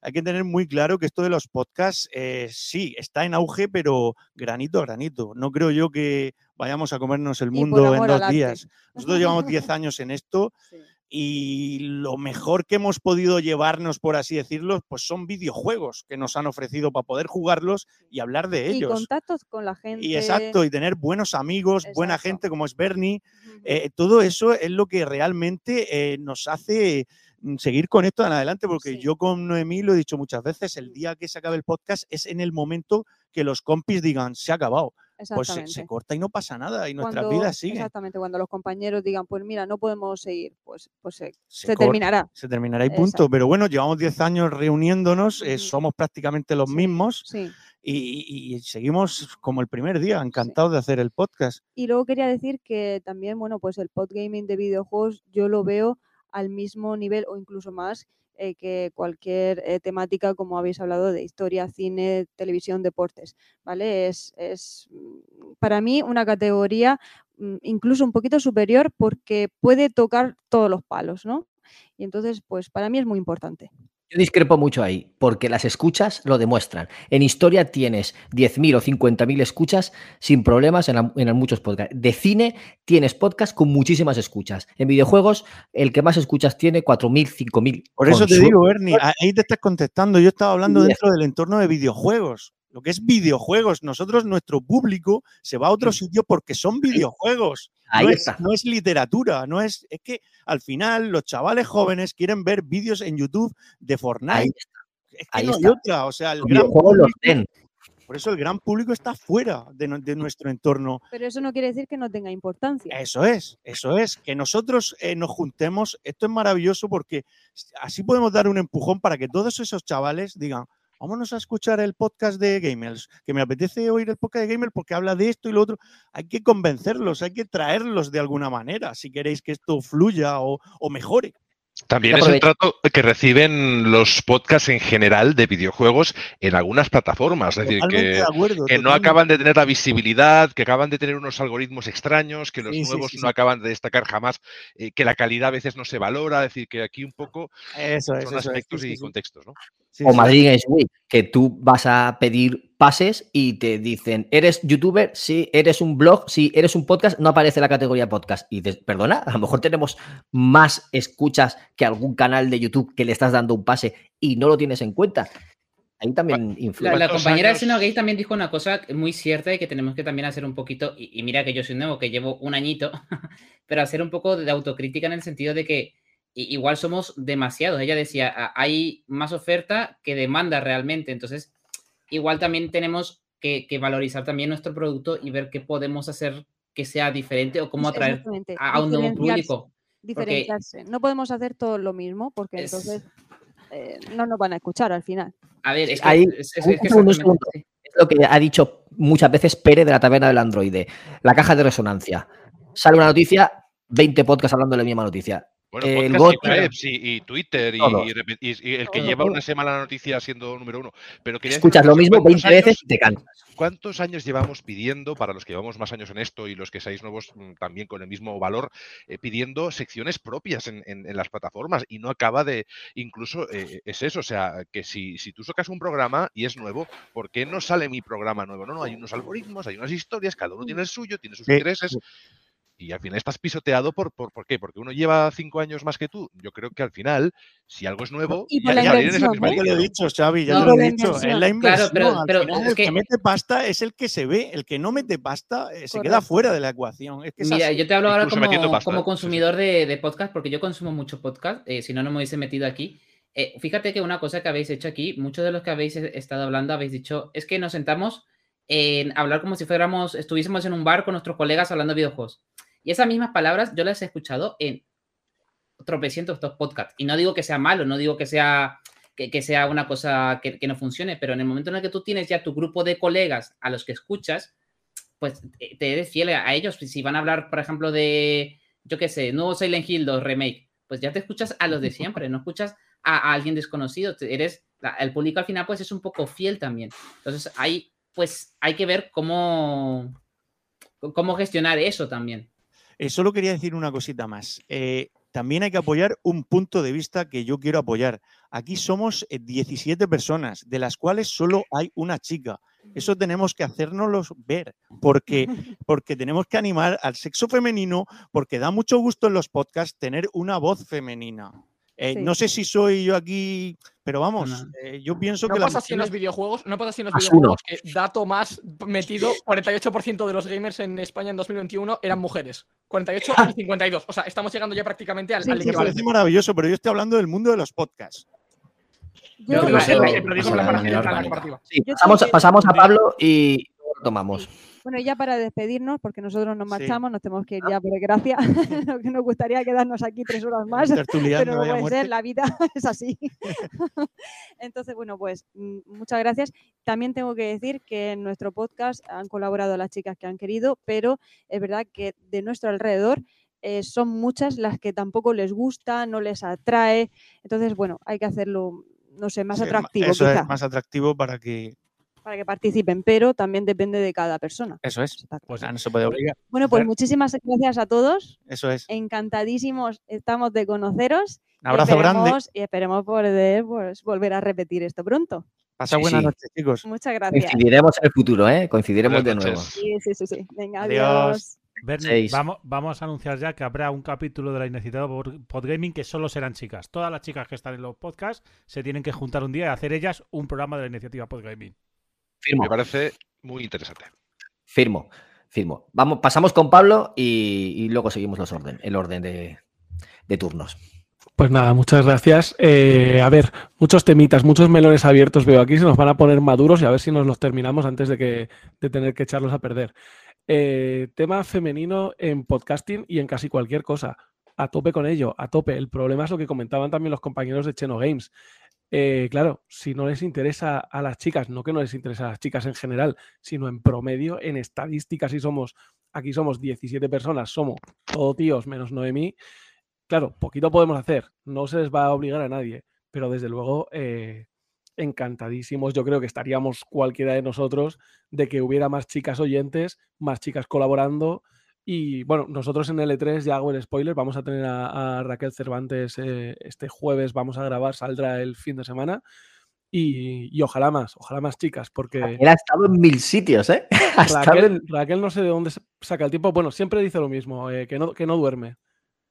hay que tener muy claro que esto de los podcasts eh, sí está en auge, pero granito a granito. No creo yo que vayamos a comernos el mundo en dos arte. días. Nosotros llevamos 10 años en esto y lo mejor que hemos podido llevarnos, por así decirlo, pues son videojuegos que nos han ofrecido para poder jugarlos y hablar de Y ellos. contactos con la gente. Y exacto, y tener buenos amigos, buena gente como es Bernie, eh, todo eso es lo que realmente eh, nos hace mm, seguir con esto en adelante, porque yo con Noemí lo he dicho muchas veces, el día que se acabe el podcast es en el momento que los compis digan, se ha acabado. Pues se, corta y no pasa nada y nuestras Cuando- vidas siguen. Exactamente, cuando los compañeros digan, pues mira, no podemos seguir, pues, pues se, terminará. Se terminará y punto. Pero bueno, llevamos 10 años reuniéndonos, eh, somos prácticamente los mismos Sí. y, y seguimos como el primer día, encantados de hacer el podcast. Y luego quería decir que también, bueno, pues el podgaming de videojuegos yo lo veo al mismo nivel o incluso más eh, que cualquier eh, temática, como habéis hablado, de historia, cine, televisión, deportes, ¿vale? Es, es mm, para mí una categoría mm, incluso un poquito superior porque puede tocar todos los palos, ¿no? Y entonces, pues para mí es muy importante. Yo discrepo mucho ahí, porque las escuchas lo demuestran. En historia tienes 10.000 o 50.000 escuchas sin problemas en, la- en muchos podcasts. De cine tienes podcasts con muchísimas escuchas. En videojuegos, el que más escuchas tiene 4.000, 5.000. Por eso te digo, Ernie, ahí te estás contestando. Yo estaba hablando dentro del entorno de videojuegos. Lo que es videojuegos. Nosotros, nuestro público, se va a otro sitio porque son videojuegos. Ahí no, es, está. no es literatura, no es. Es que al final los chavales jóvenes quieren ver vídeos en YouTube de Fortnite. Ahí Es que ahí no hay otra. O sea, el Los gran los público- por eso el gran público está fuera de, nu- de nuestro entorno. Pero eso no quiere decir que no tenga importancia. Eso es, eso es. Que nosotros eh, nos juntemos, esto es maravilloso porque así podemos dar un empujón para que todos esos chavales digan, vámonos a escuchar el podcast de Gamers, que me apetece oír el podcast de Gamers porque habla de esto y lo otro. Hay que convencerlos, hay que traerlos de alguna manera si queréis que esto fluya o, o mejore. También es el trato que reciben los podcasts en general de videojuegos en algunas plataformas. Es decir, que, de acuerdo, que no acaban de tener la visibilidad, que acaban de tener unos algoritmos extraños, que los Sí, nuevos sí, no sí. acaban de destacar jamás, eh, que la calidad a veces no se valora. Es decir, que aquí un poco Eso son eso aspectos y sí. contextos. ¿no? O Madrid Games Week, que tú vas a pedir pases y te dicen, ¿eres youtuber? Sí, ¿eres un blog? Sí, ¿eres un podcast? No aparece la categoría podcast. Y dices, perdona, a lo mejor tenemos más escuchas que algún canal de YouTube que le estás dando un pase y no lo tienes en cuenta. Ahí también influye. La, la compañera de Xenogate también dijo una cosa muy cierta y que tenemos que también hacer un poquito, y, y mira que yo soy nuevo, que llevo un añito, pero hacer un poco de autocrítica en el sentido de que igual somos demasiados. Ella decía, "Ah, hay más oferta que demanda realmente, entonces igual también tenemos que, que valorizar también nuestro producto y ver qué podemos hacer que sea diferente o cómo atraer a, a un nuevo diferenciarse, público. Porque Diferenciarse. No podemos hacer todo lo mismo porque Es- entonces eh, no nos van a escuchar al final. A ver, es que, Ahí, es- es- es que lo que ha dicho muchas veces Pere de la taberna del androide. La caja de resonancia. Sale una noticia, 20 podcasts hablando de la misma noticia. Bueno, el podcast y webs y, y Twitter y, y y- y el que lleva una semana la noticia siendo número uno. Pero Escuchas lo mismo ¿cuántos 20 veces, años- te cansas. ¿Cuántos años llevamos pidiendo, para los que llevamos más años en esto y los que seáis nuevos mm, también con el mismo valor, eh, pidiendo secciones propias en, en- en las plataformas y no acaba de, incluso eh, es eso, o sea, que si, si tú sacas un programa y es nuevo, ¿por qué no sale mi programa nuevo? No, no, hay unos algoritmos, hay unas historias, cada uno tiene el suyo, tiene sus Sí, intereses. Y al final estás pisoteado por, por, ¿por qué? Porque uno lleva cinco años más que tú. Yo creo que al final, si algo es nuevo, Y por ya, la ya esa misma ¿eh? Ya lo he dicho, Xavi, ya No, te lo he dicho. Es inversión. la Claro, inversión. pero- Al pero final, es el que... que- mete pasta es el que se ve. El que no mete pasta eh, se queda fuera de la ecuación. Es que es Mira, así. yo te hablo ahora como, como. Sí, sí. consumidor de, de podcast, porque yo consumo mucho podcast, eh, si no, no me hubiese metido aquí. Eh, fíjate que una cosa que habéis hecho aquí, muchos de los que habéis e- estado hablando habéis dicho, es que nos sentamos en hablar como si fuéramos, estuviésemos en un bar con nuestros colegas hablando de videojuegos. Y esas mismas palabras yo las he escuchado en tropecientos estos podcasts. Y no digo que sea malo, no digo que sea, que, que sea una cosa que, que no funcione, pero en el momento en el que tú tienes ya tu grupo de colegas a los que escuchas, pues te eres fiel a ellos. Si van a hablar, por ejemplo, de, yo qué sé, nuevo Silent Hill 2 Remake, pues ya te escuchas a los de siempre, no escuchas a, a alguien desconocido. Eres, el público al final, pues es un poco fiel también. Entonces, ahí, pues hay que ver cómo, cómo gestionar eso también. Eh, solo quería decir una cosita más. Eh, también hay que apoyar un punto de vista que yo quiero apoyar. Aquí somos eh, 17 personas, de las cuales solo hay una chica. Eso tenemos que hacérnoslos ver, porque, porque tenemos que animar al sexo femenino, porque da mucho gusto en los podcasts tener una voz femenina. Eh, Sí. No sé si soy yo aquí, pero vamos, No. eh, yo pienso No que pasa así en los videojuegos, no pasa así en los videojuegos, que dato más metido, 48% de los gamers en España en 2021 eran mujeres. 48 y 52. O sea, estamos llegando ya prácticamente al, Sí, al me parece maravilloso, pero yo estoy hablando del mundo de los podcasts. Yo. Sí, Yo pasamos, pasamos a Pablo y tomamos. Bueno, y ya para despedirnos, porque nosotros nos Sí. marchamos, nos tenemos que ir ya por desgracia, que nos gustaría quedarnos aquí tres horas más, pero no puede ser, la vida es así. Entonces, bueno, pues mm, muchas gracias. También tengo que decir que en nuestro podcast han colaborado las chicas que han querido, pero es verdad que de nuestro alrededor eh, son muchas las que tampoco les gusta, no les atrae. Entonces, bueno, hay que hacerlo, no sé, más Sí, atractivo Eso quizá. es más atractivo para que, para que participen, pero también depende de cada persona. Eso es. Pues no se puede obligar. Bueno, pues muchísimas gracias a todos. Eso es. Encantadísimos estamos de conoceros. Un abrazo y grande. esperemos- Y esperemos poder pues, volver a repetir esto pronto. Pasa Sí, buenas sí. noches, chicos. Muchas gracias. Coincidiremos en el futuro, ¿eh? Coincidiremos de nuevo. Sí, sí, sí, sí. Venga, Adiós. adiós. Bernie, vamos, vamos a anunciar ya que habrá un capítulo de la iniciativa Pod- Podgaming que solo serán chicas. Todas las chicas que están en los podcasts se tienen que juntar un día y hacer ellas un programa de la iniciativa Podgaming. Firmo. Me parece muy interesante. Firmo, firmo. Vamos, pasamos con Pablo y, y luego seguimos los orden, el orden de, de turnos. Pues nada, muchas gracias. Eh, a ver, muchos temitas, muchos melones abiertos veo aquí, se nos van a poner maduros y a ver si nos los terminamos antes de, que, de tener que echarlos a perder. Eh, tema femenino en podcasting y en casi cualquier cosa. A tope con ello, a tope. El problema es lo que comentaban también los compañeros de Cheno Games. Eh, claro, si no les interesa a las chicas, no que no les interesa a las chicas en general, sino en promedio, en estadísticas, si somos, aquí somos 17 personas, somos todos tíos menos Noemí, claro, poquito podemos hacer, no se les va a obligar a nadie, pero desde luego eh, encantadísimos, yo creo que estaríamos cualquiera de nosotros de que hubiera más chicas oyentes, más chicas colaborando. Y bueno, nosotros en L3, ya hago el spoiler, vamos a tener a, a Raquel Cervantes eh, este jueves, vamos a grabar, saldrá el fin de semana. Y, y ojalá más, ojalá más chicas, porque Él ha estado en mil sitios, ¿eh? En- Raquel, Raquel no sé de dónde saca el tiempo. Bueno, siempre dice lo mismo, eh, que, no, que no duerme.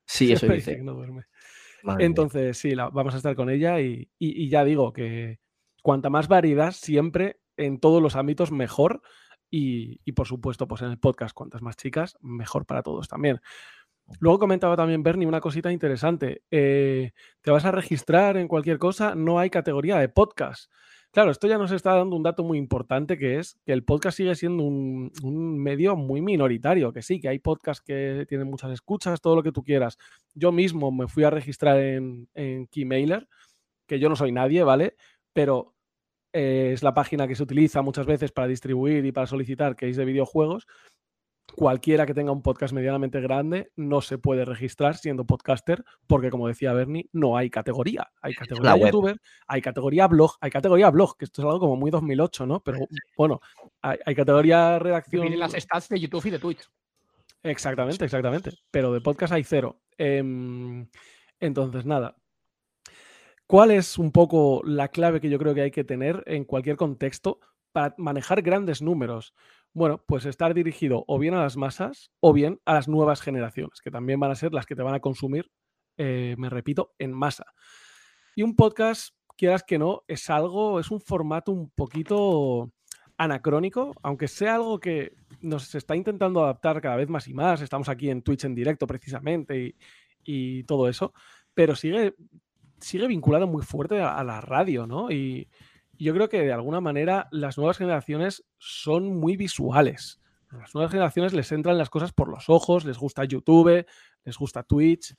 Sí, eso dice. que no duerme. Madre mía. Entonces, sí, la- vamos a estar con ella y, y- y ya digo que cuanta más variedad, siempre en todos los ámbitos, mejor. Y, y, por supuesto, pues en el podcast, cuantas más chicas, mejor para todos también. Luego comentaba también Bernie una cosita interesante. eh, te vas a registrar en cualquier cosa, no hay categoría de podcast. Claro, esto ya nos está dando un dato muy importante que es que el podcast sigue siendo un, un medio muy minoritario, que sí, que hay podcasts que tienen muchas escuchas, todo lo que tú quieras. Yo mismo me fui a registrar en, en Keymailer, que yo no soy nadie, ¿vale? Pero eh, es la página que se utiliza muchas veces para distribuir y para solicitar keys de videojuegos. Cualquiera que tenga un podcast medianamente grande no se puede registrar siendo podcaster porque, como decía Bernie, no hay categoría. Hay categoría youtuber, hay categoría blog, hay categoría blog, que esto es algo como muy 2008, ¿no? Pero bueno, hay, hay categoría Que redacción. vienen las stats de YouTube y de Twitch. Exactamente, exactamente. Pero de podcast hay cero. Em, entonces, nada. ¿Cuál es un poco la clave que yo creo que hay que tener en cualquier contexto para manejar grandes números? Bueno, pues estar dirigido o bien a las masas o bien a las nuevas generaciones, que también van a ser las que te van a consumir, eh, me repito, en masa. Y un podcast, quieras que no, es algo, es un formato un poquito anacrónico, aunque sea algo que nos está intentando adaptar cada vez más y más. Estamos aquí en Twitch en directo precisamente y, y todo eso, pero sigue, sigue vinculado muy fuerte a, la radio, ¿no? Y, yo creo que de alguna manera las nuevas generaciones son muy visuales. A las nuevas generaciones les entran las cosas por los ojos, les gusta YouTube, les gusta Twitch.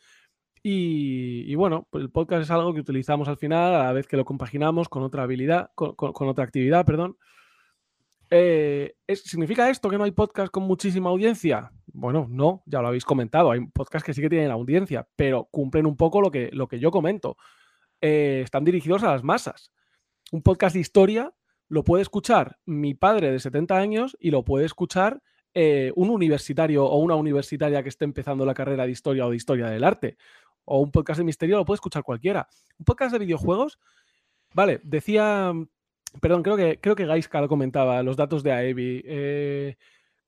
Y, bueno, pues el podcast es algo que utilizamos al final a la vez que lo compaginamos con otra habilidad, con otra actividad, perdón. Eh, ¿es- ¿Significa esto que no hay podcast con muchísima audiencia? Bueno, no, ya lo habéis comentado. Hay podcasts que sí que tienen audiencia, pero cumplen un poco lo que, lo que yo comento. Eh, están dirigidos a las masas. Un podcast de historia lo puede escuchar mi padre de 70 años y lo puede escuchar eh, un universitario o una universitaria que esté empezando la carrera de historia o de historia del arte. O un podcast de misterio lo puede escuchar cualquiera. Un podcast de videojuegos, vale, decía, perdón, creo que, creo que Gaiska lo comentaba, los datos de AEBI. eh,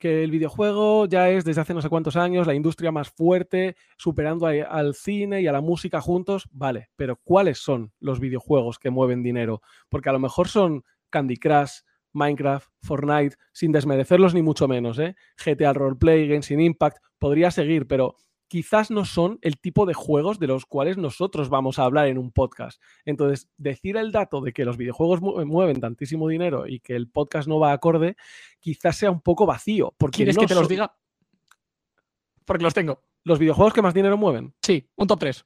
que el videojuego ya es desde hace no sé cuántos años la industria más fuerte, superando al cine y a la música juntos. Vale, pero ¿cuáles son los videojuegos que mueven dinero? Porque a lo mejor son Candy Crush, Minecraft, Fortnite, sin desmerecerlos ni mucho menos, ¿eh? GTA Roleplay, Genshin Impact, podría seguir, pero quizás no son el tipo de juegos de los cuales nosotros vamos a hablar en un podcast. Entonces, decir el dato de que los videojuegos mu- mueven tantísimo dinero y que el podcast no va acorde, quizás sea un poco vacío. Porque ¿Quieres no que te los diga? Porque los tengo. ¿Los videojuegos que más dinero mueven? Sí, un top 3.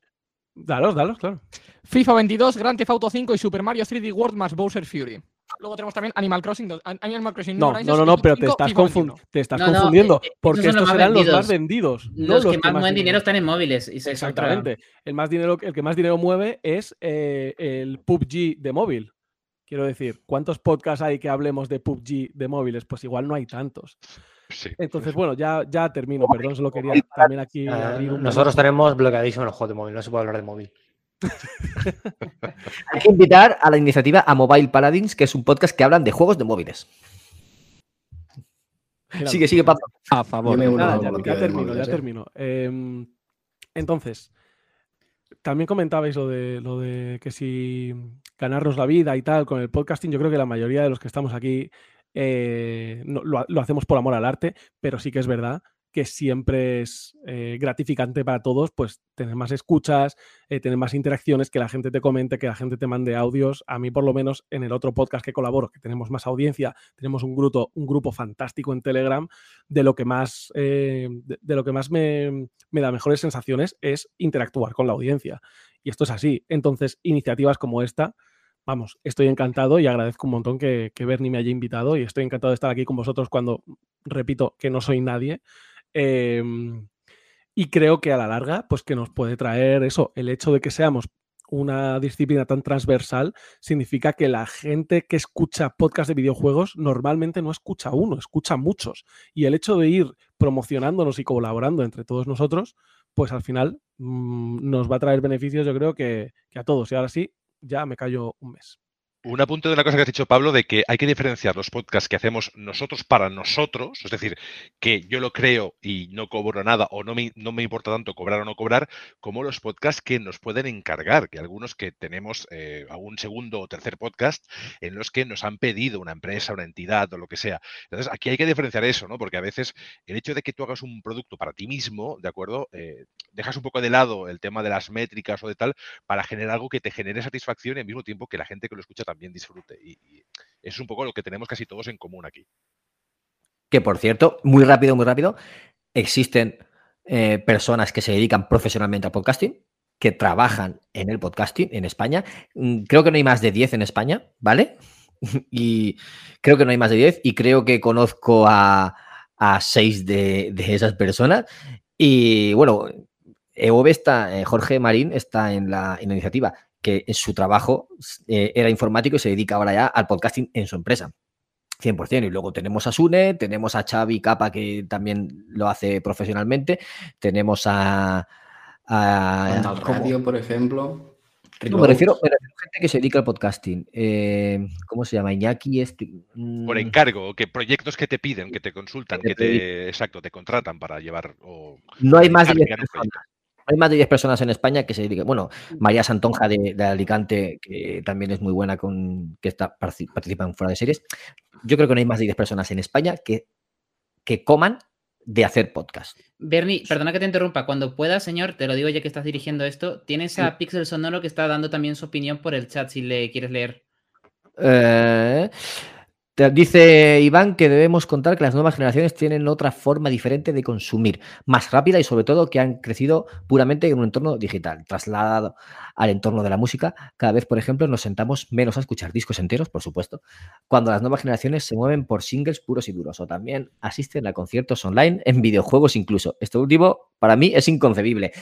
Dalos, dalos, claro. FIFA 22, Grand Theft Auto 5 y Super Mario 3D World más Bowser Fury. Luego tenemos también Animal Crossing, Animal Crossing No, no, no, pero te 5, estás, FIFA confun- 21. te estás No, no, confundiendo, eh, eh, porque estos los más serán los más vendidos. vendidos. no Los que más más mueven dinero dinero. están en móviles. y otra- Exactamente. El, más dinero, el que más dinero mueve es eh, el PUBG de móvil. Quiero decir, ¿cuántos podcasts hay que hablemos de PUBG de móviles? Pues igual no hay tantos. Entonces, bueno, ya, ya termino, perdón, solo quería también aquí abrir un nosotros tenemos bloqueadísimo el juego de móvil, no se puede hablar de móvil. Hay que invitar a la iniciativa a Mobile Paladins, que es un podcast que hablan de juegos de móviles. Sigue, sigue, Pablo. A favor. Nada, ya, ya termino, ya termino. Em, entonces, también comentabais lo de, lo de que si ganarnos la vida y tal con el podcasting, yo creo que la mayoría de los que estamos aquí eh, no- lo, lo hacemos por amor al arte, pero sí que es verdad que siempre es eh, gratificante para todos, pues tener más escuchas, eh, tener más interacciones, que la gente te comente, que la gente te mande audios. A mí, por lo menos, en el otro podcast que colaboro, que tenemos más audiencia, tenemos un grupo, fantástico en Telegram, de lo que más, eh, de, lo que más me, da mejores sensaciones es interactuar con la audiencia. Y esto es así. Entonces, iniciativas como esta, vamos, estoy encantado y agradezco un montón que Bernie me haya invitado y estoy encantado de estar aquí con vosotros cuando, repito, que no soy nadie. Em, y creo que a la larga, pues que nos puede traer eso, el hecho de que seamos una disciplina tan transversal significa que la gente que escucha podcast de videojuegos normalmente no escucha uno, escucha muchos. Y el hecho de ir promocionándonos y colaborando entre todos nosotros, pues al final mm, nos va a traer beneficios, yo creo que, que a todos. Y ahora sí, ya me callo un mes. Un apunte de una cosa que has dicho, Pablo, de que hay que diferenciar los podcasts que hacemos nosotros para nosotros, es decir, que yo lo creo y no cobro nada o no me, no me importa tanto cobrar o no cobrar, como los podcasts que nos pueden encargar, que algunos que tenemos eh, algún segundo o tercer podcast en los que nos han pedido una empresa, una entidad o lo que sea. Entonces, aquí hay que diferenciar eso, ¿no? Porque a veces el hecho de que tú hagas un producto para ti mismo, ¿de acuerdo? Eh, dejas un poco de lado el tema de las métricas o de tal para generar algo que te genere satisfacción y al mismo tiempo que la gente que lo escucha también disfrute. Y, y es un poco lo que tenemos casi todos en común aquí. Que por cierto, muy rápido, muy rápido, existen eh, personas que se dedican profesionalmente al podcasting, que trabajan en el podcasting en España. Mm, Creo que no hay más de 10 en España, ¿vale? Y creo que no hay más de 10 y creo que conozco a, a 6 de, de esas personas. Y bueno, EOB está, eh, Jorge Marín está en la, en la iniciativa, que en su trabajo eh, era informático y se dedica ahora ya al podcasting en su empresa. 100%. Y luego tenemos a Sune, tenemos a Xavi Capa, que también lo hace profesionalmente, tenemos a... a. Radio, por ejemplo. No, me refiero, me refiero a gente que se dedica al podcasting. Eh, ¿Cómo se llama? Iñaki. Este, Por mm, encargo, que proyectos que te piden, que te consultan, Que que te exacto, te contratan para llevar o No hay más de 10 aplicar un personas. Hay más de 10 personas en España que se dediquen. Bueno, María Santonja de, de Alicante, que también es muy buena, con que está, partici- participa en fuera de series. Yo creo que no hay más de 10 personas en España que, que coman de hacer podcast. Bernie, perdona que te interrumpa. Cuando puedas, señor, te lo digo ya que estás dirigiendo esto, tienes a Pixel Sonoro que está dando también su opinión por el chat si le quieres leer. Eh, dice Iván que debemos contar que las nuevas generaciones tienen otra forma diferente de consumir, más rápida y sobre todo que han crecido puramente en un entorno digital. Trasladado al entorno de la música, cada vez, por ejemplo, nos sentamos menos a escuchar discos enteros, por supuesto, cuando las nuevas generaciones se mueven por singles puros y duros o también asisten a conciertos online, en videojuegos incluso. Esto último, para mí, es inconcebible.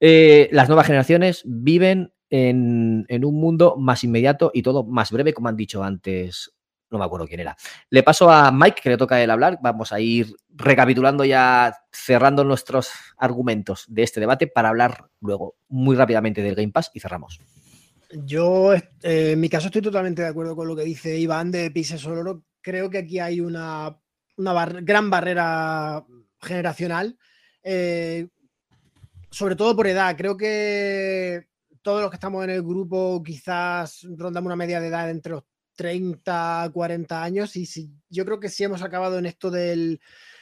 Eh, las nuevas generaciones viven en, en un mundo más inmediato y todo más breve, como han dicho antes. No me acuerdo quién era. Le paso a Mike, que le toca él hablar. Vamos a ir recapitulando ya, cerrando nuestros argumentos de este debate para hablar luego muy rápidamente del Game Pass y cerramos. Yo, eh, en mi caso, estoy totalmente de acuerdo con lo que dice Iván de Pixel Sonoro. Creo que aquí hay una, una gran barrera generacional, eh, sobre todo por edad. Creo que todos los que estamos en el grupo quizás rondamos una media de edad entre los 30, 40 años y si, yo creo que si hemos acabado en esto del,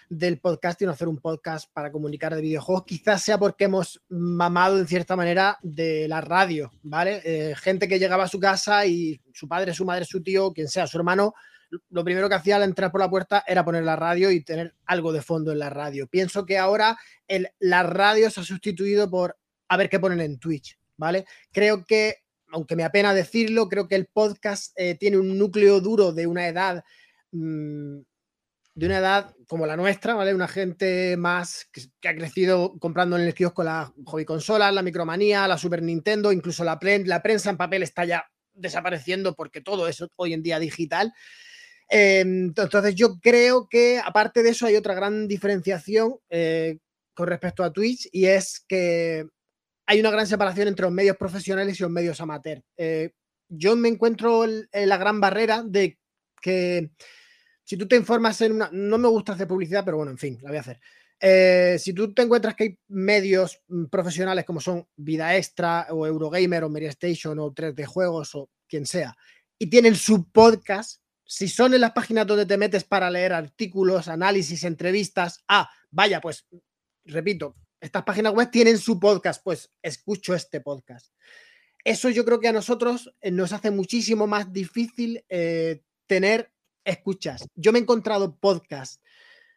del podcasting, hacer un podcast para comunicar de videojuegos, quizás sea porque hemos mamado en cierta manera de la radio, ¿vale? Eh, gente que llegaba a su casa y su padre, su madre, su tío, quien sea, su hermano, lo primero que hacía al entrar por la puerta era poner la radio y tener algo de fondo en la radio. Pienso que ahora el, la radio se ha sustituido por a ver qué ponen en Twitch, ¿vale? Creo que, aunque me apena decirlo, creo que el podcast eh, tiene un núcleo duro de una edad mm, de una edad como la nuestra, ¿vale? Una gente más que, ha crecido comprando en el kiosco las hobby consolas, la micromanía, la Super Nintendo, incluso la, pren- la prensa en papel está ya desapareciendo porque todo es hoy en día digital. Eh, entonces yo creo que aparte de eso hay otra gran diferenciación eh, con respecto a Twitch y es que hay una gran separación entre los medios profesionales y los medios amateur. Eh, yo me encuentro en, la gran barrera de que si tú te informas en una... No me gusta hacer publicidad, pero bueno, en fin, la voy a hacer. Eh, si tú te encuentras que hay medios mm, profesionales como son Vida Extra o Eurogamer o Media Station o 3D Juegos o quien sea, y tienen su podcast, si son en las páginas donde te metes para leer artículos, análisis, entrevistas, ah, vaya, pues, repito, estas páginas web tienen su podcast, pues escucho este podcast. Eso yo creo que a nosotros eh, nos hace muchísimo más difícil eh, tener escuchas. Yo me he encontrado podcasts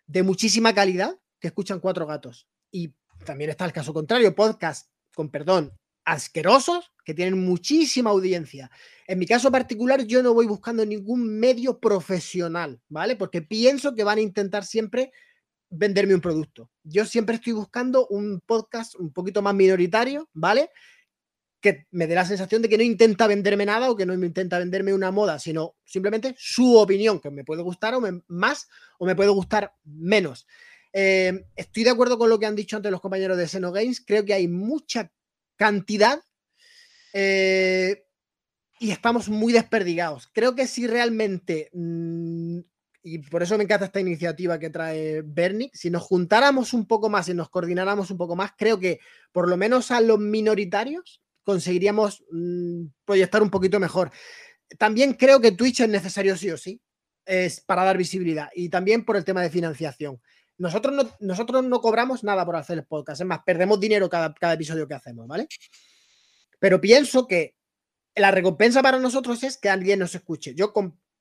de muchísima calidad que escuchan cuatro gatos. Y también está el caso contrario, podcasts, con perdón, asquerosos que tienen muchísima audiencia. En mi caso particular, yo no voy buscando ningún medio profesional, ¿vale? Porque pienso que van a intentar siempre venderme un producto. Yo siempre estoy buscando un podcast un poquito más minoritario, ¿vale? Que me dé la sensación de que no intenta venderme nada o que no intenta venderme una moda, sino simplemente su opinión, que me puede gustar o me, más o me puede gustar menos. Eh, estoy de acuerdo con lo que han dicho antes los compañeros de Xenogames. Creo que hay mucha cantidad eh, y estamos muy desperdigados. Creo que si realmente, mm, y por eso me encanta esta iniciativa que trae Bernie, si nos juntáramos un poco más y nos coordináramos un poco más, creo que por lo menos a los minoritarios conseguiríamos mm, proyectar un poquito mejor. También creo que Twitch es necesario sí o sí, es para dar visibilidad y también por el tema de financiación. Nosotros no, nosotros no cobramos nada por hacer el podcast, es más, perdemos dinero cada, cada episodio que hacemos, ¿vale? Pero pienso que la recompensa para nosotros es que alguien nos escuche. Yo,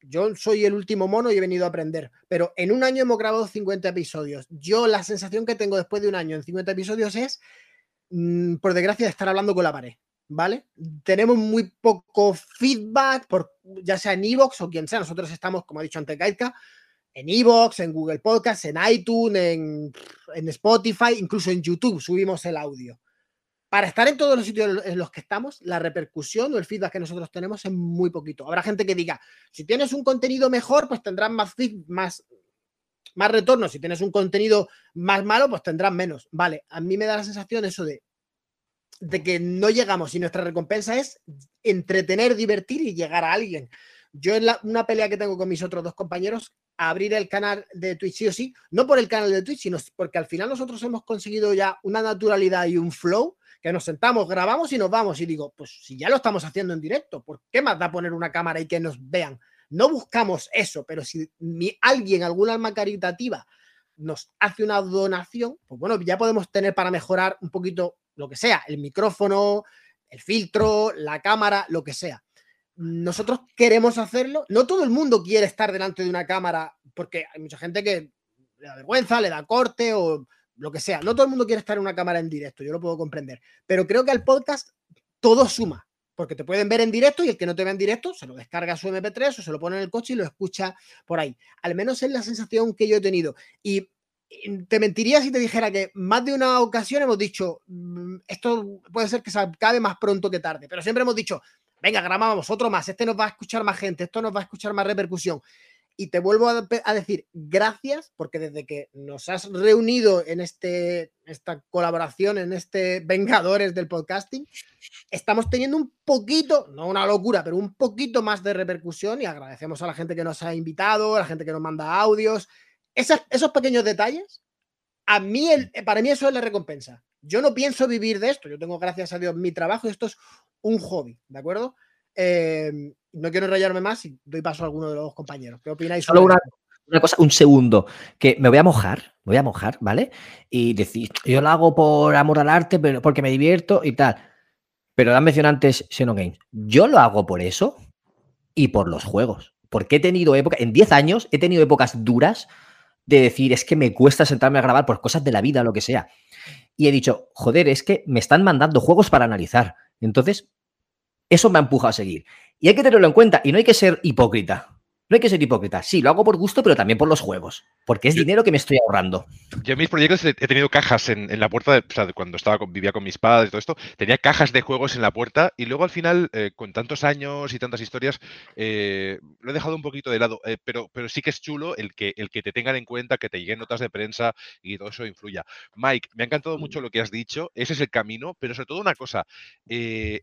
yo soy el último mono y he venido a aprender, pero en un año hemos grabado 50 episodios. Yo la sensación que tengo después de un año en 50 episodios es, mm, por desgracia, de estar hablando con la pared. ¿Vale? Tenemos muy poco feedback, por, ya sea en Evox o quien sea. Nosotros estamos, como ha dicho antes Gaika, en Evox, en Google Podcast, en iTunes, en, en Spotify, incluso en YouTube subimos el audio para estar en todos los sitios en los que estamos, la repercusión o el feedback que nosotros tenemos es muy poquito. Habrá gente que diga, si tienes un contenido mejor, pues tendrás más, más, más retorno. Si tienes un contenido más malo, pues tendrás menos. Vale, a mí me da la sensación eso de, de que no llegamos y nuestra recompensa es entretener, divertir y llegar a alguien. Yo en la, una pelea que tengo con mis otros dos compañeros, abrir el canal de Twitch sí o sí, no por el canal de Twitch, sino porque al final nosotros hemos conseguido ya una naturalidad y un flow que nos sentamos, grabamos y nos vamos. Y digo, pues si ya lo estamos haciendo en directo, ¿por qué más da poner una cámara y que nos vean? No buscamos eso, pero si alguien, algún alma caritativa, nos hace una donación, pues bueno, ya podemos tener para mejorar un poquito lo que sea, el micrófono, el filtro, la cámara, lo que sea. Nosotros queremos hacerlo. No todo el mundo quiere estar delante de una cámara porque hay mucha gente que le da vergüenza, le da corte o lo que sea. No todo el mundo quiere estar en una cámara en directo, yo lo puedo comprender. Pero creo que al podcast todo suma, porque te pueden ver en directo y el que no te ve en directo se lo descarga su MP3 o se lo pone en el coche y lo escucha por ahí. Al menos es la sensación que yo he tenido. Y te mentiría si te dijera que más de una ocasión hemos dicho, mm, esto puede ser que se acabe más pronto que tarde, pero siempre hemos dicho, venga, grabamos otro más, este nos va a escuchar más gente, esto nos va a escuchar más repercusión. Y te vuelvo a, decir gracias porque desde que nos has reunido en este, esta colaboración, en este Vengadores del podcasting, estamos teniendo un poquito, no una locura, pero un poquito más de repercusión y agradecemos a la gente que nos ha invitado, a la gente que nos manda audios. Esos, esos pequeños detalles, a mí, el, para mí eso es la recompensa. Yo no pienso vivir de esto, yo tengo gracias a Dios mi trabajo y esto es un hobby, ¿de acuerdo? Eh, no quiero rayarme más y doy paso a alguno de los compañeros. ¿Qué opináis? Solo una, una, cosa, un segundo, que me voy a mojar, me voy a mojar, ¿vale? Y decir, yo lo hago por amor al arte, pero porque me divierto y tal. Pero han mencionado antes Xenogames. Yo lo hago por eso y por los juegos. Porque he tenido época, en 10 años he tenido épocas duras de decir, es que me cuesta sentarme a grabar por cosas de la vida, lo que sea. Y he dicho, joder, es que me están mandando juegos para analizar. Entonces, eso me ha empujado a seguir. Y hay que tenerlo en cuenta y no hay que ser hipócrita. No hay que ser hipócrita. Sí, lo hago por gusto, pero también por los juegos. Porque es dinero que me estoy ahorrando. Yo en mis proyectos he tenido cajas en, en la puerta, de- o sea, cuando estaba con- vivía con mis padres y todo esto, tenía cajas de juegos en la puerta y luego al final, eh, con tantos años y tantas historias, eh, lo he dejado un poquito de lado, eh, pero, pero sí que es chulo el que, el que te tengan en cuenta, que te lleguen notas de prensa y todo eso influya. Mike, me ha encantado mucho lo que has dicho, ese es el camino, pero sobre todo una cosa,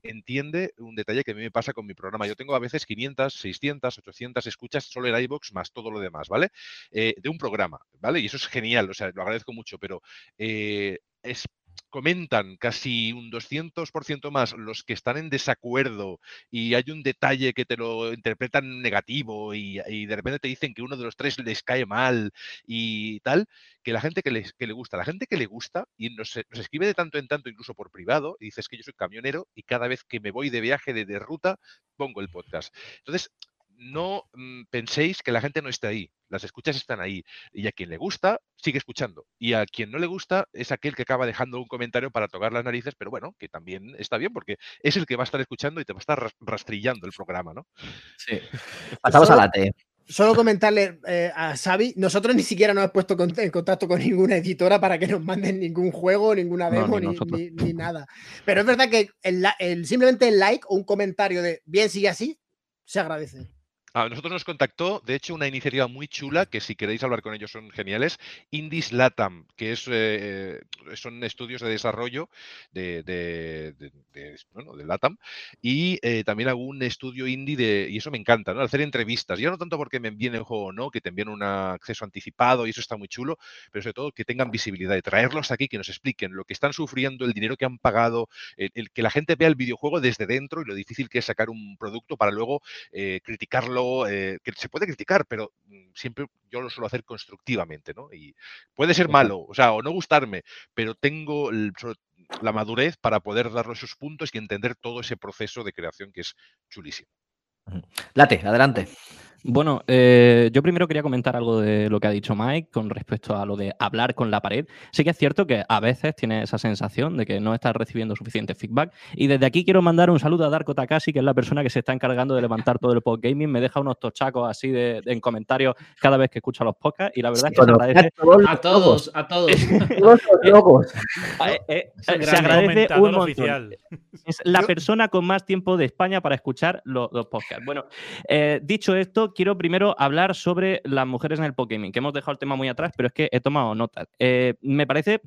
entiende un detalle que a mí me pasa con mi programa. Yo tengo a veces 500, 600, 800 escuchas solo en iBox más todo lo demás, ¿vale? Eh, de un programa, ¿vale? Y eso es genial, o sea, lo agradezco mucho, pero eh, es, comentan casi un 200% más los que están en desacuerdo y hay un detalle que te lo interpretan negativo y, de repente te dicen que uno de los tres les cae mal y tal, que la gente que, les, que le gusta. La gente que le gusta y nos, nos escribe de tanto en tanto, incluso por privado, y dices que yo soy camionero y cada vez que me voy de viaje, de, de ruta, pongo el podcast. Entonces, no mm, penséis que la gente no está ahí. Las escuchas están ahí. Y a quien le gusta, sigue escuchando. Y a quien no le gusta es aquel que acaba dejando un comentario para tocar las narices, pero bueno, que también está bien porque es el que va a estar escuchando y te va a estar ras- rastrillando el programa, ¿no? Sí. Pasamos a Solo- la T. Solo comentarle eh, a Xavi, nosotros ni siquiera nos hemos puesto con- en contacto con ninguna editora para que nos manden ningún juego, ninguna No, demo, ni ni, nosotros. ni- ni nada. Pero es verdad que el, la- el- simplemente el like o un comentario de bien sigue así, se agradece. A nosotros nos contactó, de hecho, una iniciativa muy chula que si queréis hablar con ellos son geniales, Indies Latam, que eh, eh, son estudios de desarrollo de, de, de- Latam y eh, también algún estudio indie de, y eso me encanta, ¿no? Hacer entrevistas, ya no tanto porque me envíen el juego o no, que te envíen un acceso anticipado y eso está muy chulo, pero sobre todo que tengan visibilidad, de traerlos aquí, que nos expliquen lo que están sufriendo, el dinero que han pagado, que la gente vea el videojuego desde dentro y lo difícil que es sacar un producto para luego criticarlo, eh, que se puede criticar, pero mm, siempre yo lo suelo hacer constructivamente, ¿no? Y puede ser malo, o sea, o no gustarme, pero tengo el- la madurez para poder darle esos puntos y entender todo ese proceso de creación que es chulísimo. Late, adelante. Bueno, eh, yo primero quería comentar algo de lo que ha dicho Mike con respecto a lo de hablar con la pared. Sí que es cierto que a veces tiene esa sensación de que no estás recibiendo suficiente feedback. Y desde aquí quiero mandar un saludo a Darko Takashi, que es la persona que se está encargando de levantar todo el podgaming. Me deja unos tochacos así de, de- en comentarios cada vez que escucha los podcasts. Y la verdad es que se agradece. A todos, a todos. Todos los locos. Eh, eh, se gran agradece comentador un montón. oficial. Es la persona con más tiempo de España para escuchar lo- los, podcasts. Bueno, eh, dicho esto, quiero primero hablar sobre las mujeres en el Pokémon, que hemos dejado el tema muy atrás, pero es que he tomado notas. Eh, me parece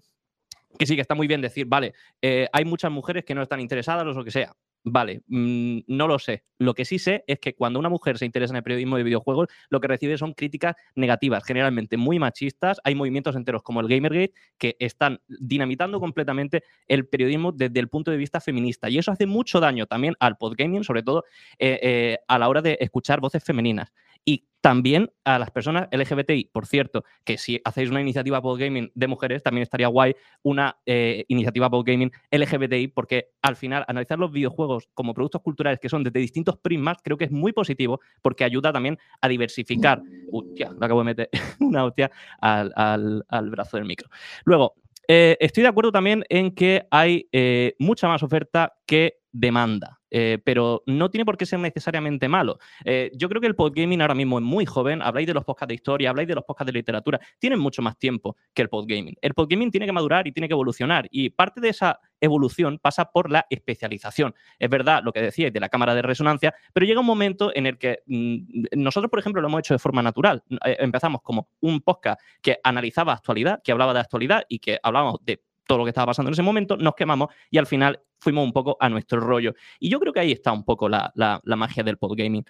que sí, que está muy bien decir, vale, eh, hay muchas mujeres que no están interesadas o lo que sea. Vale, mm, no lo sé. Lo que sí sé es que cuando una mujer se interesa en el periodismo de videojuegos, lo que recibe son críticas negativas, generalmente muy machistas. Hay movimientos enteros como el Gamergate que están dinamitando completamente el periodismo desde el punto de vista feminista. Y eso hace mucho daño también al podgaming, sobre todo eh, eh, a la hora de escuchar voces femeninas. Y también a las personas LGBTI. Por cierto, que si hacéis una iniciativa podgaming de mujeres, también estaría guay una eh, iniciativa podgaming LGBTI, porque al final analizar los videojuegos como productos culturales que son desde distintos prismas, creo que es muy positivo, porque ayuda también a diversificar. Uy, tía, acabo de meter una hostia al, al- al brazo del micro. Luego, eh, estoy de acuerdo también en que hay eh, mucha más oferta que demanda, eh, pero no tiene por qué ser necesariamente malo. Eh, yo creo que el podgaming ahora mismo es muy joven. Habláis de los podcasts de historia, habláis de los podcasts de literatura. Tienen mucho más tiempo que el podgaming. El podgaming tiene que madurar y tiene que evolucionar. Y parte de esa evolución pasa por la especialización. Es verdad lo que decíais de la cámara de resonancia, pero llega un momento en el que mm, nosotros, por ejemplo, lo hemos hecho de forma natural. Eh, empezamos como un podcast que analizaba actualidad, que hablaba de actualidad y que hablábamos de todo lo que estaba pasando en ese momento, nos quemamos y al final fuimos un poco a nuestro rollo. Y yo creo que ahí está un poco la, la- magia del podgaming.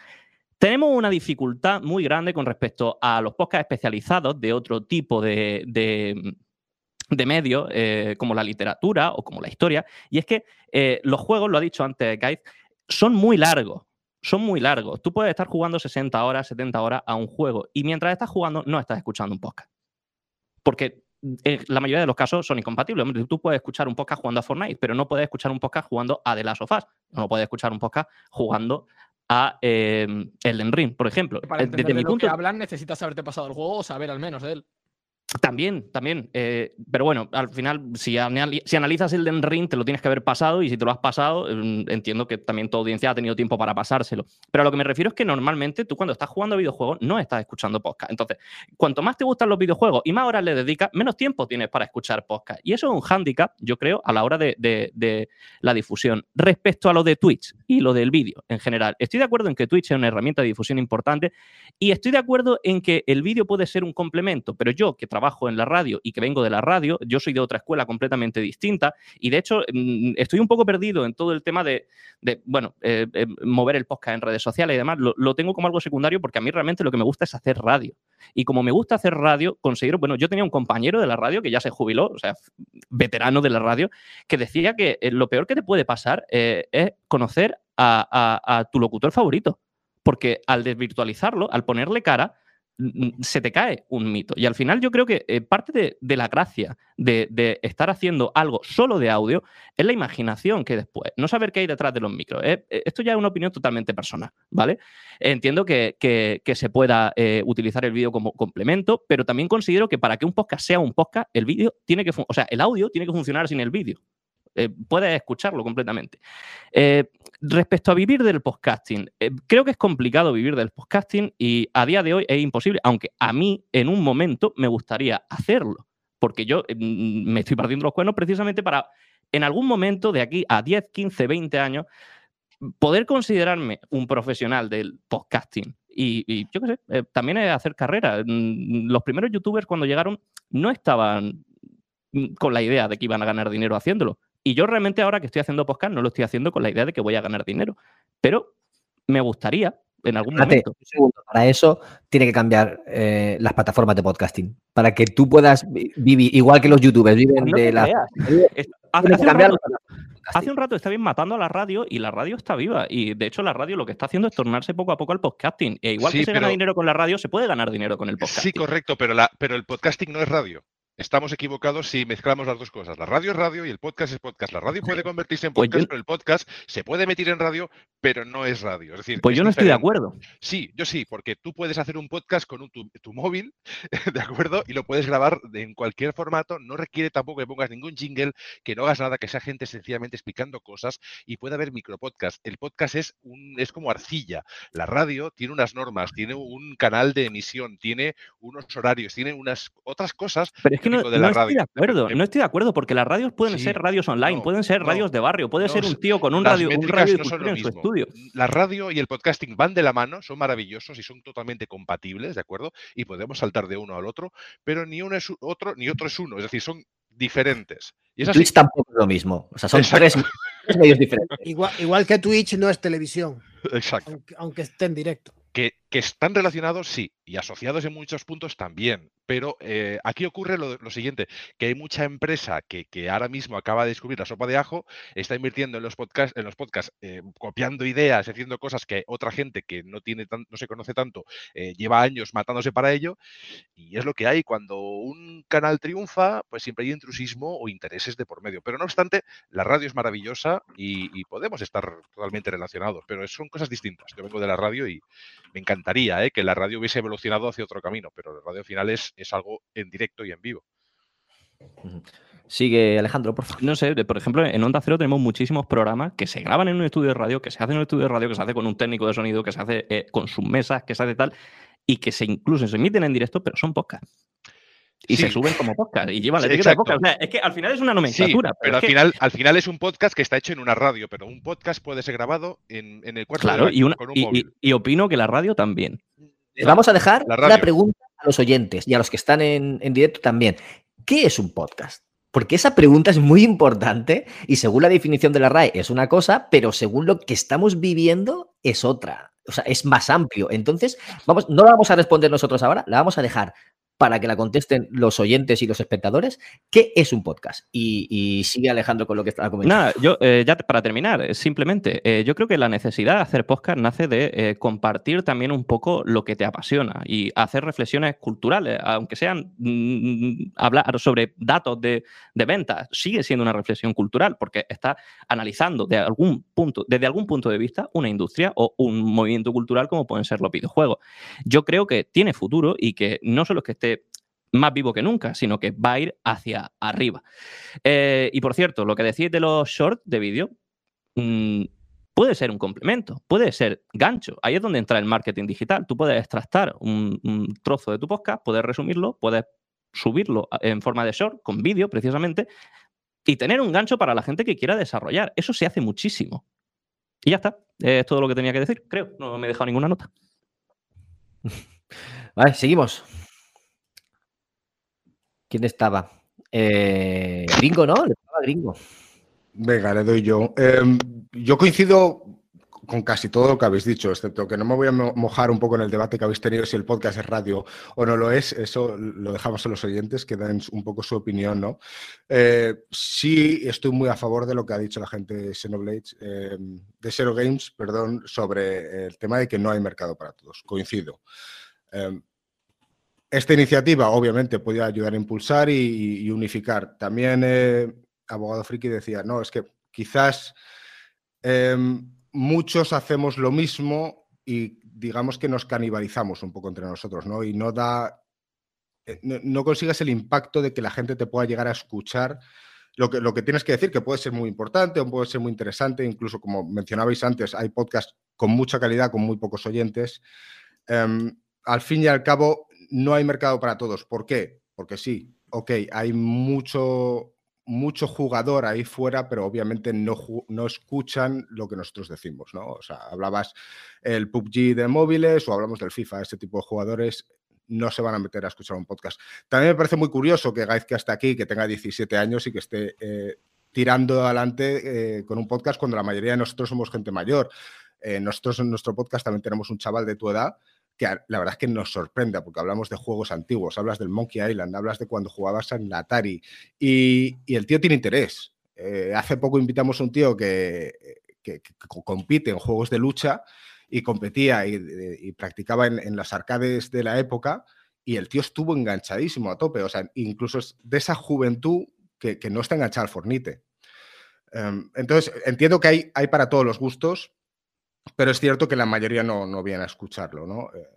Tenemos una dificultad muy grande con respecto a los podcasts especializados de otro tipo de, de, medios, eh, como la literatura o como la historia, y es que eh, los juegos, lo ha dicho antes Guys, son muy largos. Son muy largos. Tú puedes estar jugando 60 horas, 70 horas a un juego y mientras estás jugando no estás escuchando un podcast. Porque en la mayoría de los casos son incompatibles. Hombre, Tú puedes escuchar un podcast jugando a Fortnite, pero no puedes escuchar un podcast jugando a The Last of Us. No puedes escuchar un podcast jugando a eh, Elden Ring, por ejemplo. Para Eh, entender Desde de mi lo punto que hablan, necesitas haberte pasado el juego o saber al menos de él. También, también. eh, pero bueno, al final, si, anali- si analizas el Den Ring, te lo tienes que haber pasado y si te lo has pasado, mm, entiendo que también tu audiencia ha tenido tiempo para pasárselo. Pero a lo que me refiero es que normalmente tú cuando estás jugando videojuegos no estás escuchando podcast. Entonces, cuanto más te gustan los videojuegos y más horas le dedicas, menos tiempo tienes para escuchar podcast. Y eso es un hándicap, yo creo, a la hora de, de- de la difusión. Respecto a lo de Twitch y lo del vídeo en general, estoy de acuerdo en que Twitch es una herramienta de difusión importante y estoy de acuerdo en que el vídeo puede ser un complemento, pero yo que trabajo en la radio y que vengo de la radio, yo soy de otra escuela completamente distinta y de hecho mm, estoy un poco perdido en todo el tema de, bueno, eh, eh, mover el podcast en redes sociales y demás. Lo, tengo como algo secundario porque a mí realmente lo que me gusta es hacer radio. Y como me gusta hacer radio, considero, bueno, yo tenía un compañero de la radio que ya se jubiló, o sea, veterano de la radio, que decía que eh, lo peor que te puede pasar eh, es conocer a, a- tu locutor favorito porque al desvirtualizarlo, al ponerle cara, se te cae un mito. Y al final yo creo que eh, parte de, la gracia de, estar haciendo algo solo de audio es la imaginación que después, no saber qué hay detrás de los micros. Eh, eh, esto ya es una opinión totalmente personal, ¿vale? Entiendo que, que- se pueda utilizar el vídeo como complemento, pero también considero que para que un podcast sea un podcast, el vídeo tiene que, o sea, el audio tiene que funcionar sin el vídeo. Puedes escucharlo completamente. Respecto a vivir del podcasting, eh, creo que es complicado vivir del podcasting y a día de hoy es imposible, aunque a mí en un momento me gustaría hacerlo, porque yo eh, mm, me estoy partiendo los cuernos precisamente para en algún momento de aquí a 10, 15, 20 años poder considerarme un profesional del podcasting. Y, y yo qué sé, eh, también hacer carrera. Mm, Los primeros youtubers cuando llegaron no estaban mm, con la idea de que iban a ganar dinero haciéndolo. Y yo realmente ahora que estoy haciendo podcast no lo estoy haciendo con la idea de que voy a ganar dinero. Pero me gustaría en algún Espérate, momento. un segundo. Para eso tiene que cambiar eh, las plataformas de podcasting. Para que tú puedas vi- vivir, igual que los youtubers viven No de la. Es- Hace, un rato, hace un rato está bien matando a la radio y la radio está viva. Y de hecho la radio lo que está haciendo es tornarse poco a poco al podcasting. E igual Sí, que se gana dinero con la radio, se puede ganar dinero con el podcasting. Sí, correcto, pero, la, pero el podcasting no es radio. Estamos equivocados si mezclamos las dos cosas. La radio es radio y el podcast es podcast. La radio puede convertirse en Pues podcast, yo- pero el podcast se puede emitir en radio, pero no es radio. Es decir, Pues es yo no estoy de acuerdo. Sí, yo sí, porque tú puedes hacer un podcast con un- tu, tu móvil, ¿de acuerdo? Y lo puedes grabar en cualquier formato. No requiere tampoco que pongas ningún jingle, que no hagas nada, que sea gente sencillamente explicando cosas y puede haber micropodcast. El podcast es, un, es como arcilla. La radio tiene unas normas, tiene un canal de emisión, tiene unos horarios, tiene unas otras cosas Pero es que no, estoy de acuerdo, no estoy de acuerdo, porque las radios pueden Sí, ser radios online, no, pueden ser no, radios de barrio, puede no ser un tío con un las radio, un radio de no son cultura lo en su estudio. La radio y el podcasting van de la mano, son maravillosos y son totalmente compatibles, ¿de acuerdo? Y podemos saltar de uno al otro, pero ni uno es otro ni otro es uno, es decir, son diferentes. Y es así. Twitch tampoco es lo mismo. O sea, son tres medios diferentes. Igual, igual que Twitch no es televisión, Exacto. aunque, aunque esté en directo. Que, que están relacionados, sí, y asociados en muchos puntos también. Pero eh, aquí ocurre lo, lo siguiente, que hay mucha empresa que, que ahora mismo acaba de descubrir la sopa de ajo, está invirtiendo en los podcasts, en los podcasts eh, copiando ideas, haciendo cosas que otra gente que no tiene tan- no se conoce tanto, eh, lleva años matándose para ello, y es lo que hay. Cuando un canal triunfa, pues siempre hay intrusismo o intereses de por medio. Pero no obstante, la radio es maravillosa y, podemos estar totalmente relacionados, pero son cosas distintas. Yo vengo de la radio y me encantaría que la radio hubiese evolucionado hacia otro camino, pero la radio al final es, es algo en directo y en vivo. Sigue Alejandro, por favor. No sé, de- por ejemplo, en Onda Cero tenemos muchísimos programas que se graban en un estudio de radio, que se hacen en un estudio de radio, que se hace con un técnico de sonido, que se hace eh, con sus mesas, que se hace tal, y que se incluso se emiten en directo, pero son podcast. Y se suben como podcast y llevan la Sí, etiqueta de podcast. O sea, es que al final es una Sí, nomenclatura. pero, al, que- final, al final es un podcast que está hecho en una radio, pero un podcast puede ser grabado en, en el cuarto de Claro, baño, y, una- con un y- y- móvil. y opino que la radio también. Les vamos a dejar La una pregunta a los oyentes y a los que están en, en directo también. ¿Qué es un podcast? Porque esa pregunta es muy importante y según la definición de la RAE es una cosa, pero según lo que estamos viviendo es otra. O sea, es más amplio. Entonces, vamos, no la vamos a responder nosotros ahora, la vamos a dejar para que la contesten los oyentes y los espectadores. ¿Qué es un podcast? Y, sigue Alejandro con lo que estaba comentando. Nada, yo eh, ya para terminar, eh, simplemente, eh, yo creo que la necesidad de hacer podcast nace de eh, compartir también un poco lo que te apasiona y hacer reflexiones culturales, aunque sean mm, hablar sobre datos de, de ventas, sigue siendo una reflexión cultural porque está analizando de algún punto, desde algún punto de vista una industria o un movimiento cultural como pueden ser los videojuegos. Yo creo que tiene futuro y que no solo es que esté más vivo que nunca, sino que va a ir hacia arriba. Eh, y por cierto, lo que decís de los shorts de vídeo, mm, puede ser un complemento, puede ser gancho. Ahí es donde entra el marketing digital. Tú puedes extractar un, un trozo de tu podcast, puedes resumirlo, puedes subirlo en forma de short, con vídeo precisamente, y tener un gancho para la gente que quiera desarrollar. Eso se hace muchísimo. Y ya está. Es todo lo que tenía que decir, creo. No me he dejado ninguna nota. Vale, seguimos. ¿Quién estaba? Eh, gringo, ¿no? Le estaba gringo. Venga, le doy yo. Em, yo coincido con casi todo lo que habéis dicho, excepto que no me voy a mo- mojar un poco en el debate que habéis tenido si el podcast es radio o no lo es. Eso lo dejamos a los oyentes que den un poco su opinión, ¿no? Eh, sí, estoy muy a favor de lo que ha dicho la gente de Xenoblade, eh, de Zero Games, perdón, sobre el tema de que no hay mercado para todos. Coincido. Eh, esta iniciativa, obviamente, puede ayudar a impulsar y, unificar. También, eh, Abogado Friki decía, no, es que quizás em, muchos hacemos lo mismo y digamos que nos canibalizamos un poco entre nosotros, ¿no? Y no da, eh, no, no consigues el impacto de que la gente te pueda llegar a escuchar lo que, lo que tienes que decir, que puede ser muy importante o puede ser muy interesante, incluso como mencionabais antes, hay podcasts con mucha calidad, con muy pocos oyentes. Em, al fin y al cabo, no hay mercado para todos. ¿Por qué? Porque sí, ok, hay mucho, mucho jugador ahí fuera, pero obviamente no, no escuchan lo que nosotros decimos, ¿no? O sea, hablabas el PUBG de móviles o hablamos del FIFA, este tipo de jugadores no se van a meter a escuchar un podcast. También me parece muy curioso que Gaiz, que hasta aquí, que tenga 17 años y que esté eh, tirando adelante eh, con un podcast cuando la mayoría de nosotros somos gente mayor. Eh, nosotros en nuestro podcast también tenemos un chaval de tu edad que la verdad es que nos sorprende porque hablamos de juegos antiguos, hablas del Monkey Island, hablas de cuando jugabas en la Atari y, y el tío tiene interés. Eh, hace poco invitamos a un tío que, que- que co- compite en juegos de lucha y competía y, y practicaba en, en las arcades de la época y el tío estuvo enganchadísimo a tope, o sea, incluso es de esa juventud que, que no está enganchada al Fornite. Em, entonces, entiendo que hay, hay para todos los gustos, pero es cierto que la mayoría no, no viene a escucharlo, ¿no? Eh,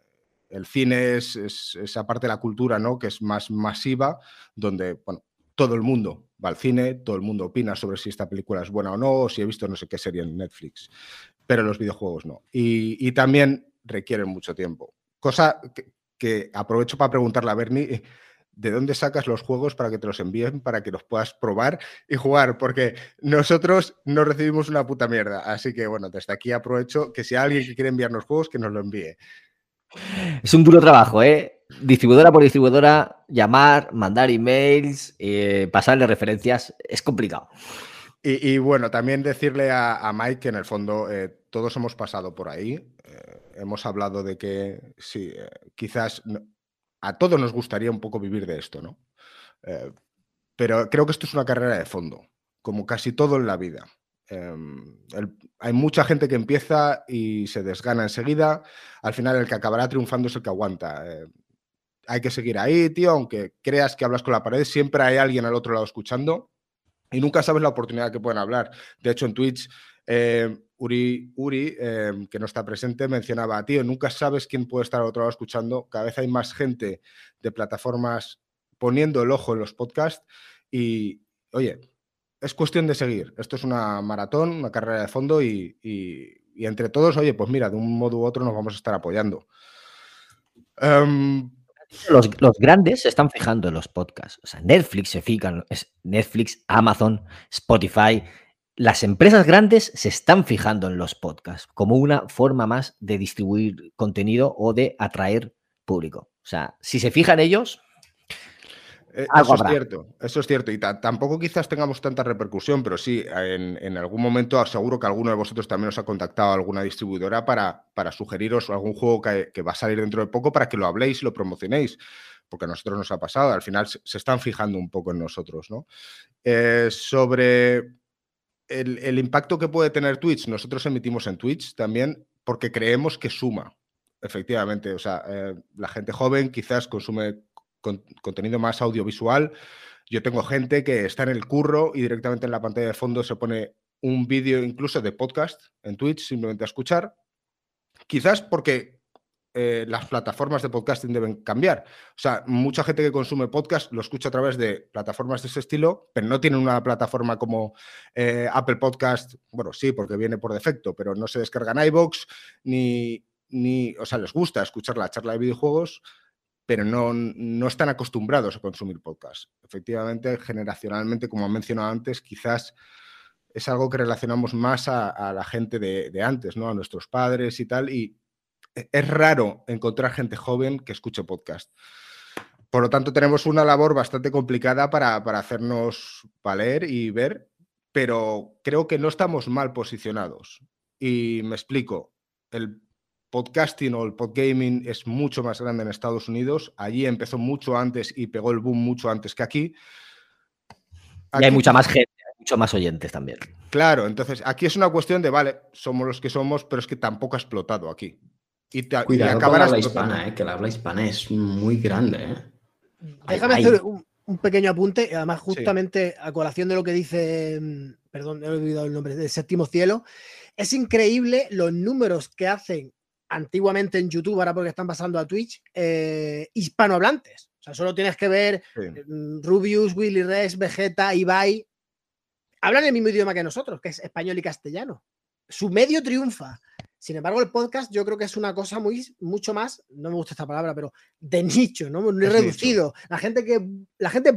El cine es, es esa parte de la cultura, ¿no? Que es más masiva, donde, bueno, todo el mundo va al cine, todo el mundo opina sobre si esta película es buena o no, o si he visto no sé qué serie en Netflix, pero los videojuegos no. Y, y también requieren mucho tiempo. Cosa que, que aprovecho para preguntarle a Bernie, ¿de dónde sacas los juegos para que te los envíen, para que los puedas probar y jugar? Porque nosotros no recibimos una puta mierda. Así que bueno, desde aquí aprovecho que si hay alguien que quiere enviarnos juegos, que nos lo envíe. Es un duro trabajo, ¿eh? Distribuidora por distribuidora, llamar, mandar emails, eh, pasarle referencias, es complicado. Y, y bueno, también decirle a, a Mike que en el fondo eh, todos hemos pasado por ahí. eh, hemos hablado de que sí, quizás no- a todos nos gustaría un poco vivir de esto, ¿no? Eh, pero creo que esto es una carrera de fondo, como casi todo en la vida. Em, hay mucha gente que empieza y se desgana enseguida. Al final, el que acabará triunfando es el que aguanta. Eh, hay que seguir ahí, tío, aunque creas que hablas con la pared, siempre hay alguien al otro lado escuchando y nunca sabes la oportunidad que pueden hablar. De hecho, en Twitch, eh, Uri, Uri eh, que no está presente, mencionaba, tío, nunca sabes quién puede estar al otro lado escuchando. Cada vez hay más gente de plataformas poniendo el ojo en los podcasts y, oye, es cuestión de seguir. Esto es una maratón, una carrera de fondo y, y- entre todos, oye, pues mira, de un modo u otro nos vamos a estar apoyando. Em, Los, los grandes se están fijando en los podcasts. O sea, Netflix se fijan, Netflix, Amazon, Spotify. Las empresas grandes se están fijando en los podcasts como una forma más de distribuir contenido o de atraer público. O sea, si se fijan ellos, Eh, Algo Eso es cierto, eso es cierto. Y ta- tampoco quizás tengamos tanta repercusión, pero sí, en, en algún momento seguro que alguno de vosotros también os ha contactado a alguna distribuidora para, para sugeriros algún juego que, que va a salir dentro de poco para que lo habléis y lo promocionéis. Porque a nosotros nos ha pasado, al final se, se están fijando un poco en nosotros, ¿no? Eh, sobre el, impacto que puede tener Twitch, nosotros emitimos en Twitch también porque creemos que suma, efectivamente. O sea, eh, la gente joven quizás consume con- contenido más audiovisual. Yo tengo gente que está en el curro y directamente en la pantalla de fondo se pone un vídeo incluso de podcast en Twitch, simplemente a escuchar. Quizás porque eh, las plataformas de podcasting deben cambiar. O sea, mucha gente que consume podcast lo escucha a través de plataformas de ese estilo, pero no tienen una plataforma como eh, Apple Podcast. Bueno, sí, porque viene por defecto, pero no se descargan iBox ni, ni, o sea, les gusta escuchar la charla de videojuegos, pero no, no están acostumbrados a consumir podcast. Efectivamente, generacionalmente, como han mencionado antes, quizás es algo que relacionamos más a, la gente de, de, antes, ¿no? A nuestros padres y tal, y es raro encontrar gente joven que escuche podcast. Por lo tanto, tenemos una labor bastante complicada para, hacernos valer y ver, pero creo que no estamos mal posicionados. Y me explico, el podcasting o el podgaming es mucho más grande en Estados Unidos. Allí empezó mucho antes y pegó el boom mucho antes que aquí. y hay mucha más gente, mucho más oyentes también. Claro, entonces aquí es una cuestión de, vale, somos los que somos, pero es que tampoco ha explotado aquí. Y, te, Cuidado con la habla hispana, eh, que la habla hispana es muy grande. Eh. Déjame hacer un, pequeño apunte, además justamente a colación de lo que dice, mm, perdón, he olvidado el nombre, del séptimo cielo. Es increíble los números que hacen antiguamente en YouTube, ahora porque están pasando a Twitch, eh, hispanohablantes. O sea, solo tienes que ver mm, Rubius, Willy Rex, Vegeta, Ibai. Hablan el mismo idioma que nosotros, que es español y castellano. Su medio triunfa. Sin embargo, el podcast yo creo que es una cosa muy, mucho más, no me gusta esta palabra, pero de nicho, ¿no? Muy reducido. La gente que la gente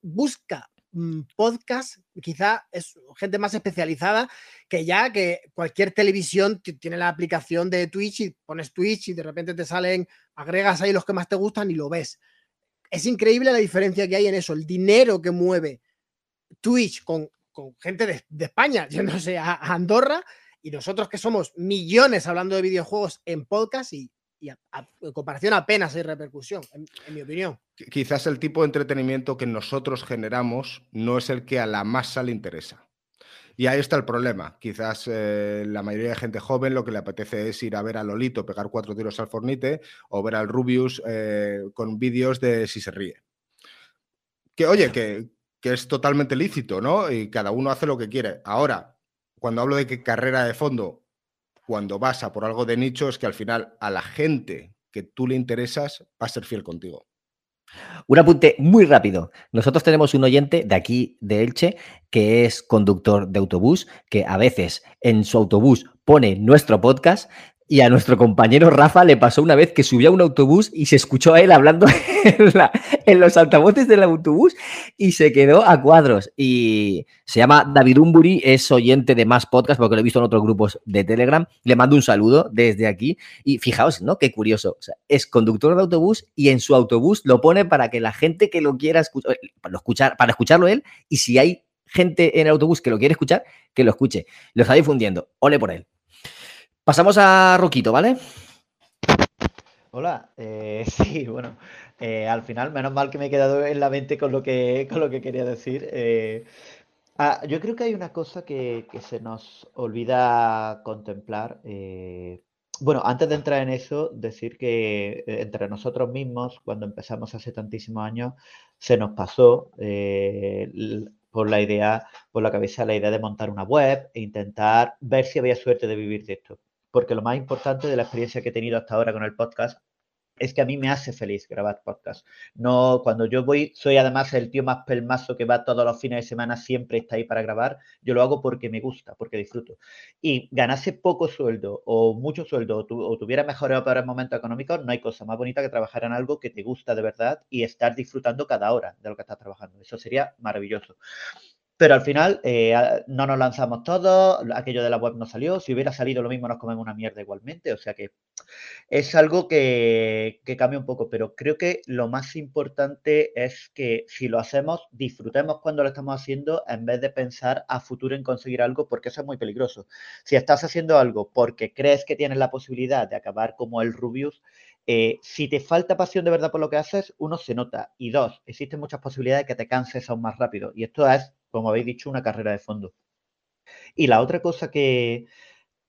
busca mm, podcast, quizá es gente más especializada que ya que cualquier televisión tiene la aplicación de Twitch y pones Twitch y de repente te salen, agregas ahí los que más te gustan y lo ves. Es increíble la diferencia que hay en eso, el dinero que mueve Twitch con, gente de, España yéndose a Andorra y nosotros que somos millones hablando de videojuegos en podcast y, en comparación apenas hay repercusión, en, mi opinión. Quizás el tipo de entretenimiento que nosotros generamos no es el que a la masa le interesa. Y ahí está el problema. Quizás eh, la mayoría de gente joven lo que le apetece es ir a ver a Lolito pegar cuatro tiros al fornite o ver al Rubius eh, con vídeos de si se ríe. Que oye, que, que es totalmente lícito, ¿no? Y cada uno hace lo que quiere. Ahora, cuando hablo de que carrera de fondo, cuando vas a por algo de nicho, es que al final a la gente que tú le interesas va a ser fiel contigo. Un apunte muy rápido. Nosotros tenemos un oyente de aquí, de Elche, que es conductor de autobús, que a veces en su autobús pone nuestro podcast y a nuestro compañero Rafa le pasó una vez que subió a un autobús y se escuchó a él hablando en, los altavoces del autobús y se quedó a cuadros. Y se llama David Umburi, es oyente de más podcast porque lo he visto en otros grupos de Telegram. Le mando un saludo desde aquí. Y fijaos, ¿no? Qué curioso. es conductor de autobús y en su autobús lo pone para que la gente que lo quiera escuchar, escuchar para escucharlo él, y si hay gente en el autobús que lo quiere escuchar, que lo escuche. Lo está difundiendo. Ole por él. Pasamos a Roquito, ¿vale? Hola, eh, sí, bueno, eh, al final, menos mal que me he quedado en la mente con lo que, con lo que quería decir. Eh, ah, yo creo que hay una cosa que, se nos olvida contemplar. bueno, antes de entrar en eso, decir que entre nosotros mismos, cuando empezamos hace tantísimos años, se nos pasó por la idea, por la cabeza la idea de montar una web e intentar ver si había suerte de vivir de esto porque lo más importante de la experiencia que he tenido hasta ahora con el podcast es que a mí me hace feliz grabar podcast. No, cuando yo voy, soy además el tío más pelmazo que va todos los fines de semana, siempre está ahí para grabar. Yo lo hago porque me gusta, porque disfruto. Y ganase poco sueldo o mucho sueldo o, tuviera mejores o peores momentos económicos, no hay cosa más bonita que trabajar en algo que te gusta de verdad y estar disfrutando cada hora de lo que estás trabajando. Eso sería maravilloso. Pero al final eh, no nos lanzamos todos, aquello de la web no salió, si hubiera salido lo mismo nos comemos una mierda igualmente, o sea que es algo que, cambia un poco, pero creo que lo más importante es que si lo hacemos, disfrutemos cuando lo estamos haciendo en vez de pensar a futuro en conseguir algo, porque eso es muy peligroso. Si estás haciendo algo porque crees que tienes la posibilidad de acabar como el Rubius, eh, si te falta pasión de verdad por lo que haces, uno se nota. Y dos, existen muchas posibilidades de que te canses aún más rápido. Y esto es, como habéis dicho, una carrera de fondo. Y la otra cosa que,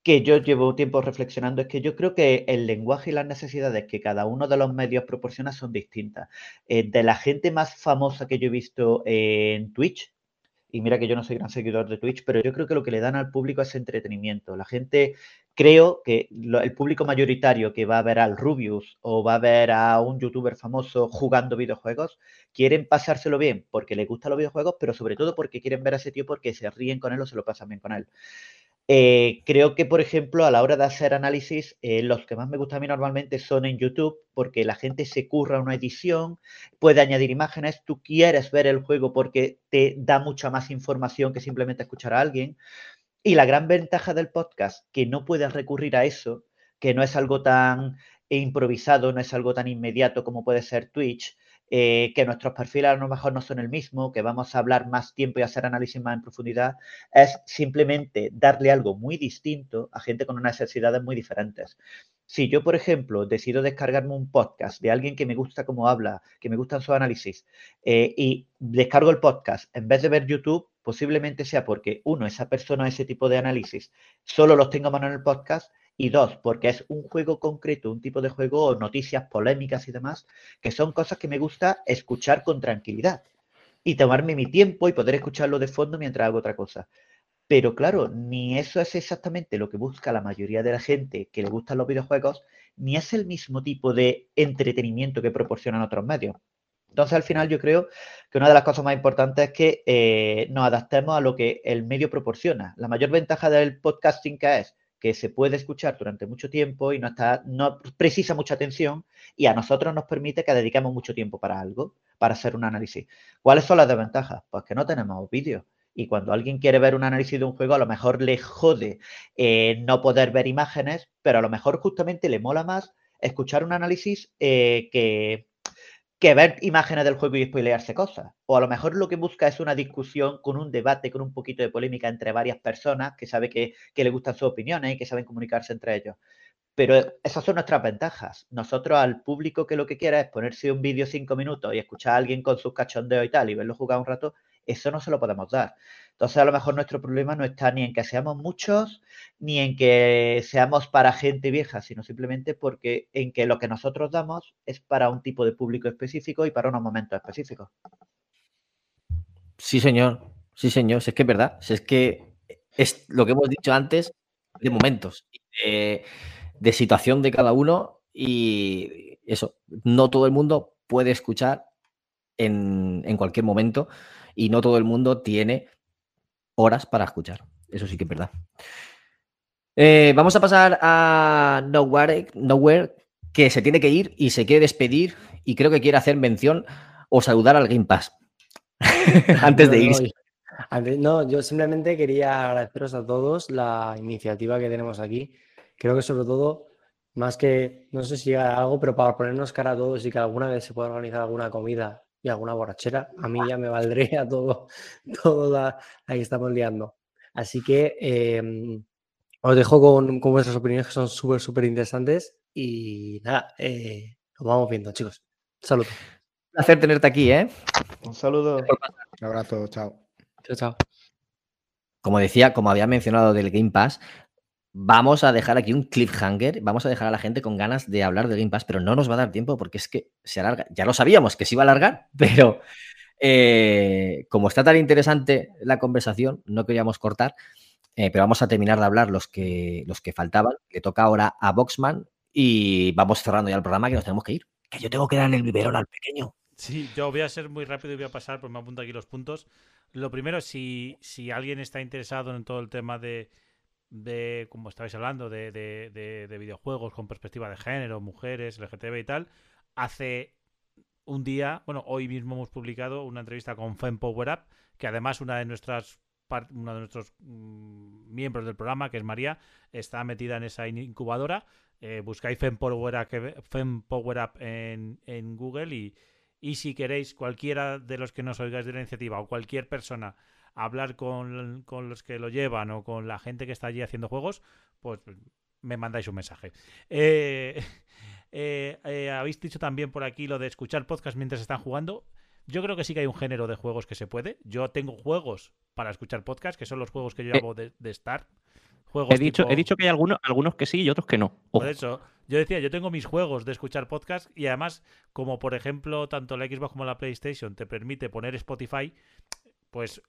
que yo llevo tiempo reflexionando es que yo creo que el lenguaje y las necesidades que cada uno de los medios proporciona son distintas. Eh, de la gente más famosa que yo he visto en Twitch, y mira que yo no soy gran seguidor de Twitch, pero yo creo que lo que le dan al público es entretenimiento. La gente, creo que el público mayoritario que va a ver al Rubius o va a ver a un youtuber famoso jugando videojuegos, quieren pasárselo bien porque les gustan los videojuegos, pero sobre todo porque quieren ver a ese tío porque se ríen con él o se lo pasan bien con él. Eh, creo que, por ejemplo, a la hora de hacer análisis, eh, los que más me gustan a mí normalmente son en YouTube, porque la gente se curra una edición, puede añadir imágenes, tú quieres ver el juego porque te da mucha más información que simplemente escuchar a alguien. Y la gran ventaja del podcast, que no puedes recurrir a eso, que no es algo tan improvisado, no es algo tan inmediato como puede ser Twitch, eh, que nuestros perfiles a lo mejor no son el mismo, que vamos a hablar más tiempo y hacer análisis más en profundidad, es simplemente darle algo muy distinto a gente con unas necesidades muy diferentes. Si yo, por ejemplo, decido descargarme un podcast de alguien que me gusta cómo habla, que me gustan sus análisis, eh, y descargo el podcast en vez de ver YouTube, posiblemente sea porque, uno, esa persona, ese tipo de análisis, solo los tengo a mano en el podcast, y dos, porque es un juego concreto, un tipo de juego noticias polémicas y demás, que son cosas que me gusta escuchar con tranquilidad y tomarme mi tiempo y poder escucharlo de fondo mientras hago otra cosa. Pero claro, ni eso es exactamente lo que busca la mayoría de la gente que le gustan los videojuegos, ni es el mismo tipo de entretenimiento que proporcionan otros medios. Entonces, al final, yo creo que una de las cosas más importantes es que eh, nos adaptemos a lo que el medio proporciona. La mayor ventaja del podcasting que es que se puede escuchar durante mucho tiempo y no, está, no precisa mucha atención y a nosotros nos permite que dediquemos mucho tiempo para algo, para hacer un análisis. ¿Cuáles son las desventajas? Pues que no tenemos vídeos. Y cuando alguien quiere ver un análisis de un juego, a lo mejor le jode eh, no poder ver imágenes, pero a lo mejor justamente le mola más escuchar un análisis eh, que, que ver imágenes del juego y spoilearse cosas. O a lo mejor lo que busca es una discusión con un debate, con un poquito de polémica entre varias personas que sabe que, le gustan sus opiniones y que saben comunicarse entre ellos. Pero esas son nuestras ventajas. Nosotros al público que lo que quiera es ponerse un vídeo cinco minutos y escuchar a alguien con sus cachondeos y tal y verlo jugar un rato, eso no se lo podemos dar. Entonces a lo mejor nuestro problema no está ni en que seamos muchos, ni en que seamos para gente vieja, sino simplemente porque en que lo que nosotros damos es para un tipo de público específico y para unos momentos específicos. Sí, señor. Sí, señor. Si es que es verdad. Si es que es lo que hemos dicho antes de momentos, de, de situación de cada uno y eso. No todo el mundo puede escuchar en, en cualquier momento y no todo el mundo tiene horas para escuchar. Eso sí que es verdad. Eh, vamos a pasar a Nowhere, Nowhere, que se tiene que ir y se quiere despedir y creo que quiere hacer mención o saludar al Game Pass antes de No, no, irse. No, yo simplemente quería agradeceros a todos la iniciativa que tenemos aquí. Creo que sobre todo, más que, no sé si llega algo, pero para ponernos cara a todos y que alguna vez se pueda organizar alguna comida y alguna borrachera, a mí ya me valdría todo, todo la, la que estamos liando. Así que eh, os dejo con, con vuestras opiniones que son súper, súper interesantes y nada, eh, nos vamos viendo, chicos. Saludos. Un placer tenerte aquí, ¿eh? Un saludo. Un abrazo, chao. Chao, chao. Como decía, como había mencionado del Game Pass, vamos a dejar aquí un cliffhanger, vamos a dejar a la gente con ganas de hablar del Game Pass, pero no nos va a dar tiempo porque es que se alarga. Ya lo sabíamos que se iba a alargar, pero eh, como está tan interesante la conversación, no queríamos cortar, eh, pero vamos a terminar de hablar los que, los que faltaban. Le toca ahora a Boxman y vamos cerrando ya el programa que nos tenemos que ir. Que yo tengo que darle el biberón al pequeño. Sí, yo voy a ser muy rápido y voy a pasar, pues me apunto aquí los puntos. Lo primero, si, si alguien está interesado en todo el tema de, de como estabais hablando, de, de- de- de videojuegos con perspectiva de género, mujeres, LGTB y tal, hace un día, bueno, hoy mismo hemos publicado una entrevista con Fem Power Up, que además una de nuestras una de nuestros mm, miembros del programa, que es María, está metida en esa in- incubadora. Eh, buscáis Fem Power Up en, en Google y, y si queréis, cualquiera de los que nos oigáis de la iniciativa o cualquier persona hablar con, con los que lo llevan o con la gente que está allí haciendo juegos, pues me mandáis un mensaje. Eh, eh, eh, habéis dicho también por aquí lo de escuchar podcast mientras están jugando. Yo creo que sí que hay un género de juegos que se puede. Yo tengo juegos para escuchar podcast, que son los juegos que yo hago de, de Star. Juegos He dicho, tipo- he dicho que hay algunos, algunos que sí y otros que no. Ojo. por eso, yo decía, yo tengo mis juegos de escuchar podcast y además, como por ejemplo, tanto la Xbox como la PlayStation te permite poner Spotify, pues,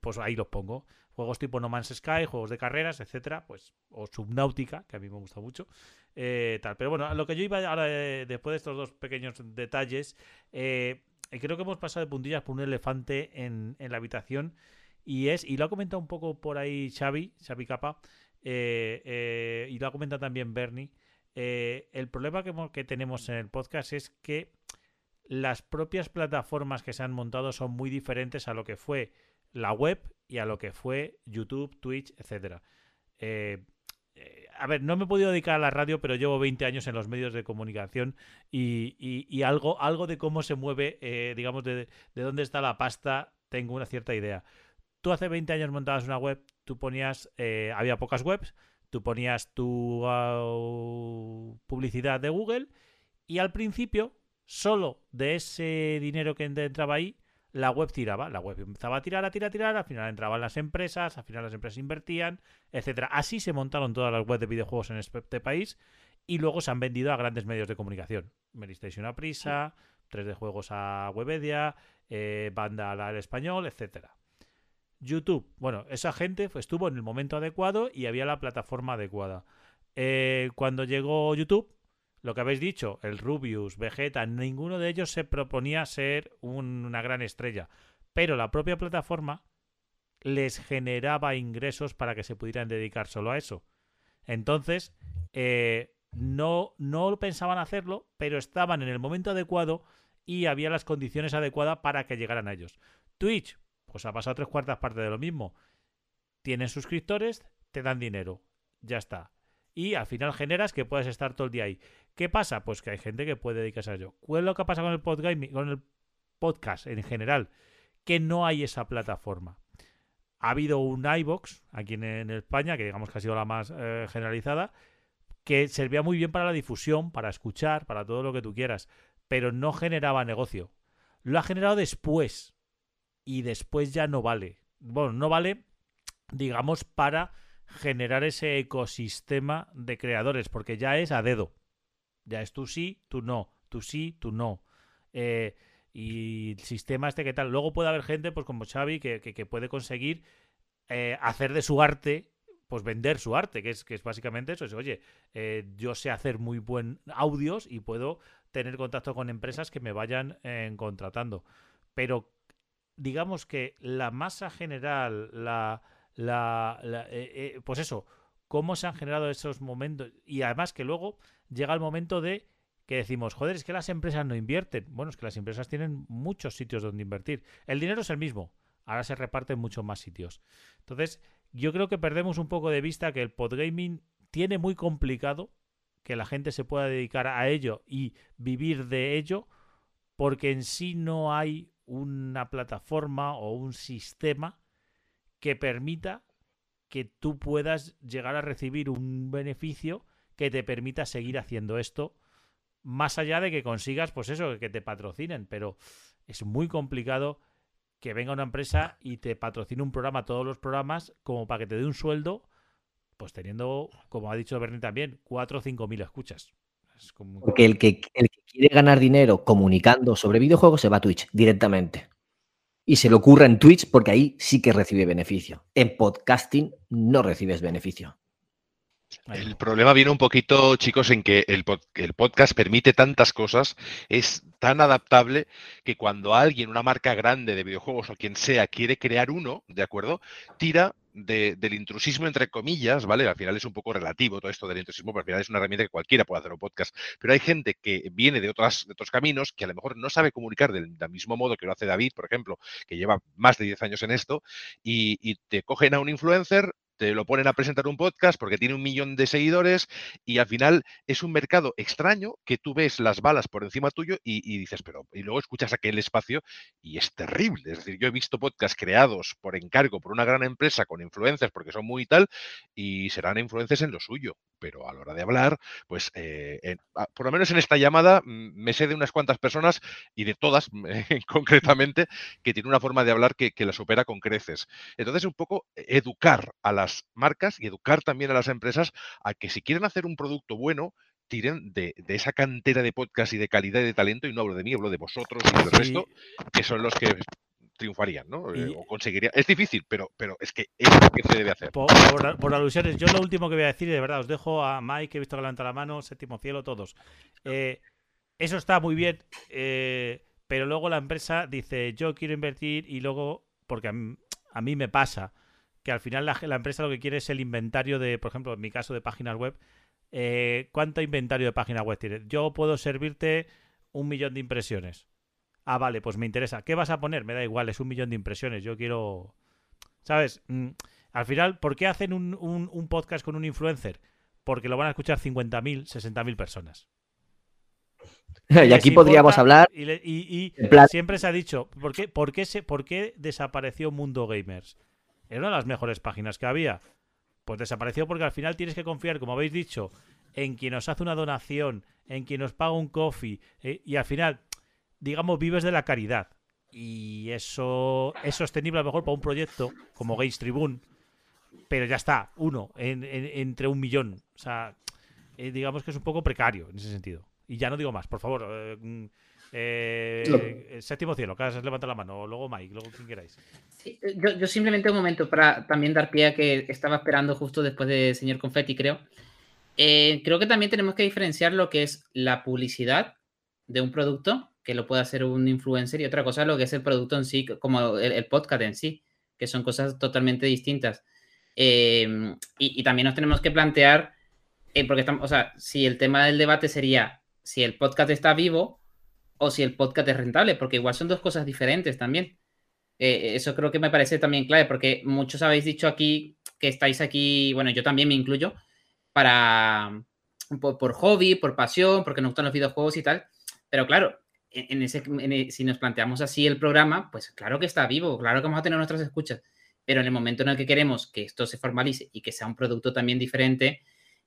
pues ahí los pongo. Juegos tipo No Man's Sky, juegos de carreras, etcétera, pues, o Subnautica, que a mí me gusta mucho. eh, tal. Pero bueno, lo que yo iba ahora, eh, después de estos dos pequeños detalles, eh, creo que hemos pasado de puntillas por un elefante en, la habitación. Y es, y lo ha comentado un poco por ahí Xavi, Xavi Capa, eh, eh, y lo ha comentado también Bernie. el problema que, que tenemos en el podcast es que las propias plataformas que se han montado son muy diferentes a lo que fue la web y a lo que fue YouTube, Twitch, etcétera. Eh, eh, a ver, no me he podido dedicar a la radio, pero llevo 20 años en los medios de comunicación y, algo, algo de cómo se mueve, eh, digamos, de, de dónde está la pasta, tengo una cierta idea. Tú hace 20 años montabas una web, tú ponías, había pocas webs, tú ponías tu ah, publicidad de Google y al principio, solo de ese dinero que entraba ahí, la web tiraba. La web empezaba a tirar, a tirar, a tirar, al final entraban las empresas, al final las empresas invertían, etcétera. Así se montaron todas las webs de videojuegos en este país y luego se han vendido a grandes medios de comunicación. Meristation a Prisa, 3D Juegos a Webedia, eh, Banda al español, etcétera. YouTube, bueno, esa gente estuvo en el momento adecuado y había la plataforma adecuada. Eh, cuando llegó YouTube, lo que habéis dicho, el Rubius, Vegeta, ninguno de ellos se proponía ser un- una gran estrella, pero la propia plataforma les generaba ingresos para que se pudieran dedicar solo a eso. Entonces, eh, no, no pensaban hacerlo, pero estaban en el momento adecuado y había las condiciones adecuadas para que llegaran a ellos. Twitch, pues ha pasado tres cuartas partes de lo mismo. Tienen suscriptores, te dan dinero. Ya está. Y al final generas que puedes estar todo el día ahí. ¿Qué pasa? Pues que hay gente que puede dedicarse a ello. ¿Cuál es lo que pasa con el, podgaming- con el podcast en general? Que no hay esa plataforma. Ha habido un iBox aquí en, en España, que digamos que ha sido la más eh, generalizada, que servía muy bien para la difusión, para escuchar, para todo lo que tú quieras, pero no generaba negocio. Lo ha generado después y después ya no vale. Bueno, no vale, digamos, para generar ese ecosistema de creadores, porque ya es a dedo. Ya es tú sí, tú no, tú sí, tú no. Eh, y el sistema este que tal. Luego puede haber gente, pues como Xavi, que, que- puede conseguir eh, hacer de su arte, pues vender su arte, que es, que es básicamente eso. Es, oye, eh, yo sé hacer muy buen audios y puedo tener contacto con empresas que me vayan contratando. Pero digamos que la masa general, la, la, pues eso, cómo se han generado esos momentos y además que luego llega el momento de que decimos, joder, es que las empresas no invierten. Bueno, es que las empresas tienen muchos sitios donde invertir. El dinero es el mismo, ahora se reparte en muchos más sitios. Entonces, yo creo que perdemos un poco de vista que el podgaming tiene muy complicado que la gente se pueda dedicar a ello y vivir de ello, porque en sí no hay una plataforma o un sistema que permita que tú puedas llegar a recibir un beneficio que te permita seguir haciendo esto, más allá de que consigas, pues eso, que te patrocinen, pero es muy complicado que venga una empresa y te patrocine un programa, todos los programas, como para que te dé un sueldo, pues teniendo, como ha dicho Bernie también, 4 o 5 mil escuchas. Es como- Porque el que, el que quiere ganar dinero comunicando sobre videojuegos se va a Twitch directamente. Y se le ocurre en Twitch porque ahí sí que recibe beneficio. En podcasting no recibes beneficio. El problema viene un poquito, chicos, en que el, el podcast permite tantas cosas, es tan adaptable que cuando alguien, una marca grande de videojuegos o quien sea, quiere crear uno, ¿de acuerdo? Tira de- del intrusismo, entre comillas, ¿vale? Al final es un poco relativo todo esto del intrusismo, pero al final es una herramienta que cualquiera puede hacer un podcast. Pero hay gente que viene de, otras, otros caminos que a lo mejor no sabe comunicar del, mismo modo que lo hace David, por ejemplo, que lleva más de 10 años en esto, y te cogen a un influencer, te lo ponen a presentar un podcast porque tiene un millón de seguidores y al final es un mercado extraño que tú ves las balas por encima tuyo y, dices, pero, y luego escuchas aquel espacio y es terrible. Es decir, yo he visto podcasts creados por encargo por una gran empresa con influencers porque son muy tal y serán influencers en lo suyo, pero a la hora de hablar, pues eh, por lo menos en esta llamada mm, me sé de unas cuantas personas y de todas concretamente que tiene una forma de hablar que, que la supera con creces. Entonces, un poco educar a las marcas y educar también a las empresas a que si quieren hacer un producto bueno, tiren de, de esa cantera de podcast y de calidad y de talento, y no hablo de mí, hablo de vosotros y del Sí. resto, que son los que triunfarían, ¿no? Eh, Y- o conseguirían. Es difícil, pero, pero es que es lo que se debe hacer. Por, por- por alusiones, yo lo último que voy a decir, y de verdad, os dejo a Mike, que he visto que levanta la mano, Séptimo Cielo, todos. Eh, eso está muy bien, eh, pero luego la empresa dice, yo quiero invertir y luego, porque a mí, a mí me pasa, que al final la, la empresa lo que quiere es el inventario de, por ejemplo, en mi caso de páginas web, eh, ¿cuánto inventario de página web tienes? Yo puedo servirte un millón de impresiones. Ah, vale, pues me interesa. ¿Qué vas a poner? Me da igual, es un millón de impresiones. Yo quiero... ¿Sabes? Mm, Al final, ¿por qué hacen un, un- un podcast con un influencer? Porque lo van a escuchar 50.000, 60.000 personas. Y aquí podríamos hablar. Y, le- y- siempre se ha dicho, ¿por qué, por, qué se, ¿por qué desapareció Mundo Gamers? Era una de las mejores páginas que había. Pues desapareció porque al final tienes que confiar, como habéis dicho, en quien os hace una donación, en quien os paga un coffee, eh, y al final, digamos, vives de la caridad. Y eso es sostenible a lo mejor para un proyecto como Games Tribune, pero ya está, uno en- en- entre un millón. O sea, eh, digamos que es un poco precario en ese sentido. Y ya no digo más, por favor. eh, mm, eh, séptimo cielo, que has levantado la mano, o luego Mike, luego quien queráis. Sí, eh, yo, yo simplemente un momento para también dar pie a que estaba esperando justo después de señor Confetti, creo. Eh, creo que también tenemos que diferenciar lo que es la publicidad de un producto, que lo puede hacer un influencer, y otra cosa lo que es el producto en sí, como el, el podcast en sí, que son cosas totalmente distintas. Eh, y, y también nos tenemos que plantear, eh, porque estamos, o sea, si el tema del debate sería si el podcast está vivo o si el podcast es rentable, porque igual son dos cosas diferentes también. Eh, eso creo que me parece también clave, porque muchos habéis dicho aquí que estáis aquí, bueno, yo también me incluyo, para por, hobby, por pasión, porque nos gustan los videojuegos y tal. Pero claro, e- si nos planteamos así el programa, pues claro que está vivo, claro que vamos a tener nuestras escuchas. Pero en el momento en el que queremos que esto se formalice y que sea un producto también diferente,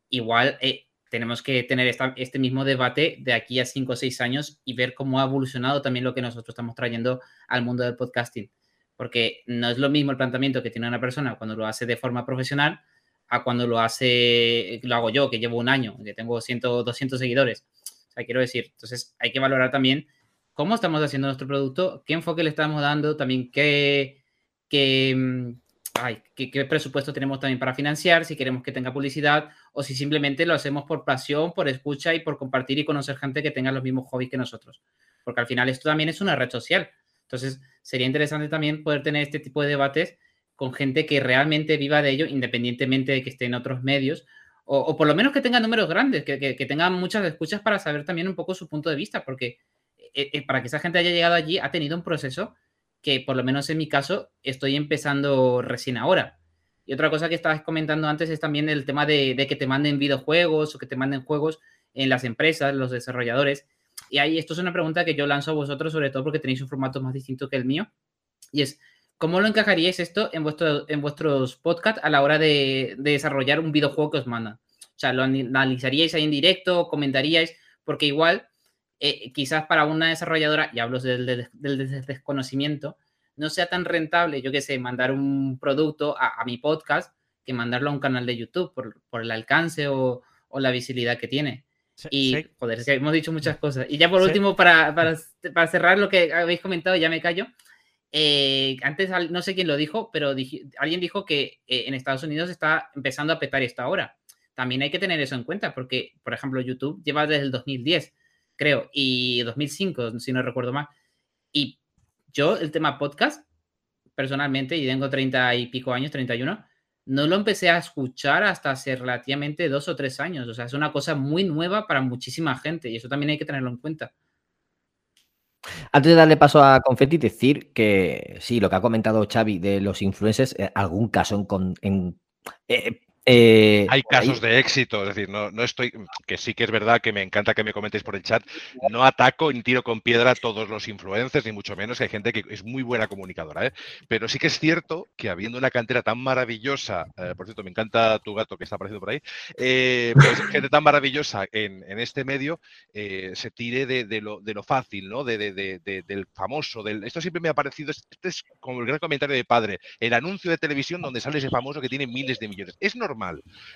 igual eh, tenemos que tener este mismo debate de aquí a 5 o 6 años y ver cómo ha evolucionado también lo que nosotros estamos trayendo al mundo del podcasting. Porque no es lo mismo el planteamiento que tiene una persona cuando lo hace de forma profesional a cuando lo hace, lo hago yo, que llevo un año, que tengo 100, 200 seguidores. O sea, quiero decir, entonces hay que valorar también cómo estamos haciendo nuestro producto, qué enfoque le estamos dando, también qué, qué, mm, ay, qué, presupuesto tenemos también para financiar, si queremos que tenga publicidad o si simplemente lo hacemos por pasión, por escucha y por compartir y conocer gente que tenga los mismos hobbies que nosotros. Porque al final esto también es una red social. Entonces, sería interesante también poder tener este tipo de debates con gente que realmente viva de ello, independientemente de que esté en otros medios, o, por lo menos que tenga números grandes, que, que, tengan muchas escuchas para saber también un poco su punto de vista, porque eh, eh, para que esa gente haya llegado allí ha tenido un proceso que, por lo menos en mi caso, estoy empezando recién ahora. Y otra cosa que estabas comentando antes es también el tema de, que te manden videojuegos o que te manden juegos en las empresas, los desarrolladores. Y ahí esto es una pregunta que yo lanzo a vosotros, sobre todo porque tenéis un formato más distinto que el mío. Y es, ¿cómo lo encajaríais esto en, vuestro, en vuestros podcasts a la hora de, de desarrollar un videojuego que os mandan? O sea, ¿lo analizaríais ahí en directo? ¿Comentaríais? Porque igual, eh, quizás para una desarrolladora, y hablo del, del- del des- desconocimiento, no sea tan rentable, yo qué sé, mandar un producto a, a mi podcast que mandarlo a un canal de YouTube por, por el alcance o, o la visibilidad que tiene. Y, sí. joder, hemos dicho muchas cosas. Y ya por último, para, para, para cerrar lo que habéis comentado, ya me callo. Eh, antes, no sé quién lo dijo, pero alguien dijo que eh, en Estados Unidos está empezando a petar esta hora. También hay que tener eso en cuenta, porque, por ejemplo, YouTube lleva desde el 2010, creo, y 2005, si no recuerdo mal. Y yo, el tema podcast, personalmente, y tengo 30 y pico años, 31, no lo empecé a escuchar hasta hace relativamente dos o tres años. O sea, es una cosa muy nueva para muchísima gente y eso también hay que tenerlo en cuenta. Antes de darle paso a Confetti, decir que sí, lo que ha comentado Xavi de los influencers, eh, algún caso en... en- eh, eh, Hay casos de éxito, es decir, no, no estoy, que sí que es verdad que me encanta que me comentéis por el chat, no ataco ni tiro con piedra a todos los influencers, ni mucho menos, que hay gente que es muy buena comunicadora, ¿eh? pero sí que es cierto que habiendo una cantera tan maravillosa, eh, por cierto, me encanta tu gato que está apareciendo por ahí, eh, pues gente tan maravillosa en, en este medio, eh, se tire de, de lo, de lo fácil, ¿no? De- del famoso, del, esto siempre me ha parecido, este es como el gran comentario de padre, el anuncio de televisión donde sale ese famoso que tiene miles de millones. Es normal,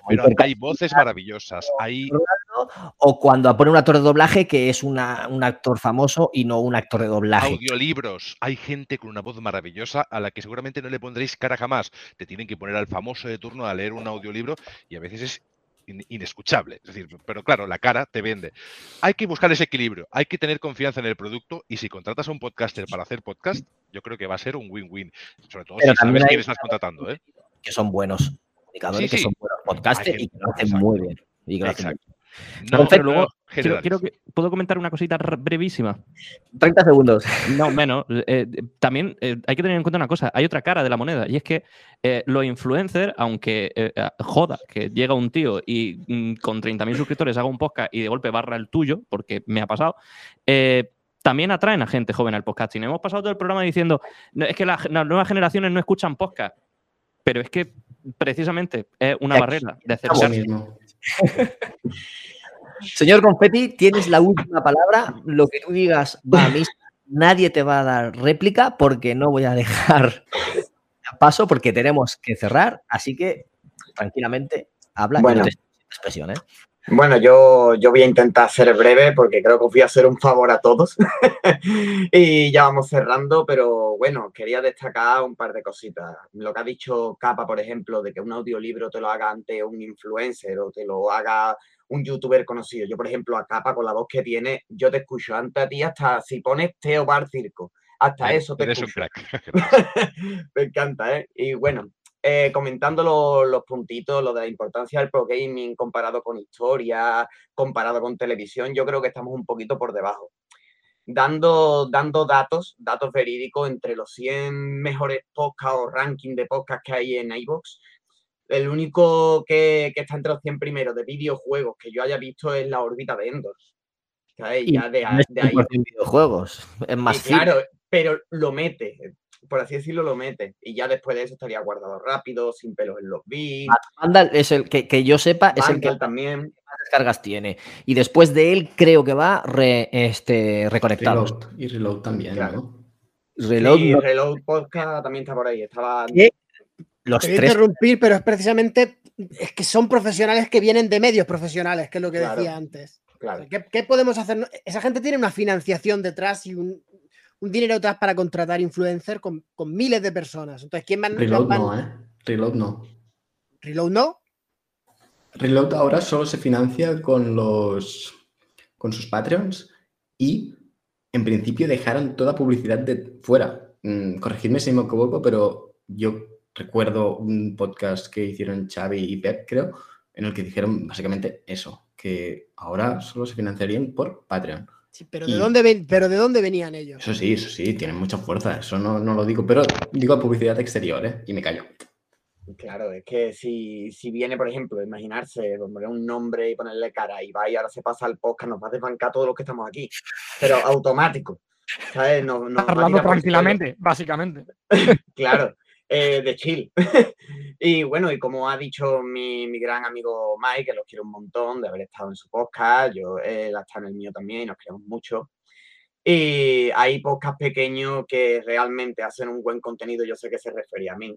pero porque- hay voces maravillosas, hay o cuando pone un actor de doblaje que es una- un actor famoso y no un actor de doblaje. Audiolibros. Hay gente con una voz maravillosa a la que seguramente no le pondréis cara jamás. Te tienen que poner al famoso de turno a leer un audiolibro y a veces es in- inescuchable. Es decir, pero claro, la cara te vende. Hay que buscar ese equilibrio, hay que tener confianza en el producto y si contratas a un podcaster para hacer podcast, yo creo que va a ser un win-win. Sobre todo Pero si sabes hay- quién estás contratando, ¿eh? que son buenos comunicadores, Sí, que son buenos podcasters y que lo hacen muy bien. Y que lo hacen. No, Perfecto. Pero luego, quiero, que, ¿puedo comentar una cosita brevísima? 30 segundos. No, menos. Eh, también eh, hay que tener en cuenta una cosa. Hay otra cara de la moneda y es que eh, los influencers, aunque eh, joda que llega un tío y mm, con 30.000 suscriptores haga un podcast y de golpe barra el tuyo, porque me ha pasado, eh, también atraen a gente joven al podcasting. Hemos pasado todo el programa diciendo, "No, es que la- las nuevas generaciones no escuchan podcast, pero es que precisamente es una Aquí barrera de acercarse. Señor Confetti, tienes la última palabra. Lo que tú digas va a mí. Nadie te va a dar réplica porque no voy a dejar paso porque tenemos que cerrar. Así que tranquilamente habla y Bueno. no te expresión, ¿eh? Bueno, yo, yo voy a intentar ser breve porque creo que os voy a hacer un favor a todos. y ya vamos cerrando, pero bueno, quería destacar un par de cositas. Lo que ha dicho Capa, por ejemplo, de que un audiolibro te lo haga ante un influencer o te lo haga un youtuber conocido. Yo, por ejemplo, a Capa, con la voz que tiene, yo te escucho antes a ti hasta si pones Teo Bar Circo. Hasta eso te eres un escucho. crack. Me encanta, ¿eh? Y bueno, eh, comentando lo- los puntitos, lo de la importancia del pro gaming comparado con historia, comparado con televisión, yo creo que estamos un poquito por debajo. Dando, dando datos, datos verídicos entre los 100 mejores podcasts o ranking de podcasts que hay en iVoox, el único que, que está entre los 100 primeros de videojuegos que yo haya visto es la órbita de Endor. ¿sabes? Y Ya de, no es de ahí 100% videojuegos. Es más y claro, pero lo mete, por así decirlo, lo mete. Y ya después de eso estaría guardado rápido, sin pelos en los bits. Vandal es el que, que yo sepa, es el que Vandal también. más descargas tiene. Y después de él, creo que va re- este, reconectados. Reload. Y Reload también, ¿no? Reload, y no- Reload Podcast también está por ahí. Estaba. ¿Qué? los Te voy a tres. interrumpir, pero es precisamente es que son profesionales que vienen de medios profesionales, que es lo que Claro, decía antes. Claro. ¿Qué, qué podemos hacer? Esa gente tiene una financiación detrás y un, un dinero detrás para contratar influencers con, con miles de personas. Entonces, ¿quién van, Reload van- no, ¿eh? Reload no. Reload no? Reload ahora solo se financia con los con sus Patreons y en principio dejaron toda publicidad de fuera. Mm, corregidme si me equivoco, pero yo recuerdo un podcast que hicieron Xavi y Pep, creo, en el que dijeron básicamente eso, que ahora solo se financiarían por Patreon. Pero ¿de, dónde ven, pero ¿de dónde venían ellos? Eso sí, eso sí, tienen mucha fuerza, eso no, no lo digo, pero digo publicidad exterior, ¿eh? Y me callo. Claro, es que si, si viene, por ejemplo, imaginarse, poner un nombre y ponerle cara y va y ahora se pasa al podcast, nos va a desbancar todos los que estamos aquí. Pero automático. ¿Sabes? Nos, nos va a Hablando tranquilamente, básicamente. Claro, eh, de chill. y bueno, y como ha dicho mi, mi gran amigo Mike, que los quiero un montón de haber estado en su podcast, yo él estado en el mío también y nos queremos mucho. Y hay podcasts pequeños que realmente hacen un buen contenido, yo sé que se refería a mí.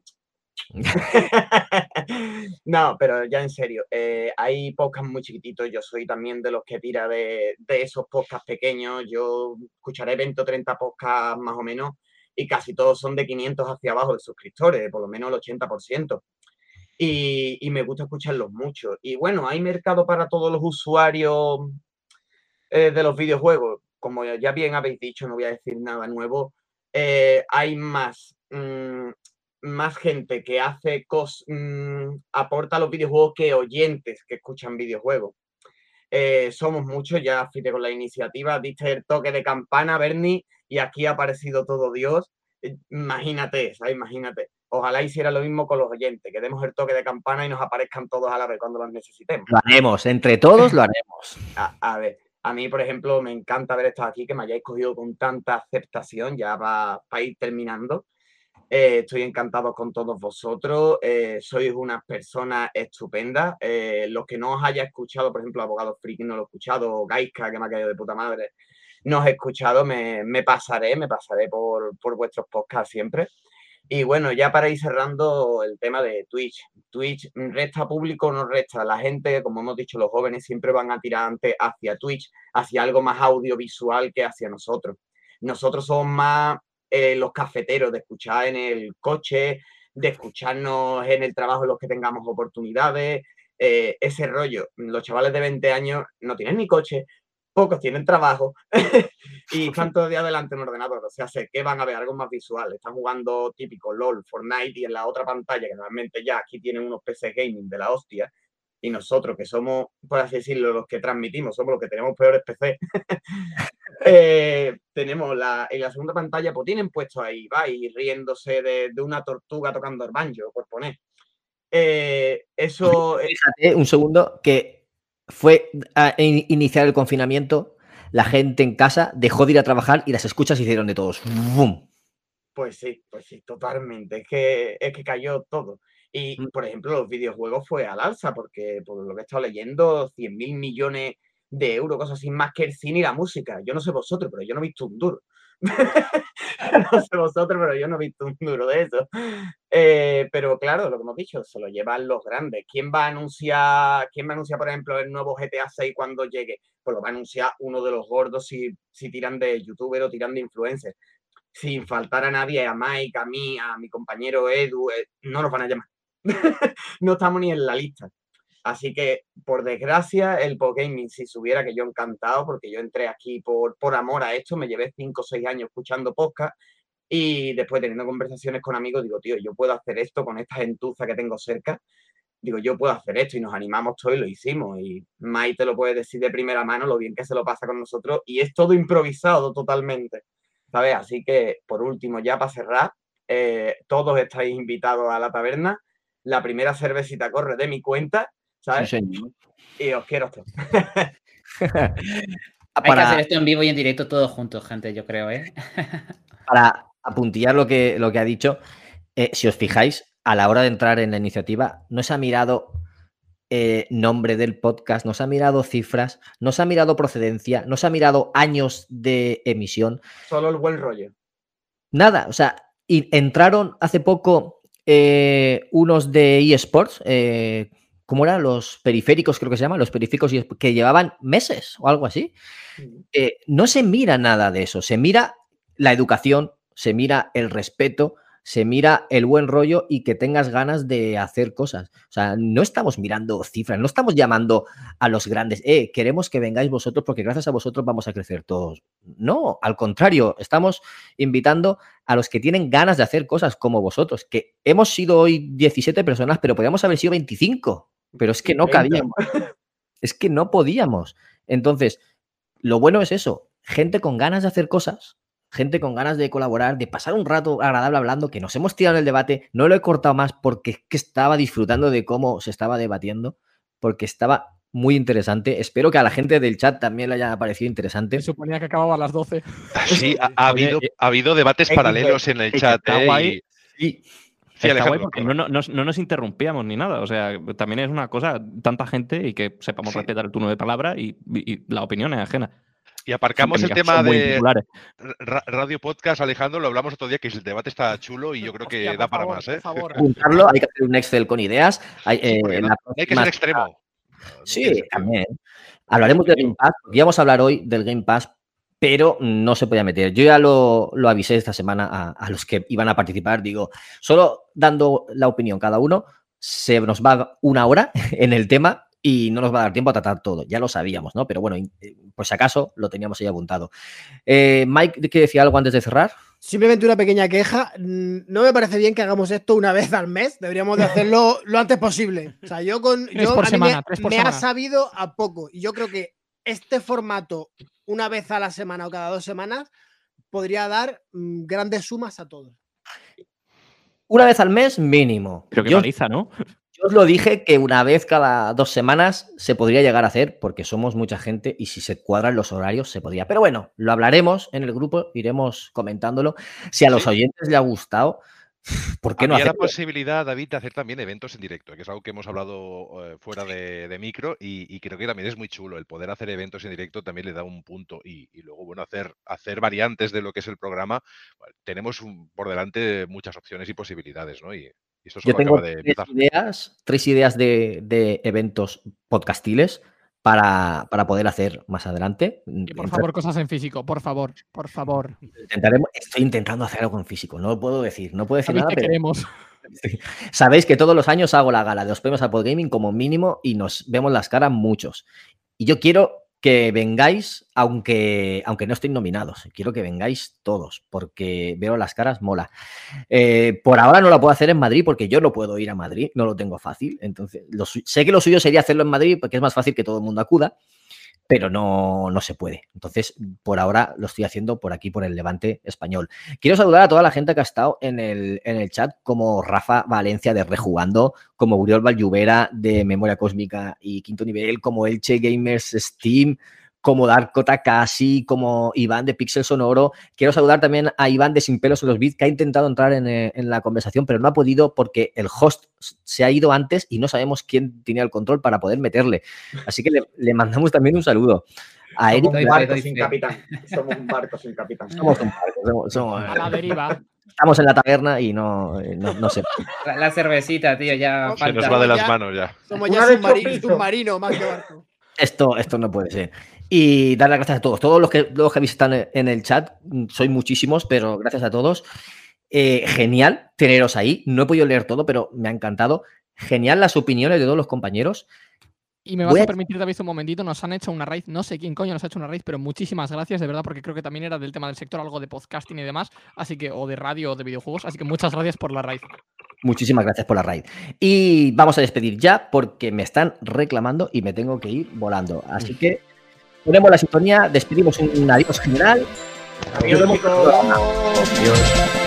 no, pero ya en serio, eh, hay podcasts muy chiquititos, yo soy también de los que tira de, de esos podcasts pequeños, yo escucharé 20 o 30 podcasts más o menos y casi todos son de 500 hacia abajo de suscriptores, por lo menos el 80%. Y, y me gusta escucharlos mucho. Y bueno, hay mercado para todos los usuarios eh, de los videojuegos. Como ya bien habéis dicho, no voy a decir nada nuevo. eh, hay más, mm, más gente que hace cos, mm, aporta los videojuegos que oyentes que escuchan videojuegos. Eh, somos muchos, ya fíjate con la iniciativa, diste el toque de campana, Bernie, y aquí ha aparecido todo Dios. Eh, Imagínate, ¿sabes? Imagínate. Ojalá hiciera lo mismo con los oyentes, que demos el toque de campana y nos aparezcan todos a la vez cuando los necesitemos. Lo haremos, entre todos lo haremos. A, a ver, a mí, por ejemplo, me encanta haber estado aquí, que me hayáis cogido con tanta aceptación, ya para ir terminando. Eh, estoy encantado con todos vosotros. eh, sois unas personas estupendas. eh, los que no os haya escuchado, por ejemplo, Abogado Friki no lo he escuchado, o Gaiska, que me ha caído de puta madre, no he escuchado, me, pasaré, me pasaré por, por vuestros podcasts siempre. Y bueno, ya para ir cerrando el tema de Twitch. Twitch resta público o no resta. La gente, como hemos dicho, los jóvenes siempre van a tirar antes hacia Twitch, hacia algo más audiovisual que hacia nosotros. Nosotros somos más eh, los cafeteros de escuchar en el coche, de escucharnos en el trabajo en los que tengamos oportunidades, eh, ese rollo. Los chavales de 20 años no tienen ni coche, pocos tienen trabajo y están todo el día delante en ordenador. O sea, sé que van a ver algo más visual. Están jugando típico LOL, Fortnite y en la otra pantalla, que normalmente ya aquí tienen unos PC gaming de la hostia. Y nosotros, que somos, por así decirlo, los que transmitimos, somos los que tenemos peores PC, eh, tenemos la, en la segunda pantalla, pues tienen puesto ahí, va, y riéndose de, de una tortuga tocando el banjo, por poner. Eh, eso. Fíjate un segundo que fue a in- iniciar el confinamiento, la gente en casa dejó de ir a trabajar y las escuchas se hicieron de todos. ¡Bum! Pues sí, pues sí, totalmente. Es que, es que cayó todo. Y, por ejemplo, los videojuegos fue al alza, porque por lo que he estado leyendo, 100 mil millones de euros, cosas así, más que el cine y la música. Yo no sé vosotros, pero yo no he visto un duro. no sé vosotros, pero yo no he visto un duro de eso. Eh, pero claro, lo que hemos dicho, se lo llevan los grandes. ¿Quién va a anunciar, quién va a anunciar, por ejemplo, el nuevo GTA 6 cuando llegue? Pues lo va a anunciar uno de los gordos si, si tiran de youtuber o tiran de influencer. Sin faltar a nadie, a Mike, a mí, a mi compañero Edu, eh, no nos van a llamar. no estamos ni en la lista. Así que, por desgracia, el Pokémon, si subiera que yo encantado, porque yo entré aquí por, por amor a esto, me llevé 5 o 6 años escuchando podcast y después teniendo conversaciones con amigos, digo, tío, yo puedo hacer esto con esta gentuza que tengo cerca. Digo, yo puedo hacer esto y nos animamos todos y lo hicimos. Y Mike te lo puede decir de primera mano lo bien que se lo pasa con nosotros y es todo improvisado totalmente. ¿Sabes? Así que, por último, ya para cerrar, eh, todos estáis invitados a la taberna. La primera cervecita corre de mi cuenta, ¿sabes? señor. Y os quiero todos. Hay que Para- hacer esto en vivo y en directo todos juntos, gente, yo creo, ¿eh? Para apuntillar lo que, lo que ha dicho, eh, si os fijáis, a la hora de entrar en la iniciativa, no se ha mirado eh, nombre del podcast, no se ha mirado cifras, no se ha mirado procedencia, no se ha mirado años de emisión, Solo el buen rollo. nada. O sea, y entraron hace poco eh, unos de eSports, eh, ¿cómo eran? Los periféricos, creo que se llaman, los periféricos que llevaban meses o algo así. Eh, no se mira nada de eso, se mira la educación, se mira el respeto, se mira el buen rollo y que tengas ganas de hacer cosas. O sea, no estamos mirando cifras, no estamos llamando a los grandes, eh, queremos que vengáis vosotros porque gracias a vosotros vamos a crecer todos. No, al contrario, estamos invitando a los que tienen ganas de hacer cosas como vosotros, que hemos sido hoy 17 personas, pero podríamos haber sido 25, pero es que no 30. cabíamos. Es que no podíamos. Entonces, lo bueno es eso, gente con ganas de hacer cosas, gente con ganas de colaborar, de pasar un rato agradable hablando, que nos hemos tirado en el debate, no lo he cortado más porque es que estaba disfrutando de cómo se estaba debatiendo, porque estaba muy interesante. Espero que a la gente del chat también le haya parecido interesante. Se suponía que acababa a las 12. Sí, ha, ha habido, ha habido debates paralelos en el chat. ¿eh? Y- Sí, Sí, está guay Alejandro, porque no, no- no- no nos interrumpíamos ni nada. O sea, también es una cosa, tanta gente y que sepamos respetar el turno de palabra y, y- y la opinión es ajena. Y aparcamos el tema de radio podcast, Alejandro, lo hablamos otro día, que el debate está chulo y yo creo que da para más. ¿eh? Apuntarlo, hay que hacer un Excel con ideas. Hay, eh, la no hay que ser extremo. Sí, también. Hablaremos del Game Pass, a hablar hoy del Game Pass, pero no se podía meter. Yo ya lo, lo avisé esta semana a, a los que iban a participar. Digo, solo dando la opinión cada uno, se nos va una hora en el tema y no nos va a dar tiempo a tratar todo. Ya lo sabíamos, ¿no? Pero bueno, eh, por si acaso lo teníamos ahí apuntado. Eh, Mike, ¿qué decía algo antes de cerrar? Simplemente una pequeña queja. mm, No me parece bien que hagamos esto una vez al mes. Deberíamos de hacerlo lo antes posible. O sea, yo con. Tres yo- por a mí semana, me, tres por me semana. ha sabido a poco. Y yo creo que este formato, una vez a la semana o cada dos semanas, podría dar mm, grandes sumas a todos. Una vez al mes, mínimo. Creo que Yo- paliza, ¿no? Yo os lo dije que una vez cada dos semanas se podría llegar a hacer, porque somos mucha gente y si se cuadran los horarios se podría. Pero bueno, lo hablaremos en el grupo, iremos comentándolo. Si a los oyentes les ha gustado, ¿Por qué no Había la posibilidad, David, de hacer también eventos en directo, que es algo que hemos hablado eh, fuera de, de micro y, y creo que también es muy chulo. El poder hacer eventos en directo también le da un punto y, y luego, bueno, hacer, hacer variantes de lo que es el programa. Bueno, tenemos un- por delante muchas opciones y posibilidades, ¿no? Y, y esto Yo tengo acaba de tres empezar. ideas, tres ideas de, de eventos podcastiles para, para poder hacer más adelante. Y por favor, cosas en físico, por favor, por favor. Intentaremos, estoy intentando hacer algo en físico, no lo puedo decir, no puedo decir nada, que pero queremos. sabéis que todos los años hago la gala de los premios a Podgaming como mínimo y nos vemos las caras muchos. Y yo quiero que vengáis, aunque, aunque no estén nominados, quiero que vengáis todos, porque veo las caras, mola. Eh, por ahora no la puedo hacer en Madrid porque yo no puedo ir a Madrid, no lo tengo fácil. Entonces, lo sé que lo suyo sería hacerlo en Madrid porque es más fácil que todo el mundo acuda, pero no, no se puede. Entonces, por ahora lo estoy haciendo por aquí, por el Levante español. Quiero saludar a toda la gente que ha estado en el, en el chat, como Rafa Valencia de Rejugando, como Uriol Valjubera de Memoria Cósmica y Quinto Nivel, como Elche Gamers Steam, como Darko Takashi, como Iván de Pixel Sonoro. Quiero saludar también a Iván de Sin Pelos en los Beats, que ha intentado entrar en, eh, en la conversación, pero no ha podido porque el host se ha ido antes y no sabemos quién tenía el control para poder meterle. Así que le, le mandamos también un saludo. A Eric Somos un barco sin capitán. Somos un barco sin capitán. somos un barco, somos- somos- A la deriva. estamos en la taberna y no, eh, no, no sé. La, la cervecita, tío, ya Se nos falta. va de las manos ya. Somos ya submarino, submarino más que barco. Esto, esto no puede ser. Y dar las gracias a todos. Todos los que, los que habéis estado en- el chat, sois muchísimos, pero gracias a todos. Eh, genial teneros ahí. No he podido leer todo, pero me ha encantado. Genial las opiniones de todos los compañeros. Y me vas Voy a- permitir, David, un momentito. Nos han hecho una raíz, no sé quién coño nos ha hecho una raíz, pero muchísimas gracias, de verdad, porque creo que también era del tema del sector, algo de podcasting y demás, así que, o de radio o de videojuegos. Así que muchas gracias por la raíz. Muchísimas gracias por la raid. Y vamos a despedir ya porque me están reclamando y me tengo que ir volando. Así que ponemos la sintonía, despedimos un adiós general. Adiós. Adiós.